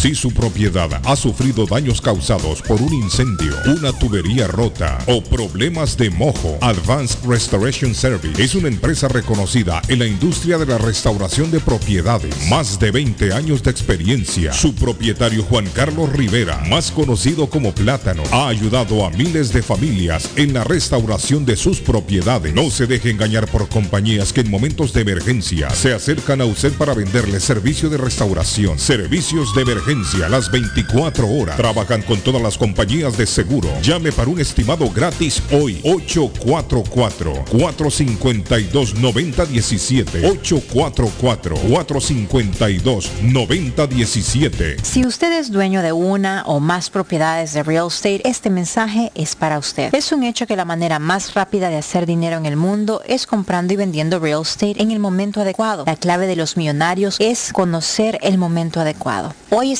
Si su propiedad ha sufrido daños causados por un incendio, una tubería rota o problemas de mojo, Advanced Restoration Service es una empresa reconocida en la industria de la restauración de propiedades. Más de 20 años de experiencia. Su propietario Juan Carlos Rivera, más conocido como Plátano, ha ayudado a miles de familias en la restauración de sus propiedades. No se deje engañar por compañías que en momentos de emergencia se acercan a usted para venderle servicio de restauración, servicios de emergencia las 24 horas. Trabajan con todas las compañías de seguro. Llame para un estimado gratis hoy. 844-452-9017. 844-452-9017. Si usted es dueño de una o más propiedades de real estate, este mensaje es para usted. Es un hecho que la manera más rápida de hacer dinero en el mundo es comprando y vendiendo real estate en el momento adecuado. La clave de los millonarios es conocer el momento adecuado. Hoy es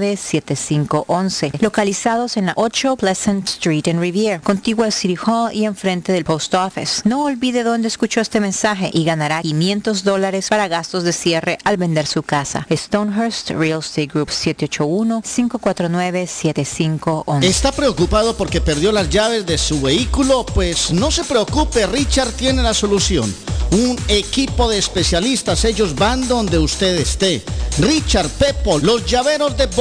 7511, localizados en la 8 Pleasant Street en Rivier, contigua al City Hall y enfrente del Post Office. No olvide dónde escuchó este mensaje y ganará 500 dólares para gastos de cierre al vender su casa. Stonehurst Real Estate Group 781-549-7511. ¿Está preocupado porque perdió las llaves de su vehículo? Pues no se preocupe, Richard tiene la solución. Un equipo de especialistas, ellos van donde usted esté. Richard Pepo, los llaveros de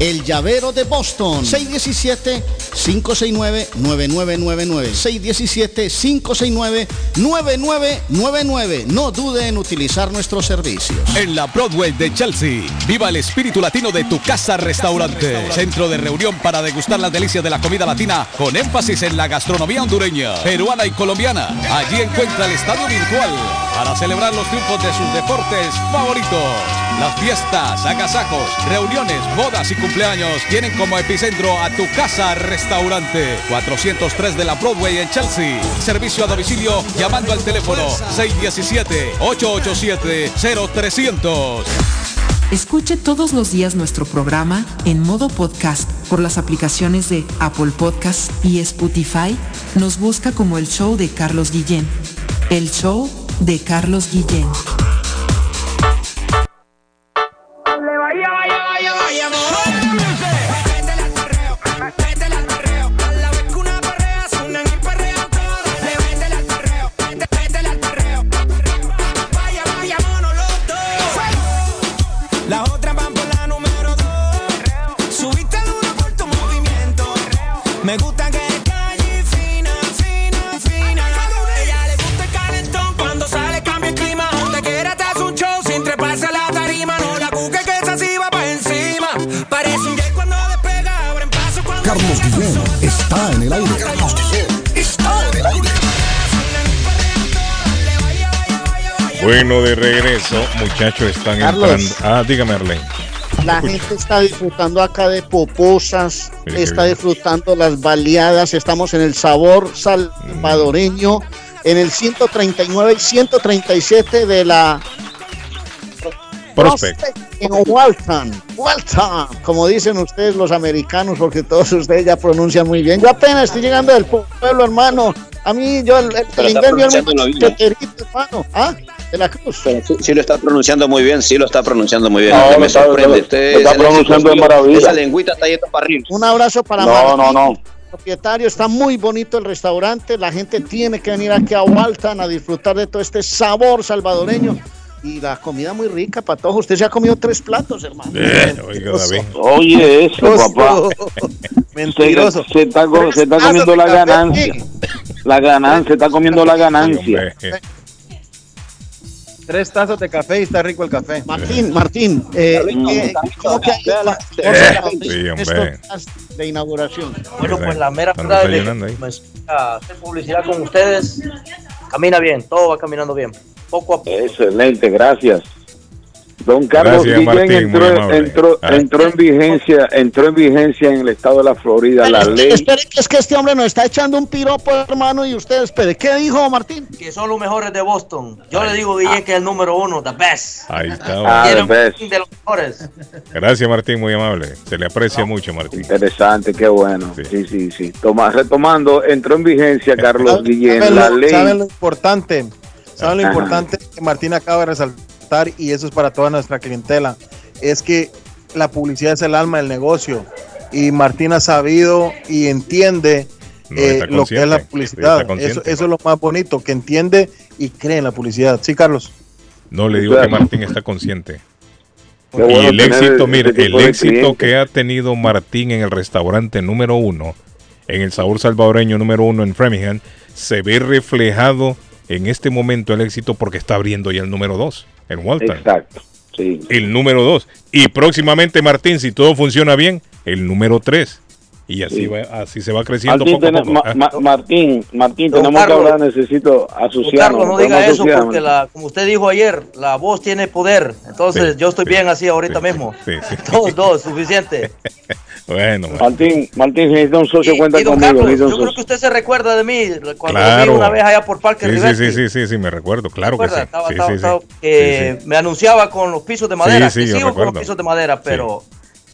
El llavero de Boston. 617-569-9999. 617-569-9999. No dude en utilizar nuestros servicios. En la Broadway de Chelsea, viva el espíritu latino de tu casa restaurante. Centro de reunión para degustar las delicias de la comida latina con énfasis en la gastronomía hondureña, peruana y colombiana. Allí encuentra el estadio virtual para celebrar los triunfos de sus deportes favoritos. Las fiestas, agasajos, reuniones, bodas y cumpleaños tienen como epicentro a tu casa restaurante 403 de la Broadway en Chelsea. Servicio a domicilio llamando al teléfono 617-887-0300. Escuche todos los días nuestro programa en modo podcast por las aplicaciones de Apple Podcast y Spotify. Nos busca como el show de Carlos Guillén. El show de Carlos Guillén. Guillén está en el aire. Carlos Guillén está en el aire. Bueno, de regreso, muchachos, están Carlos. entrando. Ah, dígame, Arlene. La gente está disfrutando acá de poposas, Mire está disfrutando las baleadas, estamos en el sabor salvadoreño, en el 139 y 137 de la Prospect. en Walton, Walton, como dicen ustedes los americanos, porque todos ustedes ya pronuncian muy bien. Yo apenas estoy llegando del pueblo, hermano. A mí, yo, el, el hermano. ¿Ah? De la Cruz. Pero sí, sí lo está pronunciando muy bien, sí lo está pronunciando muy bien. No, me está- sorprende. lo- Usted lo está el pronunciando de maravilla. Esa lengüita está yendo para arriba. Un abrazo para No, Martín, no, no. propietario. Está muy bonito el restaurante. La gente tiene que venir aquí a Walton a disfrutar de todo este sabor salvadoreño. Y la comida muy rica para todos. Usted se ha comido tres platos, hermano. Eh, oiga, David. Oye, eso, papá. (laughs) Mentiroso. Se, se está, se está comiendo la ganancia. La ganancia, se está comiendo la ganancia. Tres tazas de café y está rico el café. Martín, Martín, eh, ¿qué- ¿cómo que hay la- Sí, hombre. estos días de inauguración? Bueno, pues la mera verdad de hacer publicidad con ustedes, camina bien, todo va caminando bien. Poco a poco. Excelente, gracias. Don Carlos Gracias, Guillén entró, entró, Ah. entró en vigencia, entró en vigencia en el estado de la Florida la Espere, ley. espere, que es que este hombre nos está echando un piropo, hermano, y usted, espere, ¿qué dijo Martín? Que son los mejores de Boston. Yo le digo, Guillén, que es el número uno, the best. Ahí está. Ah, the best. De los mejores. Gracias, Martín, muy amable. Se le aprecia mucho, Martín. Interesante, qué bueno. Sí, sí, sí. Toma, retomando, entró en vigencia Carlos Guillén ¿Saben la ley. saben lo importante? ¿Saben lo (laughs) importante que Martín acaba de resaltar? Y eso es para toda nuestra clientela. Es que la publicidad es el alma del negocio. Y Martín ha sabido y entiende No, eh, lo que es la publicidad. Eso, eso es lo más bonito, que entiende y cree en la publicidad. Sí, Carlos. No le digo que Martín está consciente. Qué y bueno el éxito, mire, el éxito que ha tenido Martín en el restaurante número uno, en el sabor salvadoreño número uno en Framingham, se ve reflejado en este momento el éxito porque está abriendo ya el número dos en Walton. Exacto. Sí. El número dos. Y próximamente, Martín, si todo funciona bien, el número tres. Y así, Sí. va, así se va creciendo Martín, poco a poco. Ma- Ah. Ma- Martín, Martín, Don tenemos Carlos. que hablar, necesito asociarnos. Carlos, no diga eso asociarnos. porque, la, como usted dijo ayer, la voz tiene poder. Entonces, Sí, yo estoy sí, bien así ahorita mismo. Sí, sí. (laughs) Dos, dos, suficiente. (laughs) Bueno, Martín, Martín, si necesita un socio, cuenta Y don conmigo. Carlos, yo creo que usted se recuerda de mí cuando Claro. vi una vez allá por Parque Sí, sí, sí, sí, sí, sí, me recuerdo, claro que sí. Estaba- Sí, estaba- sí, sí. estaba- que me anunciaba con los pisos de madera. Sí, sí, yo sigo con los pisos de madera, pero,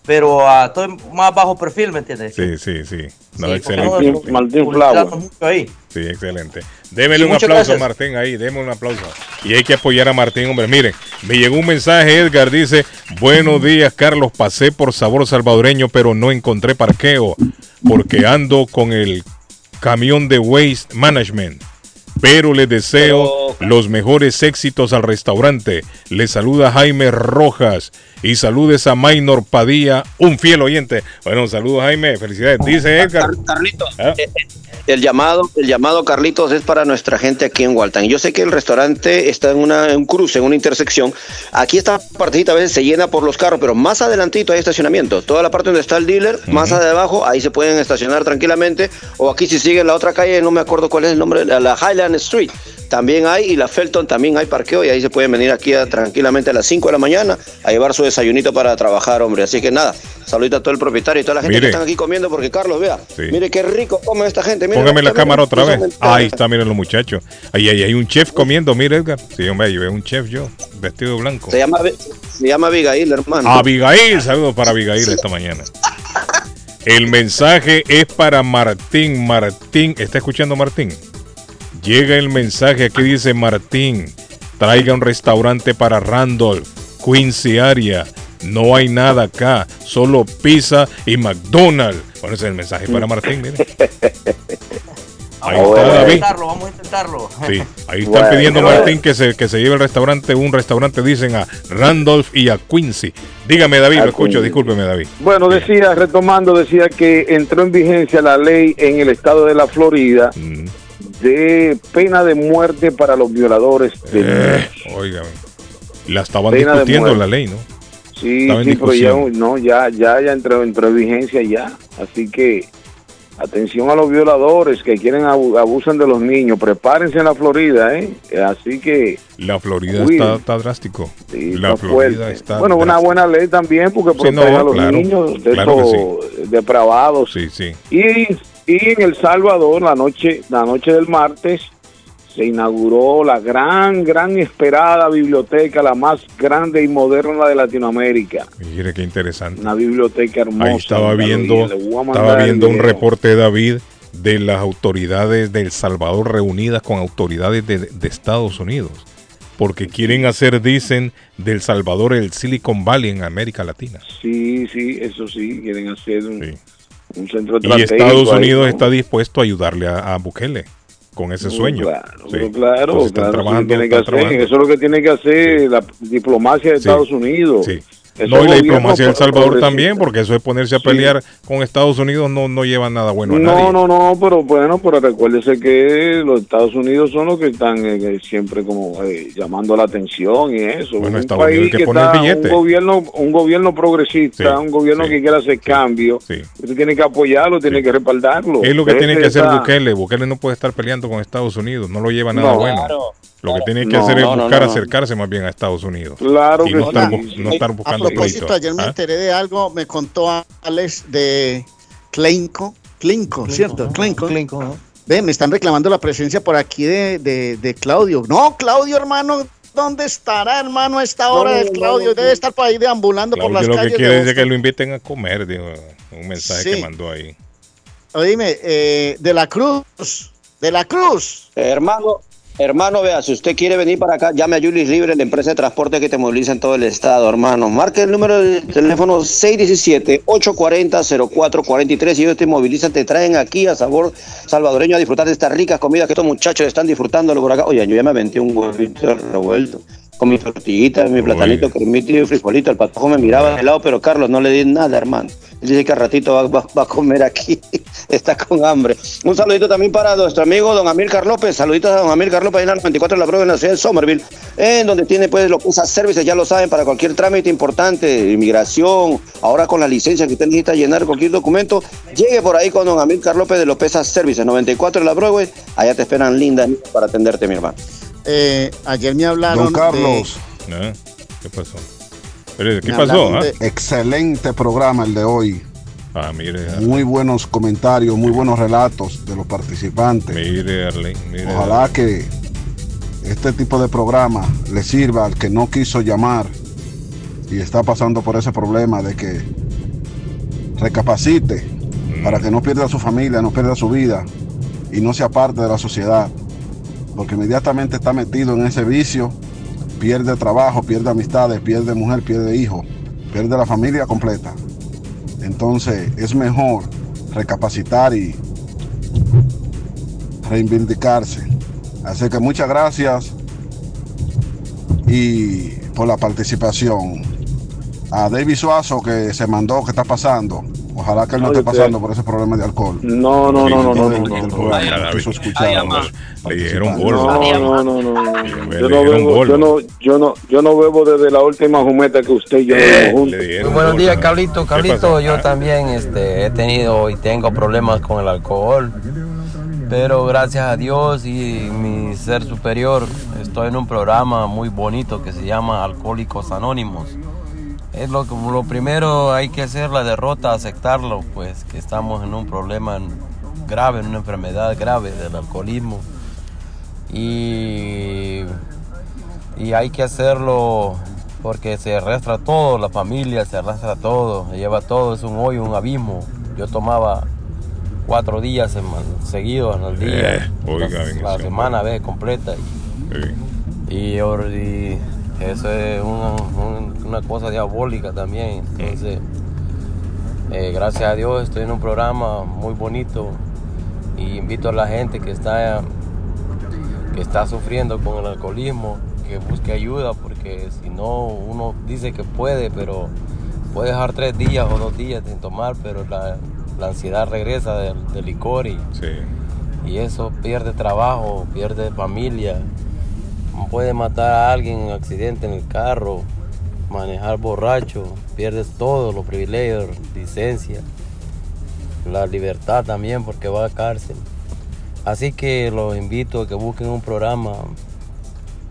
pero ah, estoy más bajo perfil, ¿me entiendes? Sí, sí, sí. No, Sí, excelente. Martín mucho ahí. Sí, excelente. Démele Sí, un aplauso, gracias. Martín, ahí, démele un aplauso. Y hay que apoyar a Martín, hombre. Miren, me llegó un mensaje, Edgar, dice, buenos días, Carlos, pasé por Sabor Salvadoreño, pero no encontré parqueo, porque ando con el camión de Waste Management. Pero les deseo los mejores éxitos al restaurante. Les saluda Jaime Rojas Y saludes a Maynor Padilla, un fiel oyente. Bueno, saludos Jaime, felicidades. Dice Edgar. Carlitos, Ah. eh, eh, el llamado, el llamado Carlitos es para nuestra gente aquí en Walton. Yo sé que el restaurante está en una, en un cruce, en una intersección. Aquí esta partecita a veces se llena por los carros, pero más adelantito hay estacionamiento. Toda la parte donde está el dealer, más abajo, ahí se pueden estacionar tranquilamente. O aquí si siguen la otra calle, no me acuerdo cuál es el nombre, la la Highland Street. También hay, y la Felton también hay parqueo, y ahí se pueden venir aquí a- tranquilamente a las 5 de la mañana a llevar su desayunito para trabajar, hombre. Así que nada, saludito a todo el propietario y toda la gente Mire. que están aquí comiendo, porque Carlos, vea, Sí. mire qué rico come esta gente. Mire, Póngame la cámara otra vez. Ahí está, miren los muchachos. Ahí, ahí hay un chef comiendo, mire Edgar. Sí, hombre, veo un chef yo, vestido de blanco. Se llama, se llama Abigail, hermano. Abigail, saludos para Abigail esta mañana. El mensaje es para Martín. Martín, ¿está escuchando Martín? Llega el mensaje, aquí dice Martín, traiga un restaurante para Randolph, Quincy area. No hay nada acá, solo pizza y McDonald's. Bueno, ese es el mensaje para Martín, mire. Ahí Vamos está a David. intentarlo, vamos a intentarlo. Sí, ahí están Bueno, pidiendo bueno. Martín que se, que se lleve el restaurante, un restaurante, dicen a Randolph y a Quincy. Dígame, David, A lo escucho, Quincy. discúlpeme, David. Bueno, decía, retomando, decía que entró en vigencia la ley en el estado de la Florida Mm. de pena de muerte para los violadores de Eh, óigame. La estaban discutiendo la ley, ¿no? Sí, Estaba en sí, pero ya, no, ya, ya, ya entró, entró en vigencia ya. Así que atención a los violadores que quieren abu- abusan de los niños. Prepárense en la Florida, ¿eh? Así que La Florida está, está drástico. sí, la está Florida fuerte. está Bueno, una buena ley también porque Sí, protege no, a los claro, niños de claro depravados. Sí, sí. Y, y en El Salvador, la noche, la noche del martes, se inauguró la gran, gran esperada biblioteca, la más grande y moderna de Latinoamérica. Mire qué interesante. Una biblioteca hermosa. Ahí estaba viendo, estaba el viendo un reporte de David de las autoridades de El Salvador reunidas con autoridades de, de Estados Unidos. Porque quieren hacer, dicen, del Salvador el Silicon Valley en América Latina. Sí, sí, eso sí, quieren hacer un, un centro Y. Estados ahí, Unidos ¿no? está dispuesto a ayudarle a, a Bukele con ese sueño. Claro, Sí. claro, claro, eso, que hacer, es lo que tiene que hacer la diplomacia de Sí, Estados Unidos. No, y la diplomacia de El Salvador también, porque eso es ponerse a Sí. pelear con Estados Unidos no, no lleva nada bueno a No, nadie. no, no, pero bueno, pero recuérdese que los Estados Unidos son los que están eh, siempre como eh, llamando la atención y eso. Bueno, un Estados Unidos hay que poner está- billete. un gobierno, un gobierno progresista, Sí, un gobierno sí, que quiere hacer cambio, usted tiene que apoyarlo, tiene que respaldarlo. Es lo que Ese tiene que hacer está- Bukele. Bukele no puede estar peleando con Estados Unidos, no lo lleva nada No. bueno. Claro, lo que tiene que No, hacer es no, buscar no, no. acercarse más bien a Estados Unidos. Claro y que no estar, no estar A buscando propósito, pleito. ayer me ¿Ah? enteré de algo, me contó Alex de Clenco, Clinco, ¿cierto? Clinco. Ve, me están reclamando la presencia por aquí de, de- de Claudio. No, Claudio, hermano, ¿dónde estará, hermano, a esta hora No, de Claudio? no. Debe estar por ahí deambulando por las lo que calles. quiere es que lo inviten a comer, dijo, un mensaje Sí. que mandó ahí. Oíme, eh, de la Cruz, de la Cruz. Hermano, hermano, vea, si usted quiere venir para acá, llame a Julius Libre, la empresa de transporte que te moviliza en todo el estado, hermano. Marque el número de teléfono 617-840-0443 y ellos te movilizan, te traen aquí a sabor salvadoreño a disfrutar de estas ricas comidas que estos muchachos están disfrutando por acá. Oye, yo ya me aventé un huevito revuelto con mi tortillita, mi platanito, cremito y frijolito. El patojo me miraba de lado, pero Carlos no le di nada, hermano. Él dice que al ratito va, va- va a comer aquí, (laughs) está con hambre. Un saludito también para nuestro amigo don Amílcar López. Saluditos a don Amílcar López, en la 94 de la prueba en la ciudad de Somerville, en donde tiene pues lo que es servicios, ya lo saben, para cualquier trámite importante, inmigración, ahora con la licencia que usted necesita llenar cualquier documento, llegue por ahí con don Amílcar López de López Services, 94 de la Broadway, allá te esperan lindas para atenderte, mi hermano. Eh, ayer me hablaron Don Carlos. ¿Eh? ¿Qué pasó? ¿Qué Me pasó? ah? de- Excelente programa el de hoy. Ah, mire, Muy buenos comentarios, muy buenos relatos de los participantes. mire, Arlene, mire. Ojalá que este tipo de programa le sirva al que no quiso llamar y está pasando por ese problema de que recapacite para que no pierda su familia, no pierda su vida y no sea parte de la sociedad. Porque inmediatamente está metido en ese vicio, pierde trabajo, pierde amistades, pierde mujer, pierde hijo, pierde la familia completa. Entonces es mejor recapacitar y reivindicarse. Así que muchas gracias y por la participación. a David Suazo que se mandó, que está pasando. Ojalá que él no No, esté pasando por ese problema de alcohol. No, no, no, no, no. Le dieron No, bolsa. no, no, no, no. Yo no yo no, yo no, yo no bebo desde la última jumeta que usted y yo Eh, juntos. buenos días, Carlito. ¿Qué Carlito, yo Ah, también este, he tenido y tengo problemas con el alcohol. Pero gracias a Dios y mi ser superior, estoy en un programa muy bonito que se llama Alcohólicos Anónimos. Es lo, lo primero hay que hacer la derrota, aceptarlo, pues que estamos en un problema grave, en una enfermedad grave del alcoholismo. Y, y hay que hacerlo porque se arrastra todo, la familia se arrastra todo, se lleva todo, es un hoyo, un abismo. Yo tomaba cuatro días seguidos al día, Eh, oiga, la, semana a veces completa. Y, y, ahora- y eso es una, un- una cosa diabólica también. Entonces, eh, gracias a Dios estoy en un programa muy bonito y invito a la gente que está, que está sufriendo con el alcoholismo que busque ayuda porque si no uno dice que puede, pero puede dejar tres días o dos días sin tomar, pero la, la ansiedad regresa del, del licor y, y eso pierde trabajo, pierde familia, puede matar a alguien en un accidente en el carro, manejar borracho, pierdes todo, los privilegios, licencia, la libertad también porque va a cárcel. Así que los invito a que busquen un programa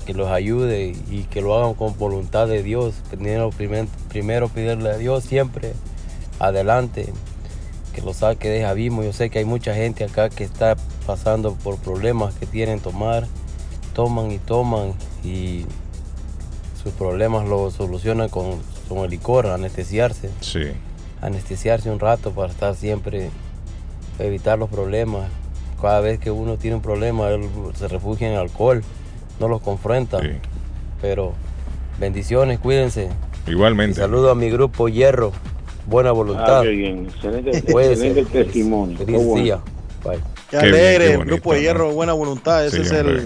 que los ayude y que lo hagan con voluntad de Dios. Primero, primer- primero pedirle a Dios siempre adelante, que lo saque de abismo. Yo sé que hay mucha gente acá que está pasando por problemas que tienen tomar, toman y toman y sus problemas lo solucionan con, con el licor, anestesiarse. Sí. Anestesiarse un rato para estar siempre, evitar los problemas. Cada vez que uno tiene un problema, él se refugia en el alcohol, no los confronta. Pero bendiciones, cuídense. Igualmente. Y saludo a mi grupo Hierro, buena voluntad. Ah, qué bien. Excelente, excelente testimonio. Feliz Qué bueno. día. Bye. Qué Qué bien, alegre, qué bonito, Grupo de Hierro, buena voluntad. Ese Sí, es hombre.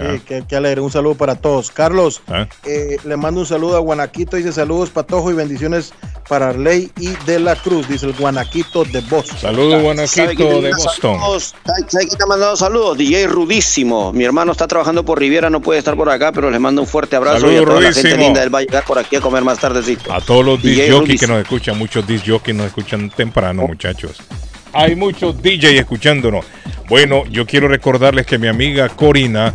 El. sí, qué, qué alegre. Un saludo para todos. Carlos, Ah. eh, le mando un saludo a Guanaquito. Dice saludos, Patojo, y bendiciones para Arley y de la Cruz. Dice el Guanaquito de Boston. Saludos, ¿Sabe Guanaquito de Boston. saludos? ¿Sabe quién te ha mandado saludos? DJ Rudísimo. Mi hermano está trabajando por Riviera, no puede estar por acá, pero les mando un fuerte abrazo Saludos, y a toda la gente Rudísimo. linda. Él va a llegar por aquí a comer más tardecito. A todos los DJ disc jockeys que Rudísimo. nos escuchan, muchos disc jockeys nos escuchan temprano, muchachos. Hay muchos DJ escuchándonos. Bueno, yo quiero recordarles que mi amiga Corina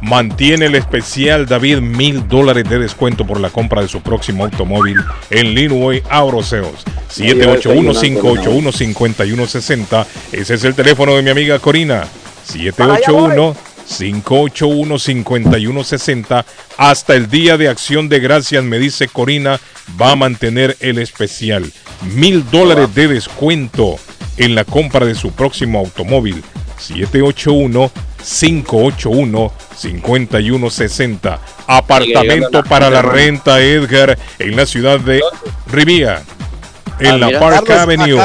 mantiene el especial David mil dólares de descuento por la compra de su próximo automóvil en Linway Auroseos 781-581-5160 ese es el teléfono de mi amiga Corina. 781 581-5160 hasta el día de acción de gracias me dice Corina va a mantener el especial. Mil dólares de descuento en la compra de su próximo automóvil 781-581-5160 apartamento para la renta Edgar en la ciudad de Rivía en Ah, la. Park Avenue.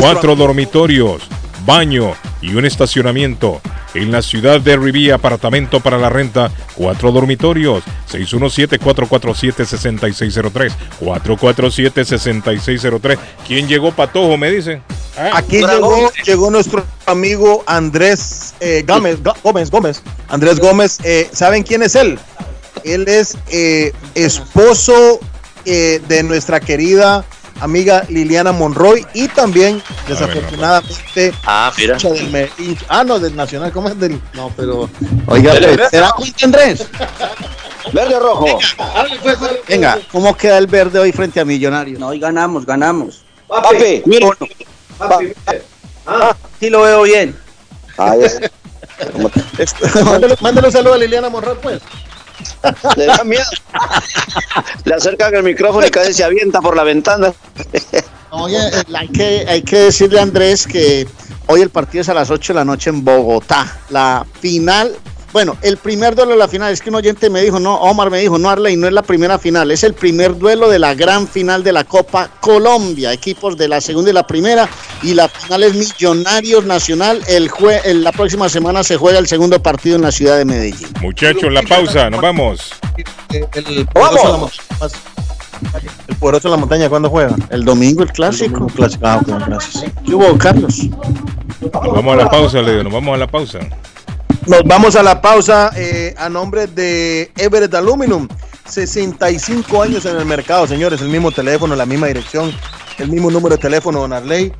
cuatro dormitorios baño y un estacionamiento en la ciudad de Rivía, apartamento para la renta, cuatro dormitorios, 617-447-6603, 447-6603. ¿Quién llegó Patojo, me dicen? Ah, Aquí llegó, llegó nuestro amigo Andrés eh, Gómez, Gó- Gómez, Gómez. Andrés Gómez, eh, ¿saben quién es él? Él es eh, esposo eh, de nuestra querida amiga Liliana Monroy y también, desafortunadamente, ah, mira. hincha del Me- hincha- ah, no, del Nacional, ¿cómo es del? No, pero. Oiga, pues. ¿será cuenta Andrés? Verde o rojo. Venga, ¿cómo queda el verde hoy frente a Millonarios? No, hoy ganamos, ganamos. Papi, mira. Ah, sí lo veo bien. Ah, (laughs) mándale un saludo a Liliana Monroy, pues. Le da miedo. Le acercan el micrófono y casi se avienta por la ventana. Oye, eh, hay que, hay que decirle a Andrés que hoy el partido es a las 8 de la noche en Bogotá. La final, bueno, el primer duelo de la final, es que un oyente me dijo, no, Omar me dijo, no, Arley, no es la primera final, es el primer duelo de la gran final de la Copa Colombia, equipos de la segunda y la primera, y la final es Millonarios Nacional, el jue el- la próxima semana se juega el segundo partido en la ciudad de Medellín. Muchachos, la pausa, nos vamos. El, ¡Vamos! el Poderoso en la montaña, ¿cuándo juega? El domingo, el clásico. El clásico. Ah, gracias. ¿Qué hubo, Carlos? Vamos a la pausa, Leo. Nos vamos a la pausa. Nos vamos a la pausa eh, a nombre de Everett Aluminum. 65 años en el mercado, señores. El mismo teléfono, la misma dirección, el mismo número de teléfono, don Arley.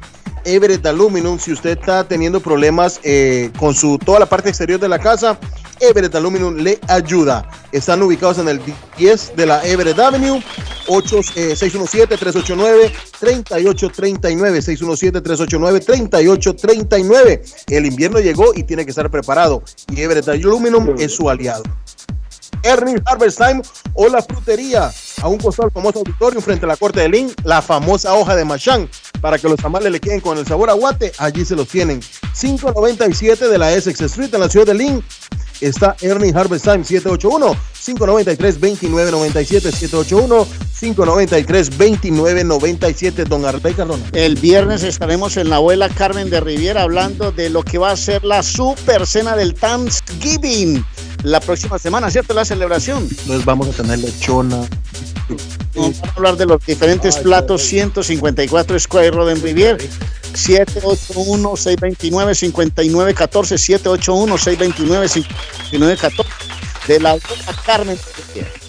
Everett Aluminum, si usted está teniendo problemas eh, con su toda la parte exterior de la casa, Everett Aluminum le ayuda. Están ubicados en el 10 de la Everett Avenue, 8, eh, 617-389-3839, 617-389-3839. El invierno llegó y tiene que estar preparado y Everett Aluminum es su aliado. Ernie Harvest Time o la frutería a un costado del famoso auditorio frente a la corte de Lynn, la famosa hoja de Machán para que los tamales le queden con el sabor a guate, allí se los tienen. 597 de la Essex Street en la ciudad de Lynn está Ernie Harvest Time 781 593 2997 781 593 2997 Don Arley Cardona. El viernes estaremos en la abuela Carmen de Riviera hablando de lo que va a ser la super cena del Thanksgiving la próxima semana, ¿cierto? La celebración. Entonces vamos a tener lechona. Vamos a hablar de los diferentes platos 154 Square Road en Riviera. 781-629-5914, 781-629-5914 de la Carmen de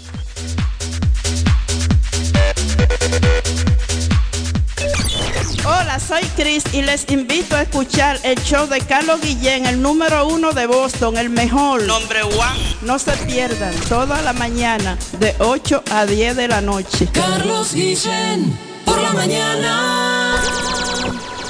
Hola, soy Chris y les invito a escuchar el show de Carlos Guillén, el número uno de Boston, el mejor. Nombre one. No se pierdan, toda la mañana, de 8 a 10 de la noche. Carlos Guillén, por la mañana.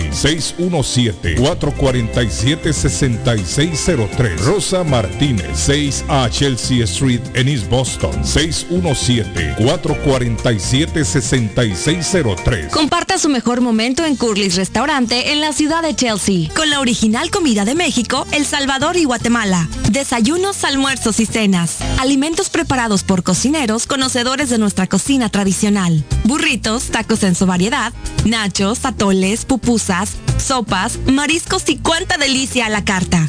617-447-6603. Rosa Martínez, 6 a Chelsea Street en East Boston. 617-447-6603. Comparta su mejor momento en Curly's Restaurante en la ciudad de Chelsea, con la original comida de México, El Salvador y Guatemala. Desayunos, almuerzos y cenas. Alimentos preparados por cocineros conocedores de nuestra cocina tradicional. Burritos, tacos en su variedad, nachos, atoles, pupusas, sopas, mariscos y cuánta delicia a la carta.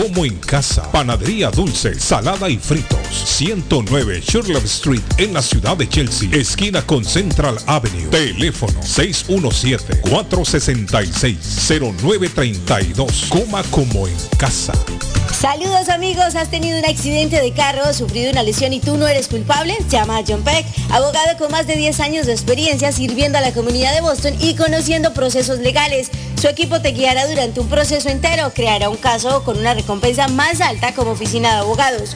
como en casa. Panadería dulce, salada y fritos. 109 Sherlock Street en la ciudad de Chelsea, esquina con Central Avenue. Teléfono 617-466-0932. Coma como en casa. Saludos amigos, ¿has tenido un accidente de carro, sufrido una lesión y tú no eres culpable? Llama a John Peck, abogado con más de 10 años de experiencia sirviendo a la comunidad de Boston y conociendo procesos legales. Su equipo te guiará durante un proceso entero, creará un caso con una recompensa más alta como oficina de abogados.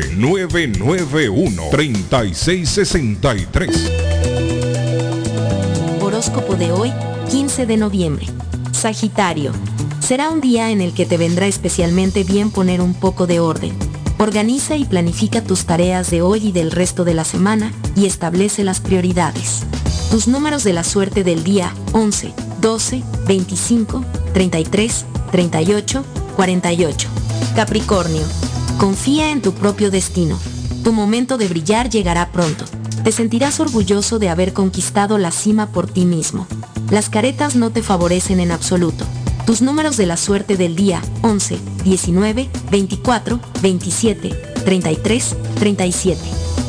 991-3663. Horóscopo de hoy, 15 de noviembre. Sagitario. Será un día en el que te vendrá especialmente bien poner un poco de orden. Organiza y planifica tus tareas de hoy y del resto de la semana y establece las prioridades. Tus números de la suerte del día 11, 12, 25, 33, 38, 48. Capricornio. Confía en tu propio destino. Tu momento de brillar llegará pronto. Te sentirás orgulloso de haber conquistado la cima por ti mismo. Las caretas no te favorecen en absoluto. Tus números de la suerte del día 11, 19, 24, 27, 33, 37.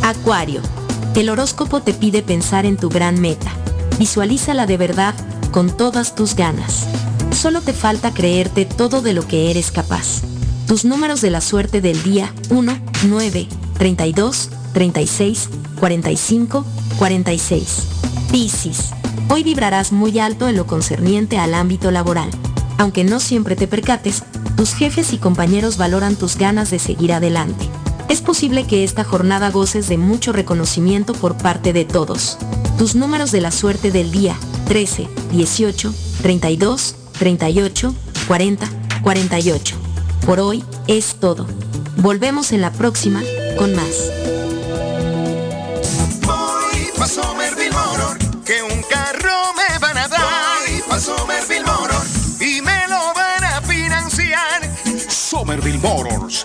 Acuario. El horóscopo te pide pensar en tu gran meta. Visualízala de verdad, con todas tus ganas. Solo te falta creerte todo de lo que eres capaz. Tus números de la suerte del día 1, 9, 32, 36, 45, 46. Piscis. Hoy vibrarás muy alto en lo concerniente al ámbito laboral. Aunque no siempre te percates, tus jefes y compañeros valoran tus ganas de seguir adelante. Es posible que esta jornada goces de mucho reconocimiento por parte de todos. Tus números de la suerte del día 13, 18, 32, 38, 40, 48. Por hoy es todo. Volvemos en la próxima con más. Que un carro me van a dar. Y me lo van a financiar. Somerville Motors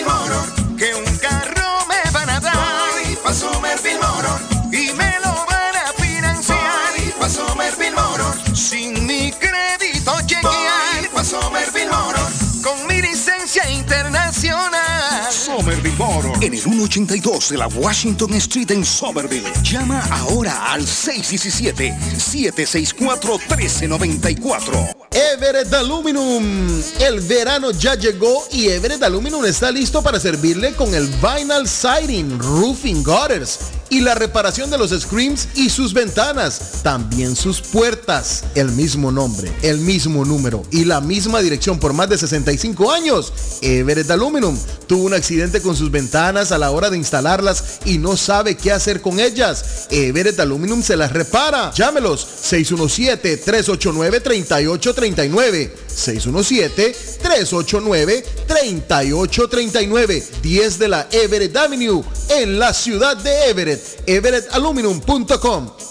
En el 182 de la Washington Street en Somerville. Llama ahora al 617-764-1394. Everett Aluminum. El verano ya llegó y Everett Aluminum está listo para servirle con el vinyl siding, roofing gutters y la reparación de los screens y sus ventanas, también sus puertas. El mismo nombre, el mismo número y la misma dirección por más de 65 años. Everett Aluminum tuvo un accidente con sus ventanas a la hora de instalarlas y no sabe qué hacer con ellas. Everett Aluminum se las repara. Llámelos 617-389-3839. 617-389-3839. 10 de la Everett Avenue en la ciudad de Everett. EverettAluminum.com.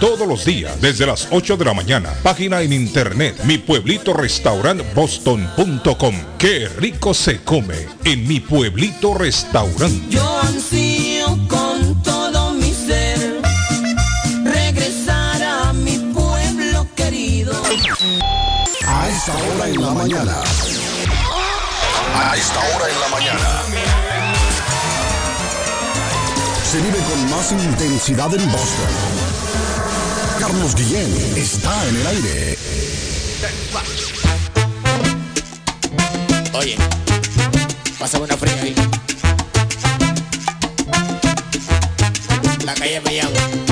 todos los días desde las 8 de la mañana. Página en internet mi pueblito restaurant boston.com. Qué rico se come en mi pueblito restaurante. Yo ansío con todo mi ser regresar a mi pueblo querido. A esta hora en la mañana. A esta hora en la mañana. Se vive con más intensidad en Boston. Carlos Guillén está en el aire. Oye, pásame una fría ahí. La calle Mellado. Ay.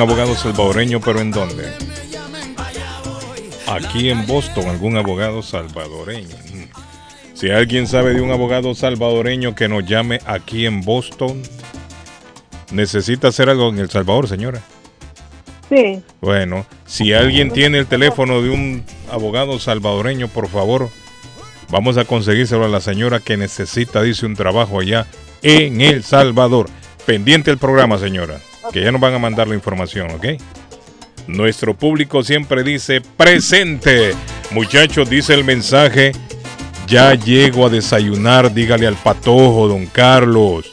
¿Algún abogado salvadoreño, pero en dónde? Aquí en Boston, algún abogado salvadoreño. Mm. Si alguien sabe de un abogado salvadoreño que nos llame aquí en Boston, necesita hacer algo en El Salvador, señora. Sí. Bueno, si alguien tiene el teléfono de un abogado salvadoreño, por favor, vamos a conseguírselo a la señora que necesita, dice, un trabajo allá en El Salvador. Pendiente el programa, señora, que ya nos van a mandar la información, ¿ok? Nuestro público siempre dice presente. Muchachos, dice el mensaje. Ya llego a desayunar, dígale al patojo, don Carlos.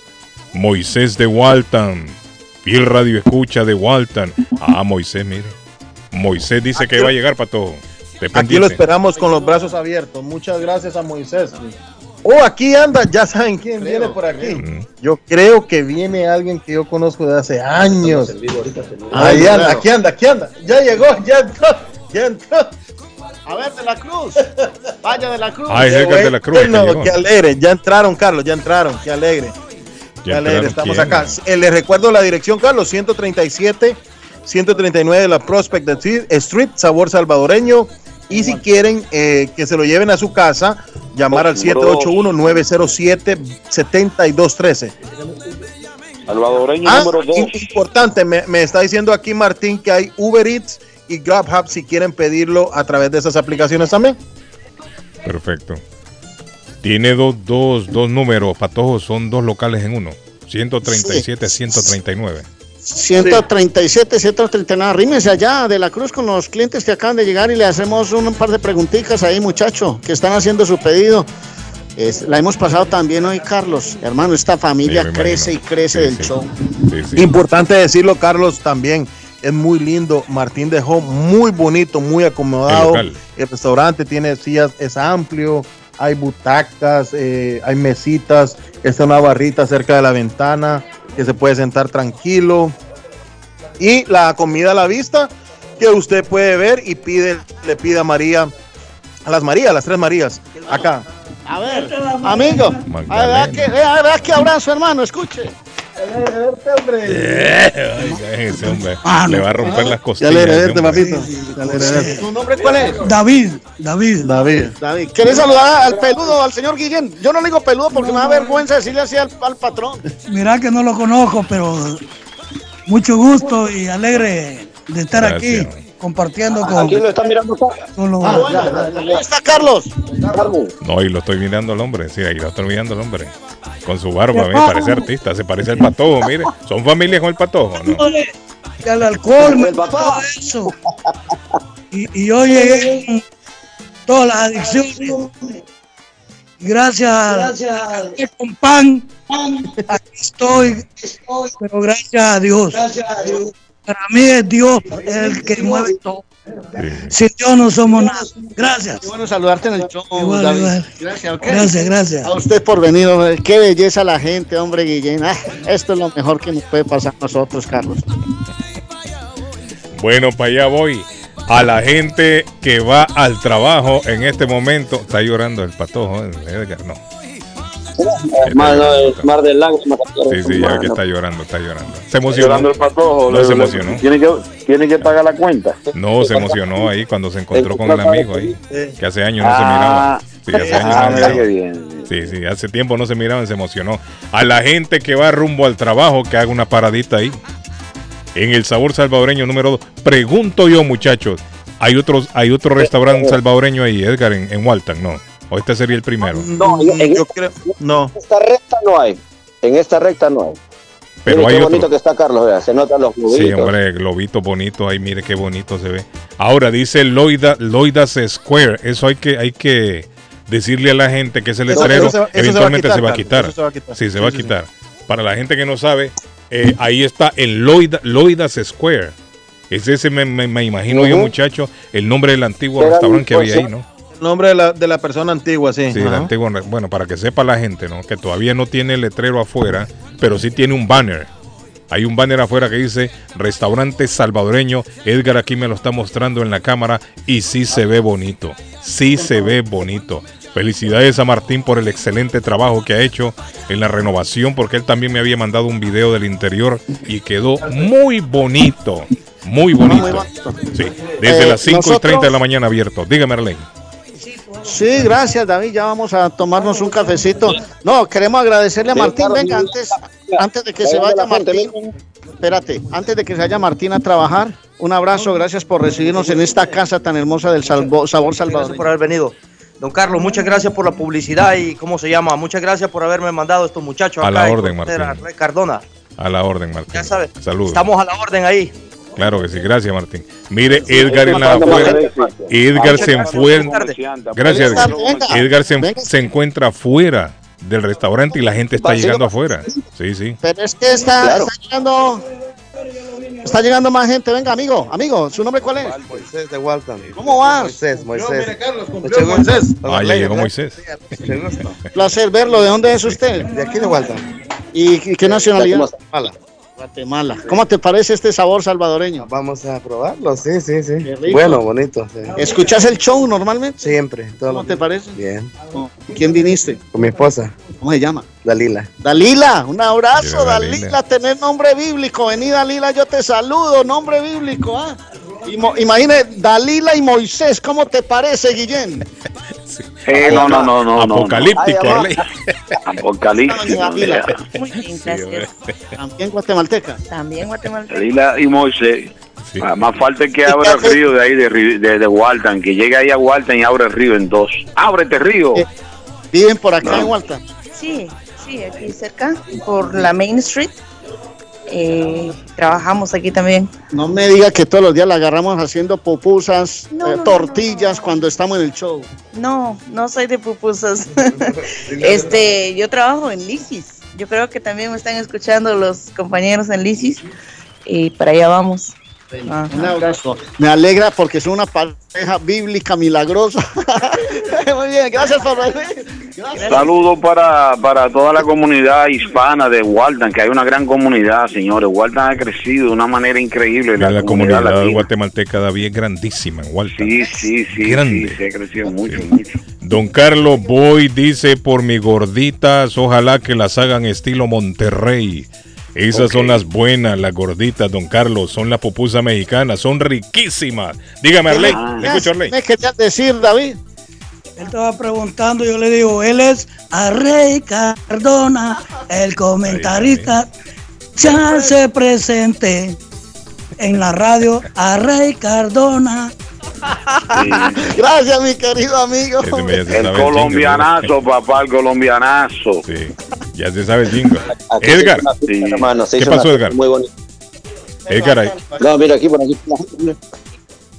Moisés de Walton. Fiel radio escucha de Walton. Ah, Moisés, mire. Moisés dice que va a llegar, patojo. Aquí lo esperamos con los brazos abiertos. Muchas gracias a Moisés. Oh, aquí anda, ya saben quién viene por aquí. Yo creo que viene alguien que yo conozco de hace años. Ahí Ah, anda, claro. aquí anda, aquí anda. Ya llegó, ya entró, ya entró. A ver, de la Cruz. Vaya de la Cruz. Ay, de la Cruz, bueno, que qué alegre. Ya entraron, Carlos, ya entraron. Qué alegre. Qué Ya alegre, estamos ¿quién? acá. Eh, les recuerdo la dirección, Carlos, 137, 139 de la Prospect Street, sabor salvadoreño. Y si quieren eh, que se lo lleven a su casa, llamar al 781-907-7213. Salvadoreño Ah, número 2. im- importante, me, me está diciendo aquí Martín que hay Uber Eats y GrabHub si quieren pedirlo a través de esas aplicaciones también. Perfecto. Tiene dos, dos, dos números, Patojo, son dos locales en uno. 137, 139. 137, 139. Rímese allá de la Cruz con los clientes que acaban de llegar y le hacemos un par de preguntitas ahí, muchacho, que están haciendo su pedido. Es- la hemos pasado también hoy, Carlos. Hermano, esta familia Sí, crece y crece Sí, del sí. show. Importante decirlo, Carlos, también. Es muy lindo. Martín dejó muy bonito, muy acomodado. El restaurante tiene sillas, es amplio. Hay butacas, eh, hay mesitas. Está una barrita cerca de la ventana que se puede sentar tranquilo. Y la comida a la vista que usted puede ver y pide, le pide a María, a las Marías, las tres Marías, acá. A ver, amigo. A ver, que, a ver, que abrazo, hermano, escuche. Oiga, ese hombre le va a romper las Ya costillas. le ese heredé, hombre. papito. Ya le heredé. ¿Tu nombre cuál es? David, David. David. David. ¿Quieres saludar al peludo, al señor Guillén? Yo no le digo peludo porque me da vergüenza decirle así al, al patrón. Mira que no lo conozco, pero mucho gusto y alegre de estar Gracias. aquí compartiendo con. Aquí lo están mirando acá. con los- Ah, bueno, ahí está Carlos. No, y lo estoy mirando al hombre, sí, ahí lo estoy mirando al hombre. Con su barba, me parece artista, se parece al patojo, mire. Son familias con el patojo, ¿no? que al alcohol, me todo eso. Y, y yo llegué con todas las adicciones. Gracias, a- con pan, aquí estoy, pero gracias a Dios. Para mí es Dios el que mueve todo. Sin Dios no somos nada. Gracias. Qué bueno saludarte en el show, Igual, David. igual. Gracias, ok. Gracias, gracias. A usted por venir, hombre. Qué belleza la gente, hombre, Guillén. Ah, esto es lo mejor que nos puede pasar a nosotros, Carlos. Bueno, para allá voy. A la gente que va al trabajo en este momento, está llorando el patojo, ¿eh? Edgar, no. Mar, no, es mar de lágrimas. Sí, sí, ya ve que está llorando, está llorando. Se emocionó. llorando el patojo. No le- se emocionó. Tiene que, tiene que pagar la cuenta. No, se emocionó ahí cuando se encontró con el amigo ahí, que hace años no se Ah, miraba. Sí, hace años ah, no se mira miraba. qué bien. Sí, sí, hace tiempo no se miraban, se emocionó. A la gente que va rumbo al trabajo, que haga una paradita ahí. En el sabor salvadoreño número 2. Pregunto yo, muchachos, ¿hay otros, hay otro restaurante salvadoreño ahí, Edgar, en, en Walton? No. ¿O este sería el primero? No, en, Yo creo, no. esta recta no hay. En esta recta no hay. Pero Mire hay qué otro. bonito que está Carlos, vea, se notan los Sí, globitos. hombre, globito bonito ahí, mire qué bonito se ve. Ahora dice Loida, Loidas Square, eso hay que, hay que decirle a la gente que ese letrero eso eso eventualmente se va a quitar. eso se va a quitar. Sí, se Sí, va a sí, sí. quitar. Para la gente que no sabe, eh, ahí está en Loida, Loidas Square. Es ese, me, me- me imagino yo, muchacho, el nombre del antiguo restaurante que había ahí, ¿no? Nombre de la, de la persona antigua, sí. Sí, el Ajá. antiguo, bueno, para que sepa la gente, ¿no? Que todavía no tiene el letrero afuera, pero sí tiene un banner. Hay un banner afuera que dice restaurante salvadoreño. Edgar aquí me lo está mostrando en la cámara y sí se ve bonito. Sí se ve bonito. Felicidades a Martín por el excelente trabajo que ha hecho en la renovación, porque él también me había mandado un video del interior y quedó muy bonito. Muy bonito. Sí, desde Eh, las 5 y 30 de la mañana abierto. Dígame, Arlene. Sí, gracias, David. Ya vamos a tomarnos un cafecito. No, queremos agradecerle a Martín. Venga, antes, antes de que se Vaya Martín. Espérate, antes de que se vaya Martín a trabajar, un abrazo. Gracias por recibirnos en esta casa tan hermosa del salvo- sabor Gracias salvador. por haber venido. Don Carlos, muchas gracias por la publicidad y cómo se llama. Muchas gracias por haberme mandado estos muchachos A acá la orden, Martín. Cardona. A la orden, Martín. Ya sabes, Saludos. estamos a la orden ahí. Claro que sí, gracias Martín. Mire, Edgar en la afuera. Edgar se encuentra. Gracias, Edgar. se, encuentra fuera del restaurante y la gente está llegando afuera. Sí, sí. Pero es que está, Claro. está llegando. Está llegando más gente. Venga, amigo, amigo, ¿su nombre cuál es? Moisés de Walton. ¿Cómo vas? Moisés, Moisés. cumplió Moisés. Ah, ya llegó Moisés. Gusto. Placer verlo. ¿De dónde es usted? De aquí de Walton. ¿Y, y qué nacionalidad? Guatemala. ¿Cómo te parece este sabor salvadoreño? Vamos a probarlo, sí, sí, sí. rico. Bueno, bonito. sí. ¿Escuchas el show normalmente? Siempre. todos ¿Cómo los te días. parece? Bien. ¿Quién viniste? Con mi esposa, ¿Cómo se llama? Dalila. Dalila, un abrazo, Mira, Dalila. Dalila. tener nombre bíblico. Vení, Dalila, yo te saludo, nombre bíblico. ¿ah? Imagine, Dalila y Moisés, ¿cómo te parece, Guillén? Eh, no, no, no, no. no, Apocalíptico, no. Apocalíptico. Dalila. Muy bien, gracias. También guatemalteca. También Guatemala. Dalila y Moisés. Ah, Más falta que abra el río de ahí de, de, de Walton, que llegue ahí a Walton y abra el río en dos. ¡Ábrete río! ¿Viven por acá en Walton? Sí, sí, aquí cerca, por la Main Street. Eh, trabajamos aquí también. No me diga que todos los días la agarramos haciendo pupusas, No, eh, no, no, tortillas cuando estamos en el show. No, no soy de pupusas. (laughs) este, yo trabajo en Lisis. Yo creo que también me están escuchando los compañeros en Lisis. Y para allá vamos. Un abrazo. Me alegra porque es una pareja bíblica milagrosa. (laughs) Muy bien, gracias por venir. Saludos para, para toda la comunidad hispana de Walton, que hay una gran comunidad, señores. Walton ha crecido de una manera increíble. La, comunidad latina. guatemalteca cada día es grandísima en. Sí, sí, sí, Grande. sí, se ha crecido mucho, mucho. Don Carlos Boy dice por mis gorditas, ojalá que las hagan estilo Monterrey. Esas son las buenas, las gorditas, don Carlos, son las pupusas mexicanas, son riquísimas. Dígame, Arley, Ah. le escucho, Arley. ¿Me querías decir, David? Él estaba preguntando, yo le digo, él es Arrey Cardona, el comentarista. Ya se presente en la radio Arrey Cardona. (laughs) Gracias, mi querido amigo. El colombianazo, papá, el colombianazo. Sí, ya se sabe el jingo. Edgar, Hermano, se ¿qué hizo pasó, Edgar? Muy bonito. Edgar, ahí- No, mira aquí, por aquí.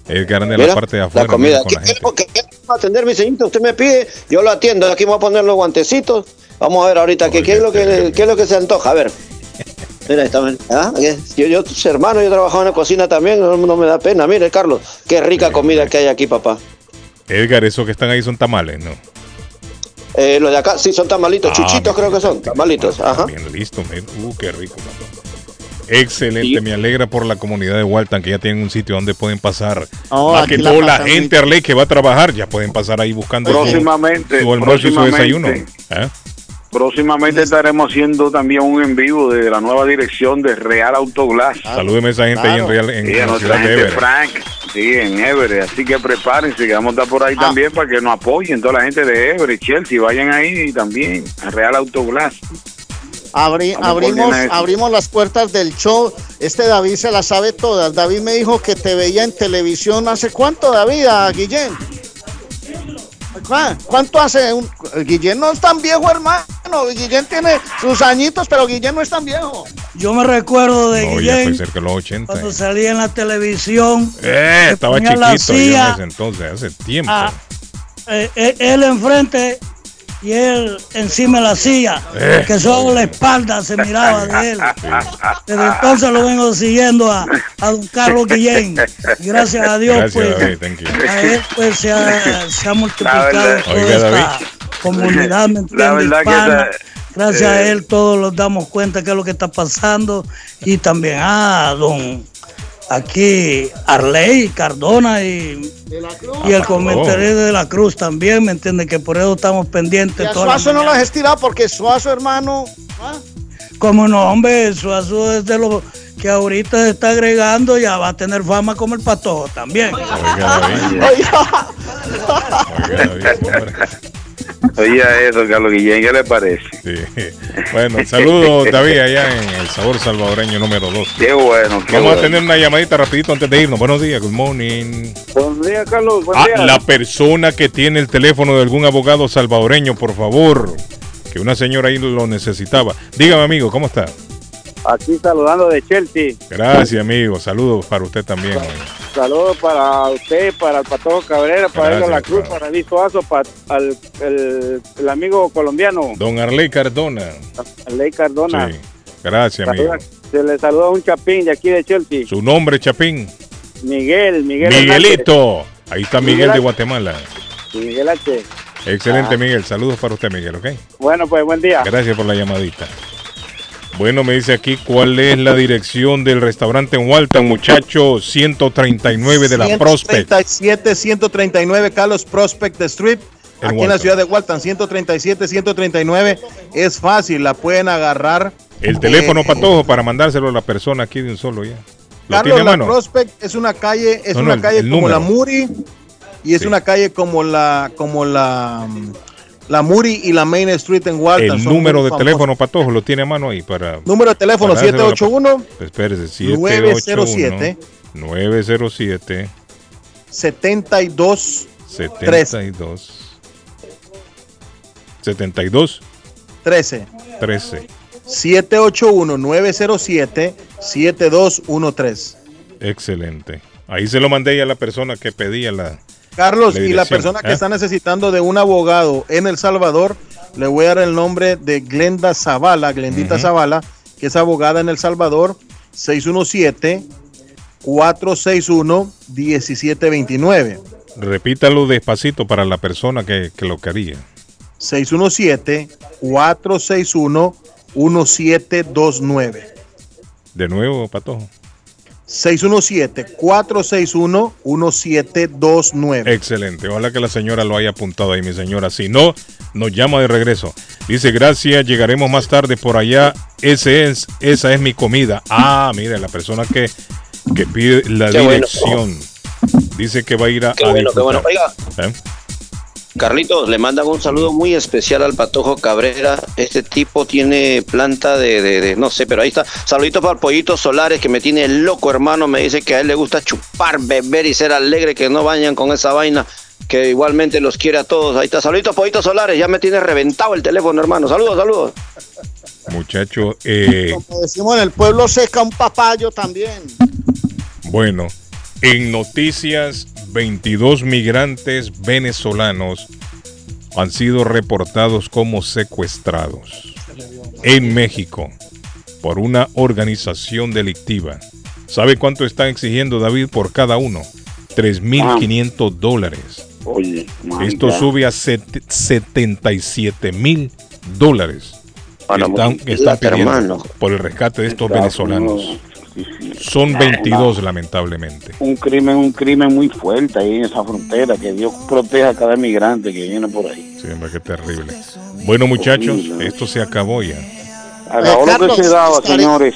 Edgar anda en Mira, la parte de afuera. la comida. con la gente. ¿Qué, qué, qué va a atender, mi señorita? Usted me pide, yo lo atiendo. Aquí me voy a poner los guantecitos. Vamos a ver ahorita qué, qué es lo que qué es lo que se antoja. A ver. Mira, está bien. ¿Ah? Yo, yo, tus hermanos, yo he trabajado en la cocina también, no, no me da pena. Mire, Carlos, qué rica comida que hay aquí, papá. Edgar, esos que están ahí son tamales, ¿no? Eh, los de acá sí son tamalitos, Ah, chuchitos creo que son, tamalitos. Ajá. Bien, listo, men. Uh, qué rico. papá. Excelente, me alegra por la comunidad de Walton que ya tienen un sitio donde pueden pasar. Oh, Más que la toda la gente, Arley, que va a trabajar, ya pueden pasar ahí buscando su- Próximamente, su almuerzo y su desayuno. ¿Eh? Próximamente estaremos haciendo también un en vivo de la nueva dirección de Real Autoglass. Salúdeme a esa gente ahí en, Real, en Sí, a la ciudad gente. Frank, sí, en Everett. Así que prepárense, que vamos a estar por ahí también para que nos apoyen toda la gente de Everett, Chelsea. Vayan ahí también a Real Autoglass. Abri- abrimos las puertas del show. Este David se las sabe todas. David me dijo que te veía en televisión hace cuánto, David, a Guillén. ¿Cuá- ¿Cuánto hace? Un... Guillén no es tan viejo, hermano. Guillén tiene sus añitos, pero Guillén no es tan viejo. Yo me recuerdo de No, Guillén cerca de los 80. cuando salía en la televisión. Eh, estaba chiquito yo en ese entonces, hace tiempo. ah, eh, eh, él enfrente y él encima de la silla, Eh. que solo la espalda se miraba de él. Desde entonces lo vengo siguiendo a, a don Carlos Guillén. Gracias a Dios, Gracias, pues, David, thank you. a él pues se ha, se ha multiplicado toda Oiga, esta David. comunidad, ¿me La que Gracias a eh, él todos nos damos cuenta qué es lo que está pasando y también a don aquí Arley Cardona y, y el comentario de la Cruz también, ¿me entiende? Que por eso estamos Y pendientes a toda la Suazo no has estirado porque Suazo, hermano. ¿ah? Como no, hombre, Suazo es de lo que ahorita se está agregando, ya va a tener fama como el patojo también. Oiga, David. Oiga, David, Oye eso, Carlos Guillén, ¿qué le parece? Sí. Bueno, saludos (laughs) David allá en el sabor salvadoreño número 2. Qué bueno, qué Vamos a tener una llamadita rapidito antes de irnos. Buenos días, good morning. Buenos días, Carlos. Buen Ah, día. la persona que tiene el teléfono de algún abogado salvadoreño, por favor. Que una señora ahí lo necesitaba. Dígame, amigo, ¿cómo está? Aquí saludando de Chelsea. Gracias, amigo. Saludos para usted también. Saludos para usted, para el Patojo Cabrera, para Gracias, La Cruz, para Luis para el, el amigo colombiano, Don Arley Cardona. Ley Cardona. Sí. Gracias, amigo. Se le saluda a un chapín de aquí de Chelsea. Su nombre, Chapín. Miguel, Miguel. Miguelito. Ahí está Miguel Miguel de. Guatemala. Miguel H. Excelente, Ah. Miguel. Saludos para usted, Miguel, ¿ok? Bueno, pues buen día. Gracias por la llamadita. Bueno, me dice aquí cuál es la dirección del restaurante en Walton, muchacho, 139 de la Prospect. 137, 139 Carlos Prospect Street. En Aquí en la Walton. ciudad de Walton, 137, 139. Es fácil, la pueden agarrar. El teléfono Eh, patojo para mandárselo a la persona aquí de un solo ya. ¿Lo Carlos, la? Prospect es una calle, es No, no, una calle como la número. Muri y es una calle como la, como la, la Muri y la Main Street en Walton. El número de famosas. teléfono patojo lo tiene a mano ahí para. Número de teléfono para dárselo a la- 781 Espérese, 907 907 72 72 72 13. 13. 781-907-7213. Excelente. Ahí se lo mandé a la persona que pedía la. Carlos, la y la persona que ¿Eh? está necesitando de un abogado en El Salvador, le voy a dar el nombre de Glenda Zavala, Glendita Ujú. Zavala, que es abogada en El Salvador, 617-461-1729. Repítalo despacito para la persona que, que lo quería. 617-461-1729. De nuevo, Patojo. 617-461-1729. Excelente. Ojalá que la señora lo haya apuntado ahí, mi señora. Si no, nos llama de regreso. Dice, gracias, llegaremos más tarde por allá. Ese es, esa es mi comida. Ah, mire, la persona que, que pide la Qué bueno. dirección. Dice que va a ir a, Qué a bueno, qué bueno. Oiga, ¿Eh? Carlitos, le mandan un saludo muy especial al Patojo Cabrera. Este tipo tiene planta de, de- de- no sé, pero ahí está. Saluditos para el Pollito Solares, que me tiene loco, hermano. Me dice que a él le gusta chupar, beber y ser alegre, que no vayan con esa vaina, que igualmente los quiere a todos. Ahí está. Saluditos, Pollito Solares. Ya me tiene reventado el teléfono, hermano. Saludos, saludos. Muchacho, eh, Como decimos en el pueblo, seca un papayo también. Bueno, en noticias, 22 migrantes venezolanos han sido reportados como secuestrados en México por una organización delictiva. ¿Sabe cuánto están exigiendo David por cada uno? 3.500 dólares. Oye, Esto sube a set- 77 mil dólares. Están, pidiendo por el rescate de estos venezolanos. Son No, 22 lamentablemente. Un crimen, un crimen muy fuerte ahí en esa frontera. Que Dios proteja a cada migrante que viene por ahí. Sí, hombre, qué terrible. Bueno, muchachos, esto se acabó ya. Acabó lo que Carlos, se daba, señores.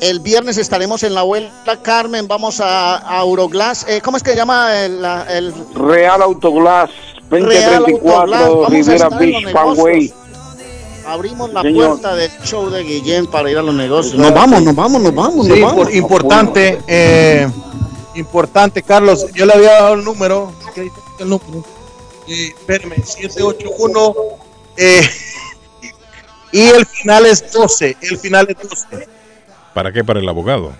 El viernes estaremos en la vuelta Carmen, vamos a, a Euroglass. Eh, ¿Cómo es que se llama el, la- el Real Autoglass, Real Autoglass? 2034 Vamos a Rivera estar en los Beach negocios. Abrimos la Señor. puerta del show de Guillén para ir a los negocios. Nos vamos, nos vamos, nos vamos, nos vamos. por- importante, eh, importante, Carlos. Yo le había dado el número. ¿qué dice el número? Eh, espérame, 781. eh, (laughs) y el final es 12. El final es 12. ¿Para qué? Para el abogado.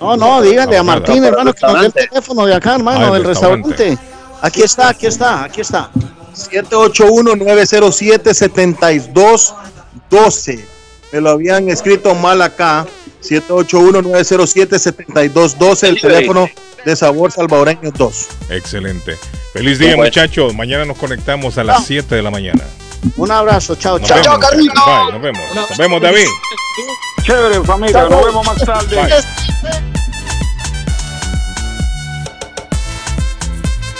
No, no, dígale a. Martín, hermano, que nos dé el teléfono de acá, hermano, Ah, el del restaurante. restaurante. Aquí está, aquí está, aquí está. 781-907-7212. Me lo habían escrito mal acá. 781-907-7212. El teléfono de Sabor Salvadoreño 2. Excelente. Feliz día, Bueno. muchachos. Mañana nos conectamos a las 7 de la mañana. Un abrazo, chao, Nos chao. vemos, muchachos. Bye, nos vemos. Nos vemos, David. Chévere, familia. Nos vemos más tarde. Bye.